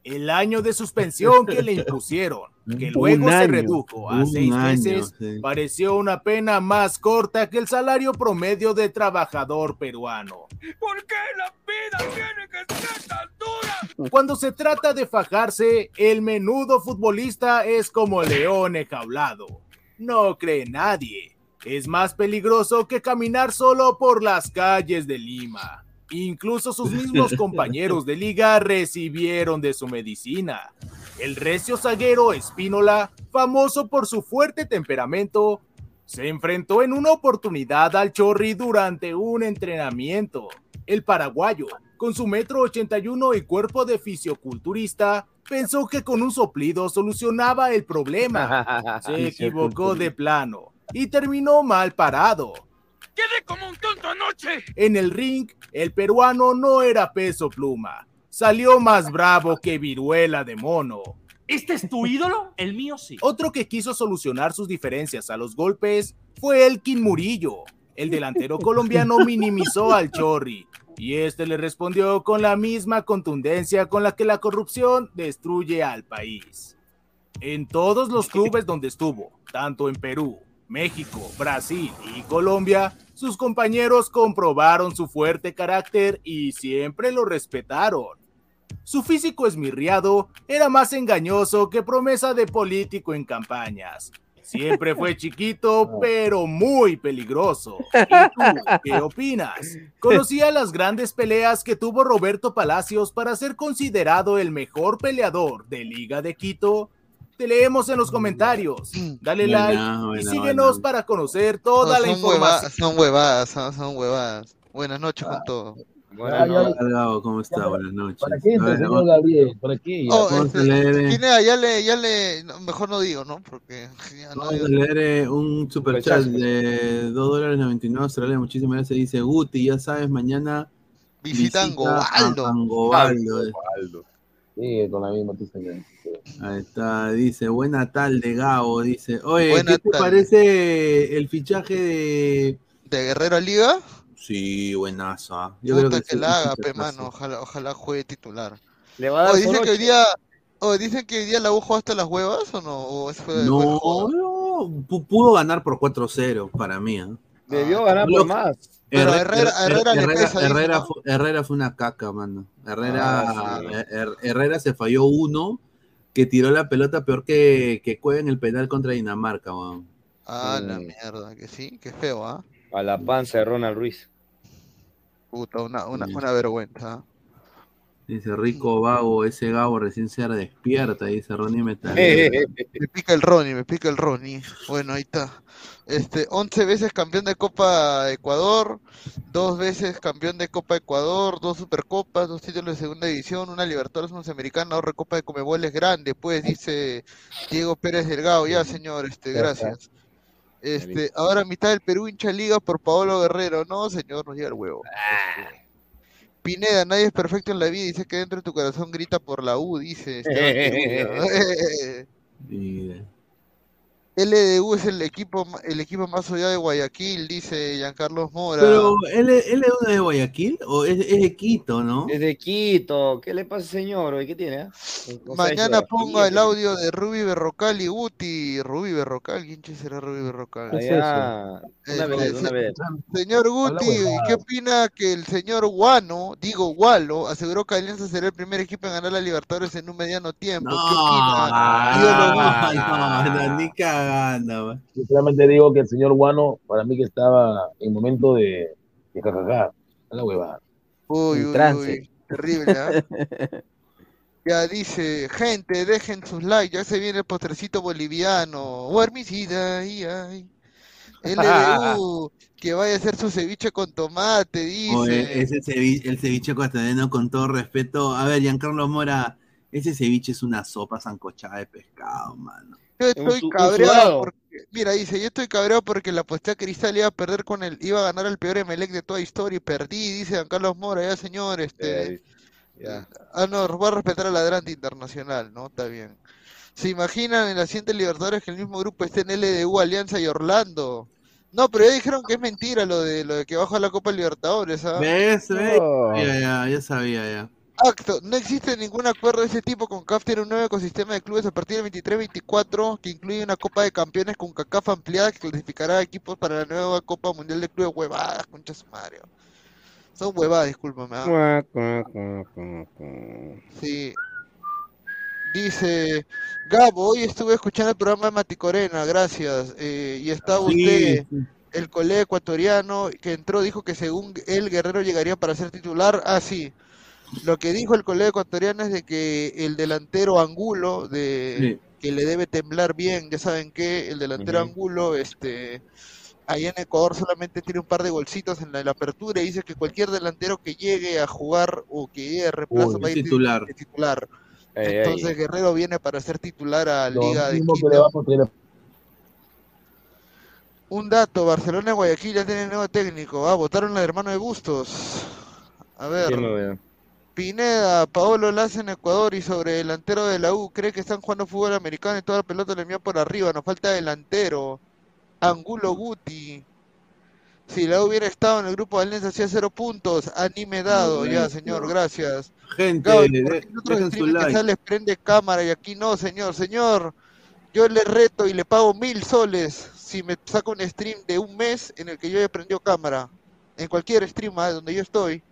El año de suspensión que le impusieron, que luego se redujo a seis año, meses, sí. pareció una pena más corta que el salario promedio de trabajador peruano. ¿Por qué la vida tiene que ser tan dura? Cuando se trata de fajarse, el menudo futbolista es como león enjaulado. No cree nadie. Es más peligroso que caminar solo por las calles de Lima. Incluso sus mismos compañeros de liga recibieron de su medicina. El recio zaguero Espínola, famoso por su fuerte temperamento, se enfrentó en una oportunidad al Chorri durante un entrenamiento. El paraguayo, con su metro 81 y cuerpo de fisioculturista, pensó que con un soplido solucionaba el problema. Se equivocó de plano y terminó mal parado. Quedé como un tonto anoche. En el ring, el peruano no era peso pluma. Salió más bravo que viruela de mono. ¿Este es tu ídolo? El mío sí. Otro que quiso solucionar sus diferencias a los golpes fue Elkin Murillo. El delantero colombiano minimizó al Chorri y este le respondió con la misma contundencia con la que la corrupción destruye al país. En todos los clubes donde estuvo, tanto en Perú, México, Brasil y Colombia, sus compañeros comprobaron su fuerte carácter y siempre lo respetaron. Su físico esmirriado era más engañoso que promesa de político en campañas. Siempre fue chiquito, pero muy peligroso. ¿Y tú qué opinas? Conocía las grandes peleas que tuvo Roberto Palacios para ser considerado el mejor peleador de Liga de Quito. Te leemos en los comentarios. Dale Buena, like y síguenos buena. para conocer toda No, la hueva- información. son huevadas, son, son huevadas. Buenas noches con todo. Buenas noches, Gabo, ¿cómo está? Buenas noches. Oh, este, eh. Pineda, ya le, ya le, no, mejor no digo, ¿no? Porque ya no Vamos a leer un super chat de 2 dólares 99 Australia. Muchísimas gracias. Dice Guti, ya sabes, mañana Visitan Gobaldo. a Angobaldo. Sí, con la misma noticia que. Ahí está, dice, buena tarde, Gabo, dice. Oye, Buena ¿qué te parece el fichaje de... ¿De Guerrero a Liga? Sí, buenazo. ah. Yo Puta creo que, que, la haga, pe, fichajazo. mano. Ojalá, ojalá juegue titular. Le va a dar Oh, dicen por que hoy día, oh, dicen que hoy día la U jugó hasta las huevas o no? ¿O fue- No, pudo ganar por 4-0 para mí. ¿ah? Debió ganar por Lo- más. Pero Herre- Herrera- Her- Herrera le Herrera- fue, Herrera fue una caca, mano. Herrera, Ah, sí. Her- Her- Herrera se falló uno que tiró la pelota peor que, que Cueva en el penal contra Dinamarca, weón. Ah, la mierda, que sí, que feo, ¿ah? A la panza de Ronald Ruiz. Puta, una, una, una vergüenza. ¿ah? Dice Rico Vago, ese Gabo recién se despierta, dice Ronnie Metal. Me pica el Ronnie, me pica el Ronnie. Bueno, ahí está. Este, 11 veces campeón de Copa Ecuador, dos veces campeón de Copa Ecuador, dos Supercopas, dos títulos de segunda división, una Libertadores Sudamericana, otra Recopa de Comebol es grande, pues dice Diego Pérez Delgado. Ya, señor, este, gracias. Este, ahora mitad del Perú hincha liga por Paolo Guerrero. No, señor, nos llega el huevo. Este, Pineda, nadie es perfecto en la vida. Dice que dentro de tu corazón grita por la U, dice. Esteban LDU es el equipo, el equipo más odiado de Guayaquil, dice Giancarlos Mora. Pero, ¿él, es- él es uno de Guayaquil o es, es de Quito, no? Es de Quito. ¿Qué le pasa, señor? ¿Qué tiene? ah? Mañana ponga el audio de Ruby Berrocal y Guti. Ruby Berrocal, ¿quién será Ruby Berrocal? ¿Qué es Allá, Eh, una vez, se- una vez. Señor Guti, ¿qué opina que el señor Guano, digo Gualo, aseguró que Alianza será el primer equipo en ganar la Libertadores en un mediano tiempo? ¿Qué opina? No, no, cagando. man. Sinceramente digo que el señor Guano, para mí que estaba en momento de, de jajaja, a la huevada. Uy, uy, trance. uy, terrible, ¿ah? Ya dice, gente, dejen sus likes, ya se viene el postrecito boliviano. Guarmicida, ay, ay. LDU, que vaya a hacer su ceviche con tomate, dice. Oye, ese ceviche, el ceviche ecuatoriano, con todo respeto. A ver, Giancarlo Mora, ese ceviche es una sopa sancochada de pescado, mano. Yo estoy un cabreado porque, mira, dice, yo estoy cabreado porque la aposté a Cristal iba a perder con el, iba a ganar el peor Emelec de toda historia y perdí, dice Don Carlos Mora, ya señor, este, ah no, voy a respetar al ladrante internacional, ¿no? Está bien. ¿Se imaginan en la siguiente Libertadores que el mismo grupo esté en LDU, Alianza y Orlando? No, pero ya dijeron que es mentira lo de lo de que baja la Copa Libertadores, ¿ah? ¿Ves? ¿Ves? Oh. Ya, ya, ya sabía, ya. Acto, no existe ningún acuerdo de ese tipo con CAF tiene un nuevo ecosistema de clubes a partir del 23-24 que incluye una Copa de Campeones con CACAF ampliada que clasificará a equipos para la nueva Copa Mundial de Clubes huevadas, concha su madre. Son huevadas, discúlpame. ¿ah? Sí. Dice Gabo, hoy estuve escuchando el programa de Mati Corena, gracias. eh, y estaba Sí, usted, el colega ecuatoriano que entró, dijo que según él Guerrero llegaría para ser titular. Ah, sí. Lo que dijo el colega ecuatoriano es de que el delantero Angulo, de que le debe temblar bien, ya saben que el delantero Angulo, este, allá en Ecuador solamente tiene un par de golcitos en la, en la apertura y dice que cualquier delantero que llegue a jugar o que llegue de reemplazo Uy, va a ir titular. de titular. Ey, ey. Entonces Guerrero viene para ser titular a Lo Liga de Quito. a Un dato, Barcelona y Guayaquil ya tienen nuevo técnico. Ah, votaron al hermano de Bustos. A ver. ¿Quién lo ve? Pineda, Paolo Laza en Ecuador y sobre delantero de la U, cree que están jugando fútbol americano y toda la pelota le envía por arriba, nos falta delantero. Angulo Guti. Si la U hubiera estado en el grupo de Alianza hacía cero puntos, anime dado, ya señor, gracias. Gente, Gabo, de- ¿por qué en otros dejen su streaming que like. sales prende cámara y aquí no, señor, señor? Yo le reto y le pago mil soles si me saca un stream de un mes en el que yo he prendido cámara. En cualquier stream ah, donde yo estoy.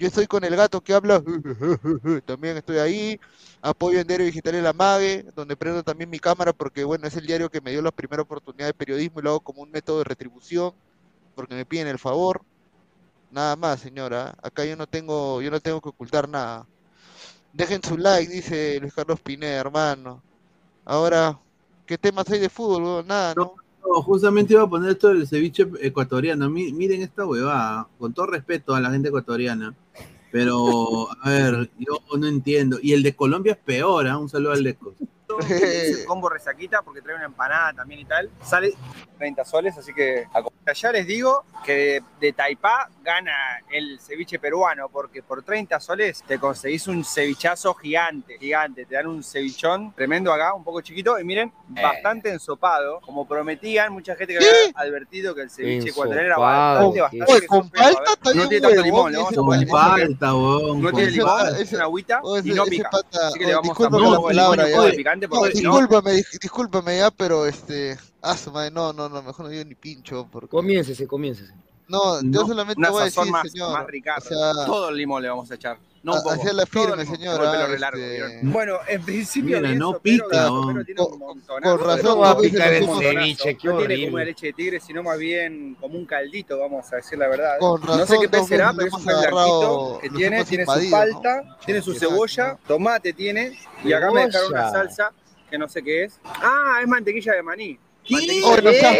Yo estoy con el gato que habla. También estoy ahí. Apoyo en Diario Digital en la Mague, donde prendo también mi cámara porque, bueno, es el diario que me dio la primera oportunidad de periodismo y lo hago como un método de retribución porque me piden el favor. Nada más, señora. Acá yo no tengo, yo no tengo que ocultar nada. Dejen su like, dice Luis Carlos Pineda, hermano. Ahora, ¿qué temas hay de fútbol? Nada, ¿no? No, justamente iba a poner esto del ceviche ecuatoriano. Mi- miren esta huevada, con todo respeto a la gente ecuatoriana. Pero, a ver, yo no entiendo. Y el de Colombia es peor, ¿ah? Un saludo al Lecos. el combo resaquita porque trae una empanada también y tal. Sale 30 soles, así que a comer. ya les digo que de Taipá gana el ceviche peruano porque por 30 soles te conseguís un cevichazo gigante, gigante. Te dan un cevichón tremendo acá, un poco chiquito y miren, bastante ensopado. Como prometían, mucha gente que había advertido que el ceviche ecuatoriano era bastante, bastante. Oye, con palta está no tiene tanto limón, poner Con palta. No tiene limón, es una agüita y no pica. pata- Así que oh, le vamos a poner un poco de limón palabra, y un poco de ya. picante No, porque si no, discúlpame, dis- discúlpame ya, pero este. Ah, su madre, no, no, no, mejor no digo ni pincho. Porque... Comiéncese, comiéncese. No, yo No, solamente voy a decir, más, señor. más ricardo. o sea, Todo el limón le vamos a echar. No un a- poco. hacia la firme, señora, este-. Bueno, en principio Mira, no pica, el weón. sopero tiene un montonazo, pero razón, no va a picar el un ceviche, No tiene como de leche de tigre, sino más bien como un caldito, vamos a decir la verdad. Con no sé qué pez será, pero es un agarrado, que tiene, tiene su palta, tiene su Exacto. cebolla, tomate tiene, y acá me dejaron una salsa que no sé qué es. Ah, es mantequilla de maní. Mantequilla Oh, no ya,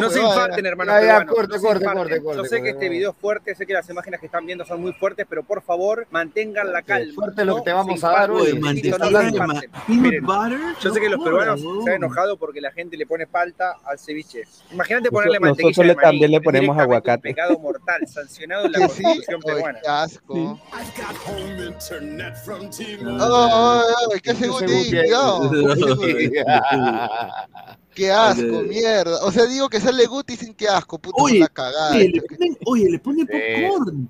No se infarten, peruanos, corte, corte, corte, corte, Yo sé que corte, este video es fuerte, sé que las imágenes que están viendo son muy fuertes, pero por favor, mantengan la calma. Fuerte lo que te vamos a dar hoy. Yo sé que los no peruanos se han enojado porque la gente le pone palta al ceviche. Imagínate ponerle mantequilla nosotros también le ponemos aguacate. Pecado mortal, sancionado en la constitución peruana. qué asco. Ah, Oh, oh, oh, ¿qué. Qué asco, mierda. O sea, digo que sale Guti y dicen qué asco, puta, Oye, la cagada. oye, le ponen, oye, le ponen popcorn.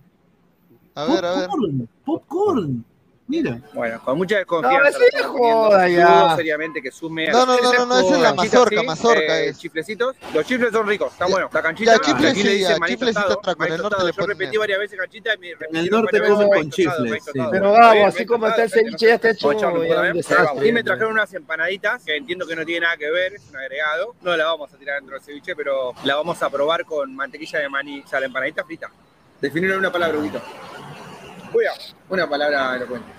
A ver, a ver. Popcorn, popcorn. Mira. Bueno, con mucha desconfianza. No, joda ya. Seriamente que sume. No, no, no, no, no, esa es la mazorca, mazorca eh, es. Chiflecitos. Los chifles son ricos, está bueno. La canchita. Ya, chifles aquí le sí, dicen ya, maíz chifles sí tostado, está atraco, en el norte le Yo repetí varias veces canchita y me En el norte comen veces con chifles. Pero vamos, así como está el ceviche, ya está hecho. Y me trajeron unas empanaditas que entiendo que no tiene nada que ver, es un agregado. No la vamos a tirar dentro del ceviche, pero la vamos a probar con mantequilla de maní. O sea, la empanadita frita. Definirlo en una palabra, Huguito. Una palabra elocuente.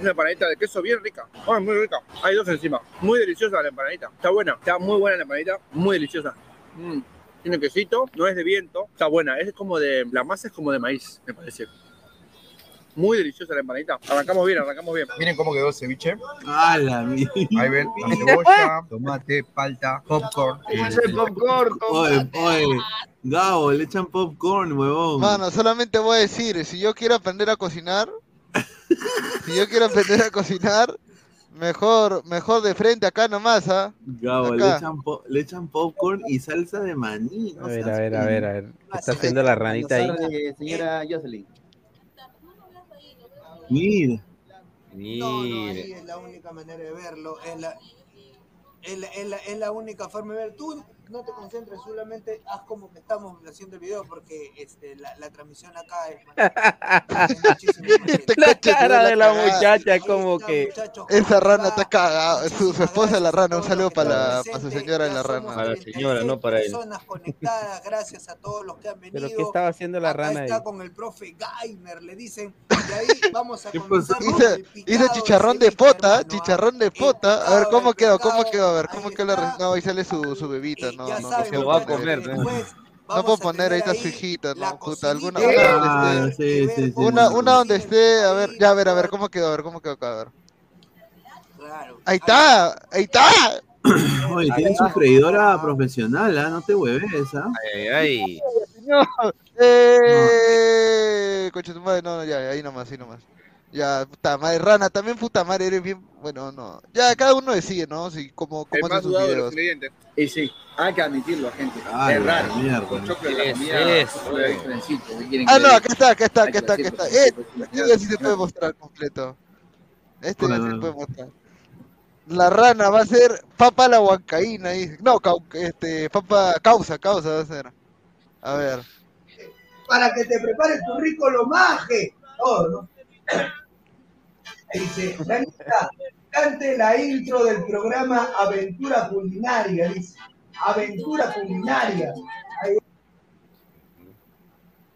Una empanadita de queso bien rica. Ay, muy rica. Hay dos encima. Muy deliciosa la empanadita. Está buena. Está muy buena la empanadita. Muy deliciosa. Mm. Tiene quesito. No es de viento. Está buena. Es como de. La masa es como de maíz, me parece. Muy deliciosa la empanadita. Arrancamos bien, arrancamos bien. Miren cómo quedó el ceviche. Ah, la mierda. Ahí ven, la cebolla, tomate, palta, popcorn. popcorn, Oye, oye, Gabo, le echan popcorn, huevón. Mano, solamente voy a decir, si yo quiero aprender a cocinar, si yo quiero aprender a cocinar, mejor, mejor de frente acá nomás, ¿ah? Gabo, le echan, po- le echan popcorn y salsa de maní. A ver, a ver, a ver, a ver. ¿Qué está haciendo la ranita ahí? Señora Jocelyn. Mira. No, no, ahí es la única manera de verlo, es la, es la, es la, es la única forma de ver. Tú no te concentres, solamente haz como que estamos haciendo el video porque este, la, la transmisión acá es... La cara de la muchacha es como que. Esa rana está cagada, su, su esposa es la rana, un saludo para, la, para su señora la rana. Para la señora, no para él. Personas conectadas, gracias a todos los que han venido. ¿Pero qué estaba haciendo la Acá rana ahí? está con el profe Gainer, le dicen. Y ahí vamos a ¿Qué comenzar chicharrón de pota, chicharrón de pota. A ver cómo quedó, cómo quedó, a ver cómo quedó la No, ahí sale su, su bebita, no, no, no Se lo va a comer, ¿no? No puedo poner, ahí su hijita, no, puta, alguna, una Ah, donde esté, sí, sí, una, sí. una donde esté, a ver, ya, a ver, a ver, cómo quedó, a ver, cómo quedó acá, a ver. Ahí está, ahí está. Oye, tiene su freidora profesional, ¿ah? No te hueves, ¿ah? Ay, ay. No, eh, coche tu madre, no, no, ya, ahí nomás, ahí nomás. Ya, puta madre, rana, también puta madre, eres bien, bueno, no. Ya, cada uno decide, ¿no? Si, cómo más hace sus videos. Y sí, hay que admitirlo, gente. Ay, es raro. mierda. Con choclo de ¿Qué la es Ah, no, acá está, acá está, acá está, acá está. Eh, este ya sí se puede mostrar completo. Este ya sí se puede mostrar. La rana va a ser papa la huancaína, dice. No, este, papa causa, causa va a ser. A ver. Para que te prepares tu rico lomaje. Todo, ¿no? Dice, Danita, cante la intro del programa Aventura Culinaria, dice. Aventura Culinaria. Ahí,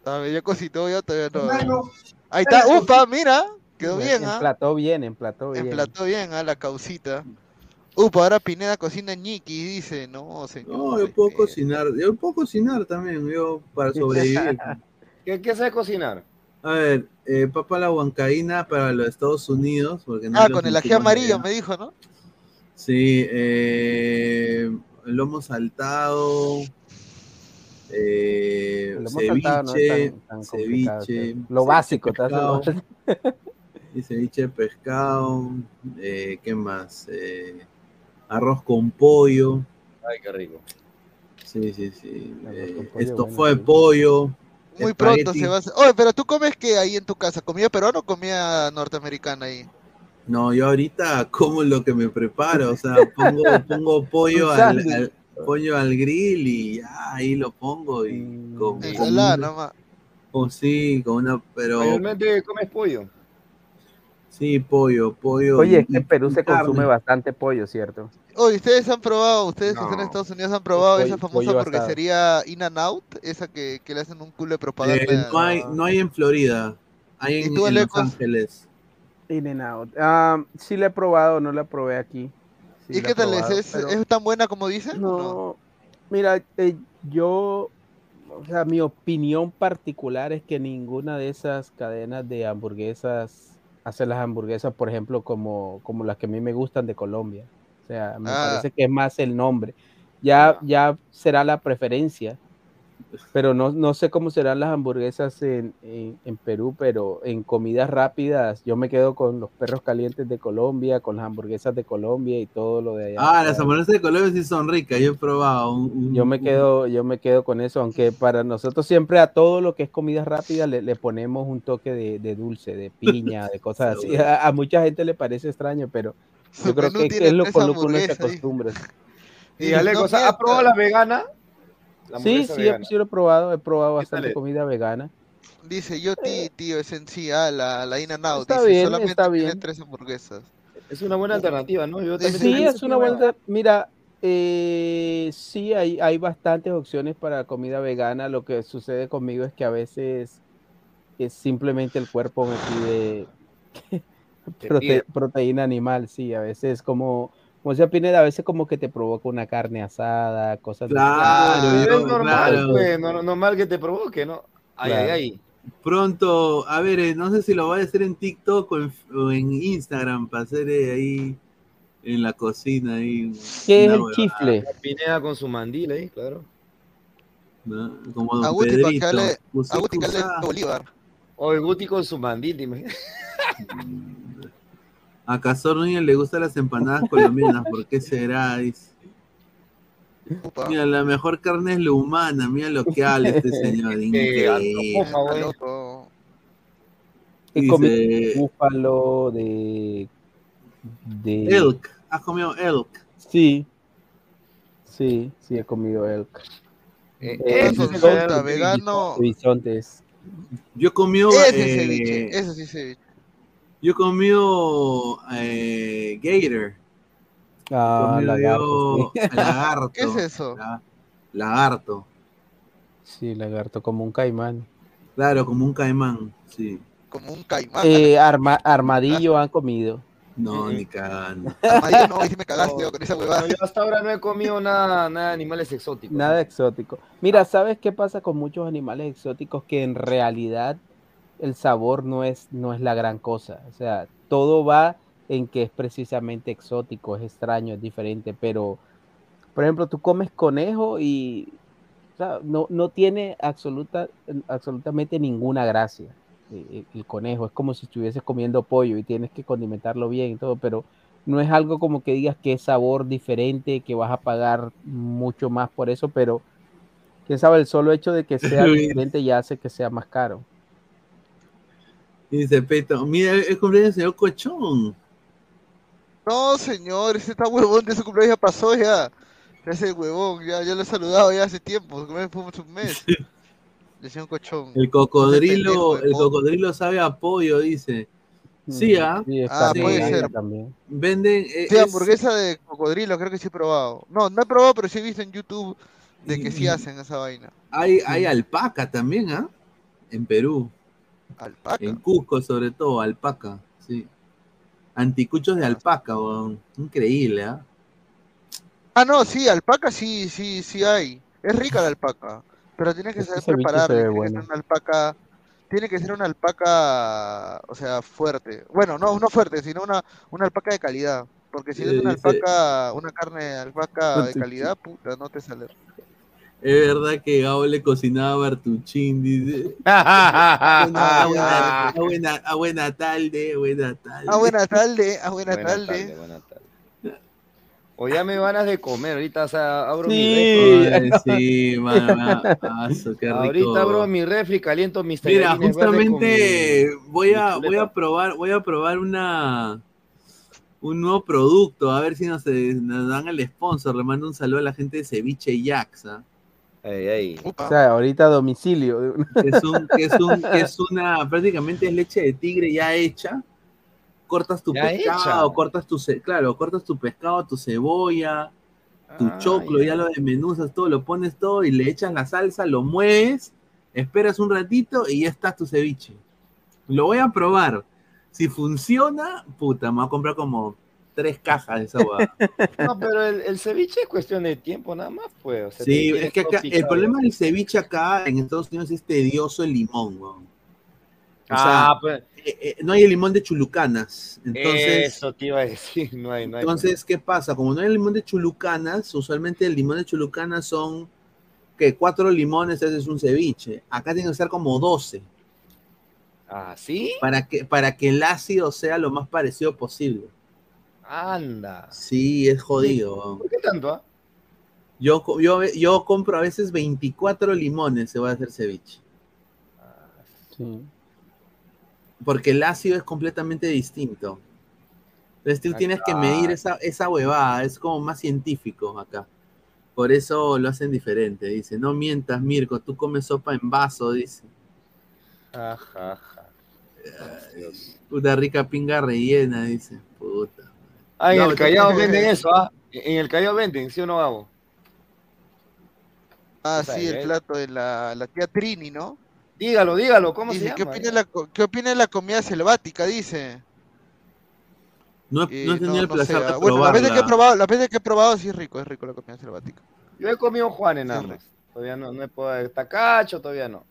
A ver, ya cosito, ya todavía no. hermano, Ahí está, upa, mira. Quedó bien, ¿ah? Emplató bien, emplató bien. Emplató bien, ¿ah? La causita. Upa, ahora Pineda cocina ñiqui, dice. No, señor. No, yo puedo cocinar, yo puedo cocinar también, yo para sobrevivir. ¿Qué, qué sabe cocinar? A ver, eh, papa la huancaína para los Estados Unidos. Porque no Ah, con el ají amarillo, me dijo, ¿no? Sí, eh, lomo saltado, eh, El lomo saltado no es ceviche, tan- tan complicado, ceviche. Lo básico, pescado, y ceviche de pescado, eh, ¿qué más? Eh, arroz con pollo, Ay, qué rico. sí, sí, sí, eh, pollo, estofado bueno, de pollo, Muy pronto se va a hacer. Oye, pero tú comes que ahí en tu casa, ¿comida peruana o comida norteamericana ahí? No, yo ahorita como lo que me preparo, o sea, pongo, pongo pollo, al, pollo al grill y ya, ahí lo pongo y con, Ensalada con- nomás. o sí, con una, pero Mayormente comes pollo. Sí, pollo, pollo. Oye, es que en Perú se consume carne. bastante pollo, ¿cierto? Oye, ustedes han probado, ustedes que están en. Estados Unidos han probado pollo- esa famosa hamburguesería In and Out, esa que, que le hacen un culo de propaganda. Eh, no, hay, no hay en Florida, hay ¿Y en, Los? Ángeles. In and out. Ah, sí la he probado, no la probé aquí. Sí ¿Y qué tal es? probado, ¿Es, pero- es tan buena como dicen? No, mira, eh, yo, o sea, mi opinión particular es que ninguna de esas cadenas de hamburguesas hace las hamburguesas, por ejemplo, como, como las que a mí me gustan de Colombia. O sea, me Ah. parece que es más el nombre. Ya, ya será la preferencia, Pero no, no sé cómo serán las hamburguesas en, en- en Perú, pero en comidas rápidas yo me quedo con los perros calientes de Colombia, con las hamburguesas de Colombia y todo lo de allá. Ah, las hamburguesas de Colombia sí son ricas, yo he probado. un- un- Yo me quedo, yo me quedo con eso, aunque para nosotros siempre a todo lo que es comida rápida le, le ponemos un toque de, de dulce, de piña, de cosas así. A, a mucha gente le parece extraño, pero yo creo que, es lo lo que uno se acostumbra. Y Alex, ¿has probado la vegana? La Sí, sí, vegana. sí lo he probado, he probado ¿Qué tal bastante comida vegana. Dice, yo ti, tío, es en sí, ah, la, la In and Out. Está dice, bien, solamente está tiene bien. tres hamburguesas. Es una buena alternativa, ¿no? Yo también Sí, es una buena. Mira, eh, sí, hay, hay bastantes opciones para comida vegana. Lo que sucede conmigo es que a veces es simplemente el cuerpo me pide Te prote- pide. proteína animal, sí, a veces como, como decía Pineda, a veces como que te provoca una carne asada, cosas de- Claro, es yo- normal, claro. pues, no- normal que te provoque, ¿no? Ay, Claro. ay, ay. Pronto, a ver, eh, no sé si lo voy a hacer en TikTok o en, o en Instagram para hacer eh, ahí en la cocina. Ahí, ¿Qué es el huevada, chifle? La Pineda con su mandil ahí, claro. ¿no? Como don Aguti, pa' que Pedrito. hable usa- de Bolívar. O el Guti con su mandil, dime. A Cazorro le gustan las empanadas colombianas, ¿por qué será? Dice. Mira, la mejor carne es la humana, mira lo que habla este señor, increíble. He comido Dice- búfalo de, de Elk, has comido elk. Sí, sí, sí he comido elk. Eh, Eh, eso resulta vegano. Bisontes. Yo comió Ese eh, ceviche, ese sí ceviche. Yo comió eh, gator. Ah, lagarto, yo sí. lagarto. ¿Qué es eso? La- lagarto. Sí, lagarto, como un caimán. Claro, como un caimán, sí. Como un caimán. Eh, arma- armadillo han comido. No, ni cagando. Armadillo no, ahí sí me cagaste yo, con esa huevada. Yo hasta ahora no he comido nada, nada de animales exóticos. Nada exótico. Mira, ¿sabes qué pasa con muchos animales exóticos? Que en realidad el sabor no es, no es la gran cosa. O sea, todo va en que es precisamente exótico, es extraño, es diferente. Pero, por ejemplo, tú comes conejo y o sea, no, no tiene absoluta, absolutamente ninguna gracia. eh, El, el conejo es como si estuvieses comiendo pollo y tienes que condimentarlo bien y todo, pero no es algo como que digas que es sabor diferente, que vas a pagar mucho más por eso, pero quién sabe, el solo hecho de que sea diferente ya hace que sea más caro. Dice Peto, mira, es cumpleaños del señor Cochón. No, señor, ese está huevón de su cumpleaños ya pasó ya. Ese huevón, ya, ya lo he saludado ya hace tiempo, fue un mes. Le decía un cochón. El cocodrilo, el cocodrilo sabe a pollo, dice. Sí, ¿ah? Sí, es Ah, puede ser. también. Venden. eh, Sí, es- hamburguesa de cocodrilo, creo que sí he probado. No, no he probado, pero sí he visto en YouTube de que sí Y- hacen esa vaina. Hay, hay alpaca también, ¿ah? En Perú. Alpaca. En Cusco, sobre todo, alpaca, sí. Anticuchos de alpaca, weón. Increíble, ¿ah? Ah, no, sí, alpaca sí, sí, sí hay. Es rica la alpaca, pero tienes que saber ve Tiene que bueno. ser una alpaca, tiene que ser una alpaca, o sea, fuerte. Bueno, no, no fuerte, sino una, una alpaca de calidad. Porque si es Eh, una dice- alpaca, una carne de alpaca de calidad, puta, no te sale. Es verdad que Gabo le cocinaba a Bertuchín, dice. Ah, buena, buena, buena, ah, buena tarde, buena tarde. Ah, buena tarde, ah, buena Buena tarde. tarde, buena tarde. O ya me van a de comer, ahorita o sea, abro mi Sí. refri. Sí, ah, qué rico. Ahorita abro mi refri, caliento mis Mira, justamente voy a, voy a probar, voy a probar una un nuevo producto, a ver si nos, eh, nos dan el sponsor. Le mando un saludo a la gente de Ceviche Yaxa. O sea, ahorita a domicilio. Es, un, que, es un- que es una, prácticamente es leche de tigre ya hecha. Cortas tu Ya pescado, hecha. cortas tu, claro, cortas tu pescado, tu cebolla, tu Ah, choclo, ya. ya lo desmenuzas todo, lo pones todo y le echas la salsa, lo mueves, esperas un ratito y ya está tu ceviche. Lo voy a probar. Si funciona, puta, me voy a comprar como tres cajas de esa hueá. No, pero el, el ceviche es cuestión de tiempo nada más, pues. o sea, Sí, es que acá, el problema del ceviche acá en Estados Unidos es tedioso el limón, weón. O Ah, sea, pues. eh, eh, no hay el limón de chulucanas. Entonces, Eso te iba a decir, no hay, no hay. entonces, ¿qué pasa? Como no hay el limón de chulucanas, usualmente el limón de chulucanas son que cuatro limones ese es un ceviche. Acá tiene que ser como 12. ¿Ah, sí? Para que, para que el ácido sea lo más parecido posible. Anda. Sí, es jodido. ¿Por qué tanto? ah? Yo, yo, yo compro a veces 24 limones se va a hacer ceviche. Porque el ácido es completamente distinto. Entonces tú Ah, tienes que medir esa, esa huevada, es como más científico acá. Por eso lo hacen diferente. Dice, no mientas, Mirko, tú comes sopa en vaso, dice. Ajaja. Puta rica pinga rellena, dice. Puta. Ah, en No, el Callao venden eso, ¿ah? En el Callao venden, ¿sí o no, Gabo? Ah, sí, el eh. plato de la, la tía Trini, ¿no? Dígalo, dígalo, ¿cómo Dice, se ¿qué llama? opina, la, ¿qué opina de la comida selvática? Dice. No, he- no he tenido el no placer sé, de ah, Bueno, la veces que he probado, la veces que he probado sí es rico, es rico la comida selvática. Yo he comido Juanes nada más. Todavía no, no he podido. Tacacho todavía no.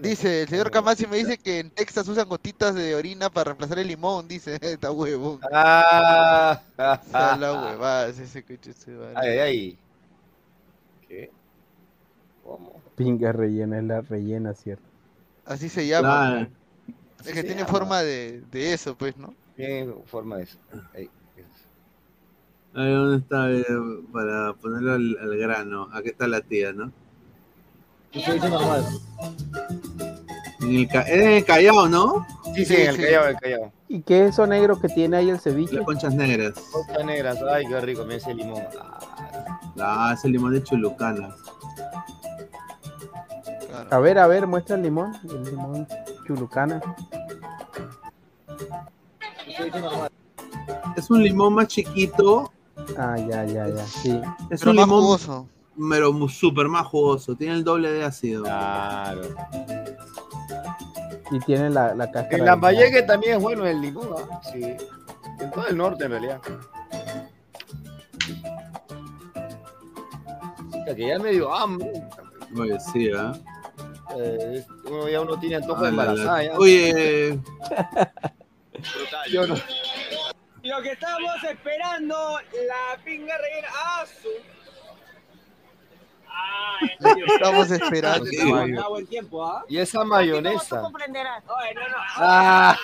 Dice, el señor Camasi me dice que en Texas usan gotitas de orina para reemplazar el limón, dice, está huevón. Ah, Está la huevada, ese coche se va. Ay, ay, ay. ¿Qué? ¿Cómo? Pinga rellena, es la rellena, ¿cierto? Así se llama. Claro. Es Así que tiene llama. forma de, de eso, pues, ¿no? Tiene forma de eso. Ahí. A ver, ¿dónde está? Eh, para ponerlo al, al grano. Aquí está la tía, ¿no? En el, ca- es en el Callao, ¿no? Sí, sí, en el Callao, el Callao. ¿Y qué es eso negro que tiene ahí el ceviche? Las conchas negras. Conchas negras, ay, qué rico, me ese limón. Ah, es el limón de Chulucana. A ver, a ver, muestra el limón. El limón chulucana. Es un limón más chiquito. Ah, ya, ya, ya. Sí. Es Pero un más limón jugoso. Pero súper más jugoso. Tiene el doble de ácido. Claro. Y tiene la, la cáscara. En de- Lambayeque también es bueno el limón, ¿ah? Sí. En todo el norte, en realidad. Que ya me dio hambre. Oye, sí, ¿ah? Eh, es- uno ya uno tiene antojo Ah, de la- embarazada. ya. Oye, Yo no- Lo que estamos esperando, la pinga rellena. ¡Ah, su! Ah. Estamos esperando. Estamos a buen tiempo, ¿ah? Y esa mayonesa. comprenderás. Oye, no, no. Ah.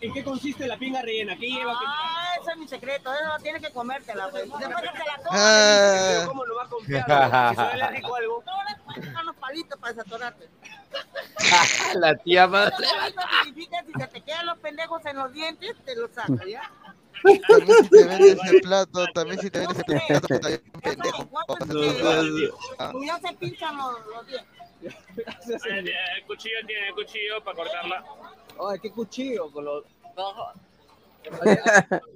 ¿En qué consiste la pinga rellena? ¿Qué lleva? Ah, ese es mi secreto, eso tienes que comértela, pues. Después que te la comes, Ah. Pero ¿Cómo lo va a confiar? Si se huele rico algo. no le puedes sacar los palitos para desatorarte. La tía más. Significa si se te quedan los pendejos en los dientes, te los sacas, ¿ya? También si te venden ese plato, también si te venden ese plato, puta, bien pendejo. Ah. Ya se pinchan los, los dientes. El cuchillo tiene el cuchillo para cortarla. Ay, qué cuchillo con los.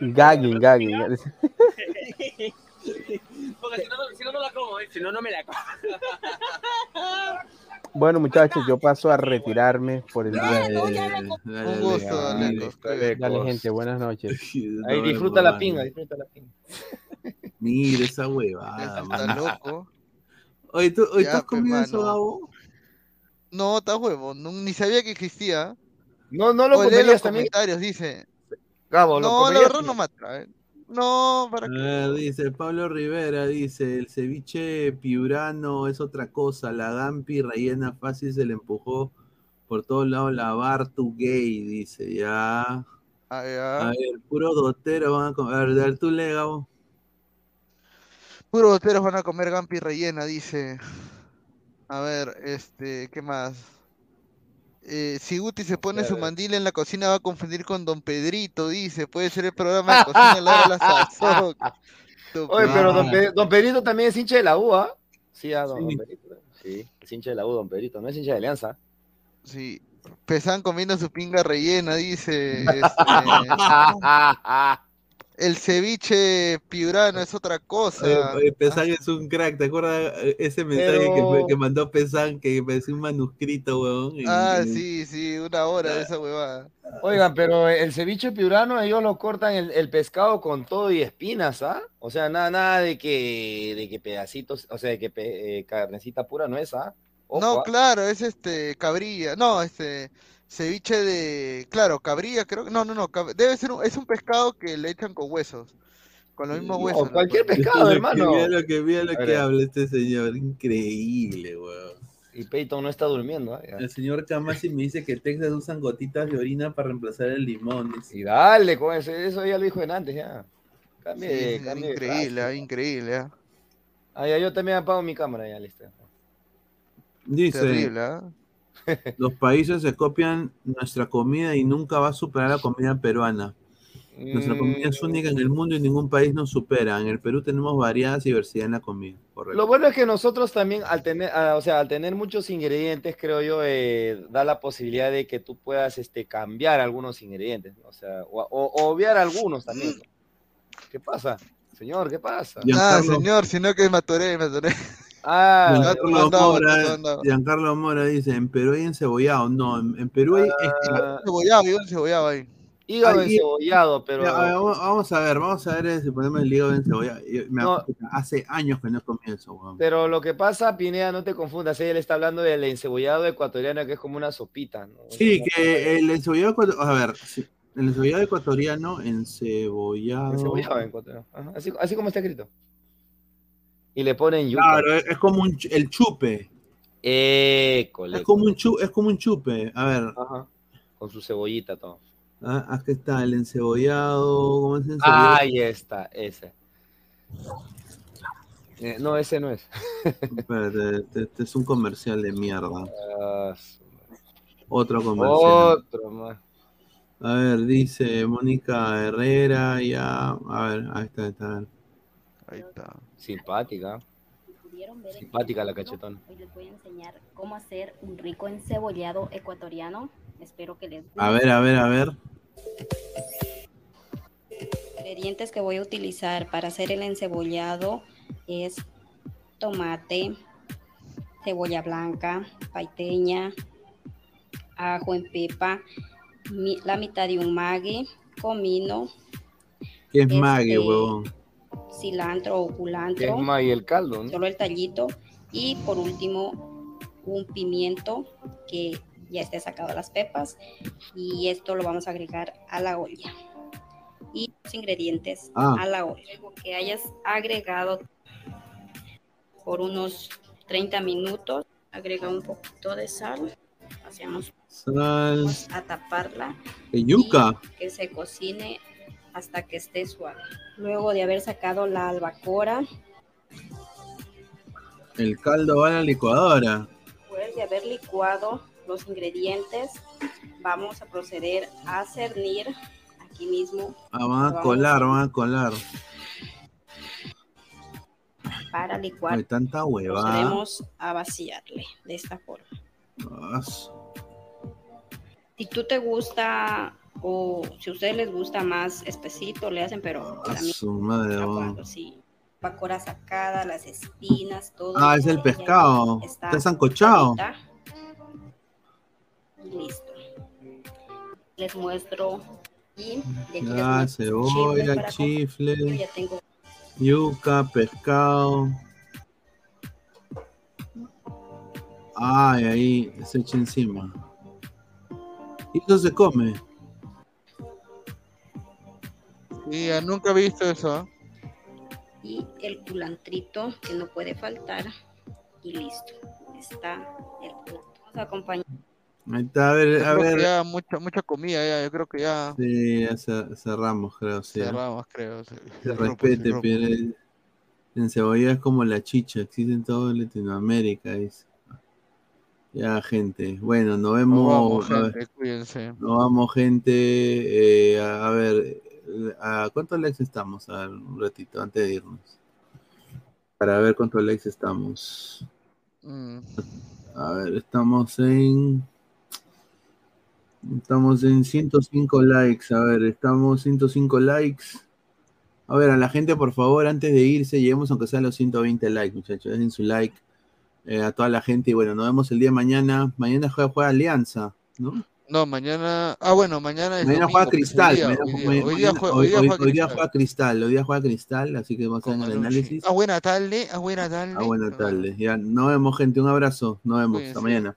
Gagging, gagging. Porque si no, si no, no la como, ¿eh? si no, no me la como. Bueno, muchachos, yo paso a retirarme por el día de hoy. Un gusto. Dale, gente, buenas noches. Ahí disfruta la pinga, disfruta la pinga. Mira esa huevada. Está loco. Oye, ¿tú, ¿tú Ya, has comido pues, eso, mano. Gabo? No, está huevo, no- ni sabía que existía. No, no lo O lee comerías los también. comentarios, dice. Gabo, ¿lo No, la verdad no me atrae. No, para A qué. ver, dice Pablo Rivera, dice, el ceviche piurano es otra cosa, la gampi rellena fácil se le empujó por todos lados la bar tu gay, dice, ya. Ah, ya. A ver, puro dotero van a comer, a ver, dale tú le, Gabo. Puros boteros van a comer gampi rellena, dice. A ver, este, ¿qué más? Eh, si Guti se pone su mandil en la cocina va a confundir con Don Pedrito, dice. Puede ser el programa de cocina la la sazón. Oye, pero don, madre. Pe- don Pedrito también es hincha de la U, ¿ah? Sí, ah, don, Sí. don Pedrito. Sí, es hincha de la U, don Pedrito, no es hincha de Alianza. Sí. Pesan comiendo su pinga rellena, dice. este, el ceviche piurano es otra cosa. Oye, oye, Pesán es un crack, ¿te acuerdas eh, ese mensaje que, Pero- que mandó Pesán que parecía un manuscrito, weón? Ah, sí, sí, una hora de esa huevada. Oigan, pero el ceviche piurano, ellos lo cortan el, el pescado con todo y espinas, ¿ah? O sea, nada, nada de que, de que pedacitos, o sea, de que pe- eh, carnecita pura no es, ¿ah? Ojo, No, ¿ah? claro, es este cabrilla. No, este ceviche de, claro, cabrilla, creo que no, no, no, cab- debe ser un, es un pescado que le echan con huesos. con los mismos No, huesos. cualquier pescado, lo que- hermano. Mira lo que, mira lo que habla este señor. Increíble, weón. Y Peyton no está durmiendo. ¿eh? El señor Kamasi me dice que Texas usan gotitas de orina para reemplazar el limón. dice. Y dale, con eso, eso ya lo dijo en antes, ya. Cambie, Sí, cambie de increíble, frase. ah, increíble. ah. Ah, ya, yo también apago mi cámara, ya, listo. Dice, Terrible, ¿ah? Los países se copian nuestra comida y nunca va a superar la comida peruana. Nuestra comida es única en el mundo y ningún país nos supera. En el Perú tenemos variada diversidad en la comida. Correcto. Lo bueno es que nosotros también, al tener, ah, o sea, al tener muchos ingredientes, creo yo, eh, da la posibilidad de que tú puedas este, cambiar algunos ingredientes, ¿no? o sea, o, obviar algunos también. ¿Qué pasa? Señor, ¿qué pasa? Ah, señor, sino que me atoré, me atoré. Ah, Giancarlo Mora. Giancarlo dice, en Perú hay encebollado. No, en, en Perú hay... Ah, Cebollado, yo cebollado ahí. hígado Ay, y- encebollado, pero... Ya, a ver, vamos, a ver, vamos a ver si ponemos el hígado encebollado. Me No. hace años que no comí eso, weón. Pero lo que pasa, Pineda, no te confundas, él está hablando del encebollado ecuatoriano, que es como una sopita, ¿no? Sí, que el encebollado, ecuator- a ver, sí, el encebollado ecuatoriano, encebollado. Encebollado ecuatoriano. Ajá, Así, así como está escrito. Y le ponen yuca. Claro, es, es como un, el chupe. École. Es como un chu, es como un chupe. A ver, Ajá. Con su cebollita, todo. ah, aquí está el encebollado. ¿Cómo es el encebollado? Ahí está, ese. Eh, no, ese no es. Espérate, este, este es un comercial de mierda. Otro comercial. Otro más. A ver, dice Mónica Herrera, ya. A ver, ahí está, ahí está. a ver. Ahí está. Simpática. Simpática la cachetona. Hoy les voy a enseñar cómo hacer un rico encebollado ecuatoriano. Espero que les guste. A ver, a ver, a ver. ingredientes que voy a utilizar para hacer el encebollado es tomate, cebolla blanca, paiteña, ajo en pepa, mi- la mitad de un mague, comino, ¿Qué es Este, mague, huevón? Cilantro o Que es culantro, más y el caldo, ¿no? solo el tallito y por último un pimiento que ya esté sacado las pepas y esto lo vamos a agregar a la olla y los ingredientes Ah. a la olla que hayas agregado por unos 30 minutos agrega un poquito de sal hacemos Sal. a taparla ¿De yuca? que se cocine hasta que esté suave luego de haber sacado la albacora El caldo va a la licuadora. Después de haber licuado los ingredientes, vamos a proceder a cernir aquí mismo Ah, van a colar, van a colar. para licuar. Hay tanta huevada. Procedemos a vaciarle de esta forma. Ah, Si tú te gusta o si a ustedes les gusta más espesito, le hacen, pero a para mí su madre, huevón. cuando sí, bacora sacada, las espinas, todo. Ah, es el pescado. Está Está sancochado. Listo. Les muestro y de aquí Ah, cebolla, chifle, comer. Ya tengo yuca, pescado. Ay, ahí se echa encima. Y eso se come. Sí, ya nunca he visto eso. ¿ah? y el culantrito que no puede faltar y listo. Está el plato. Vamos a acompañar. Ahí está, a ver, a ver. ya mucha, mucha comida, ya, yo creo que ya Sí, ya cer- cerramos, creo, sí. ¿eh? cerramos, creo. sí. Se rompo, respete. Pierre. En cebolla es como la chicha, existe en toda Latinoamérica. dice. Ya, gente. Bueno, nos vemos. Nos vamos, gente, cuídense. nos vamos, gente. Eh, a, a ver, ¿a cuántos likes estamos? A ver, un ratito, antes de irnos. Para ver cuántos likes estamos. Mm. A ver, estamos en. Estamos en 105 likes. A ver, estamos 105 likes. A ver, a la gente, por favor, antes de irse, lleguemos aunque sea a los 120 likes, muchachos. Dejen su like eh, a toda la gente. Y bueno, nos vemos el día de mañana. Mañana juega, juega Alianza, ¿no? No, mañana. Ah, bueno, mañana es Mañana domingo, juega pues, Cristal. Hoy día, mañana- hoy día, mañana- hoy día juega- hoy- día Cristal. Hoy día juega Cristal, así que vamos a hacer el análisis. Ah, buena tarde, ah, buena tarde. Ah, buenas tardes. Ya, nos vemos, gente. Un abrazo. Nos vemos. Hasta mañana.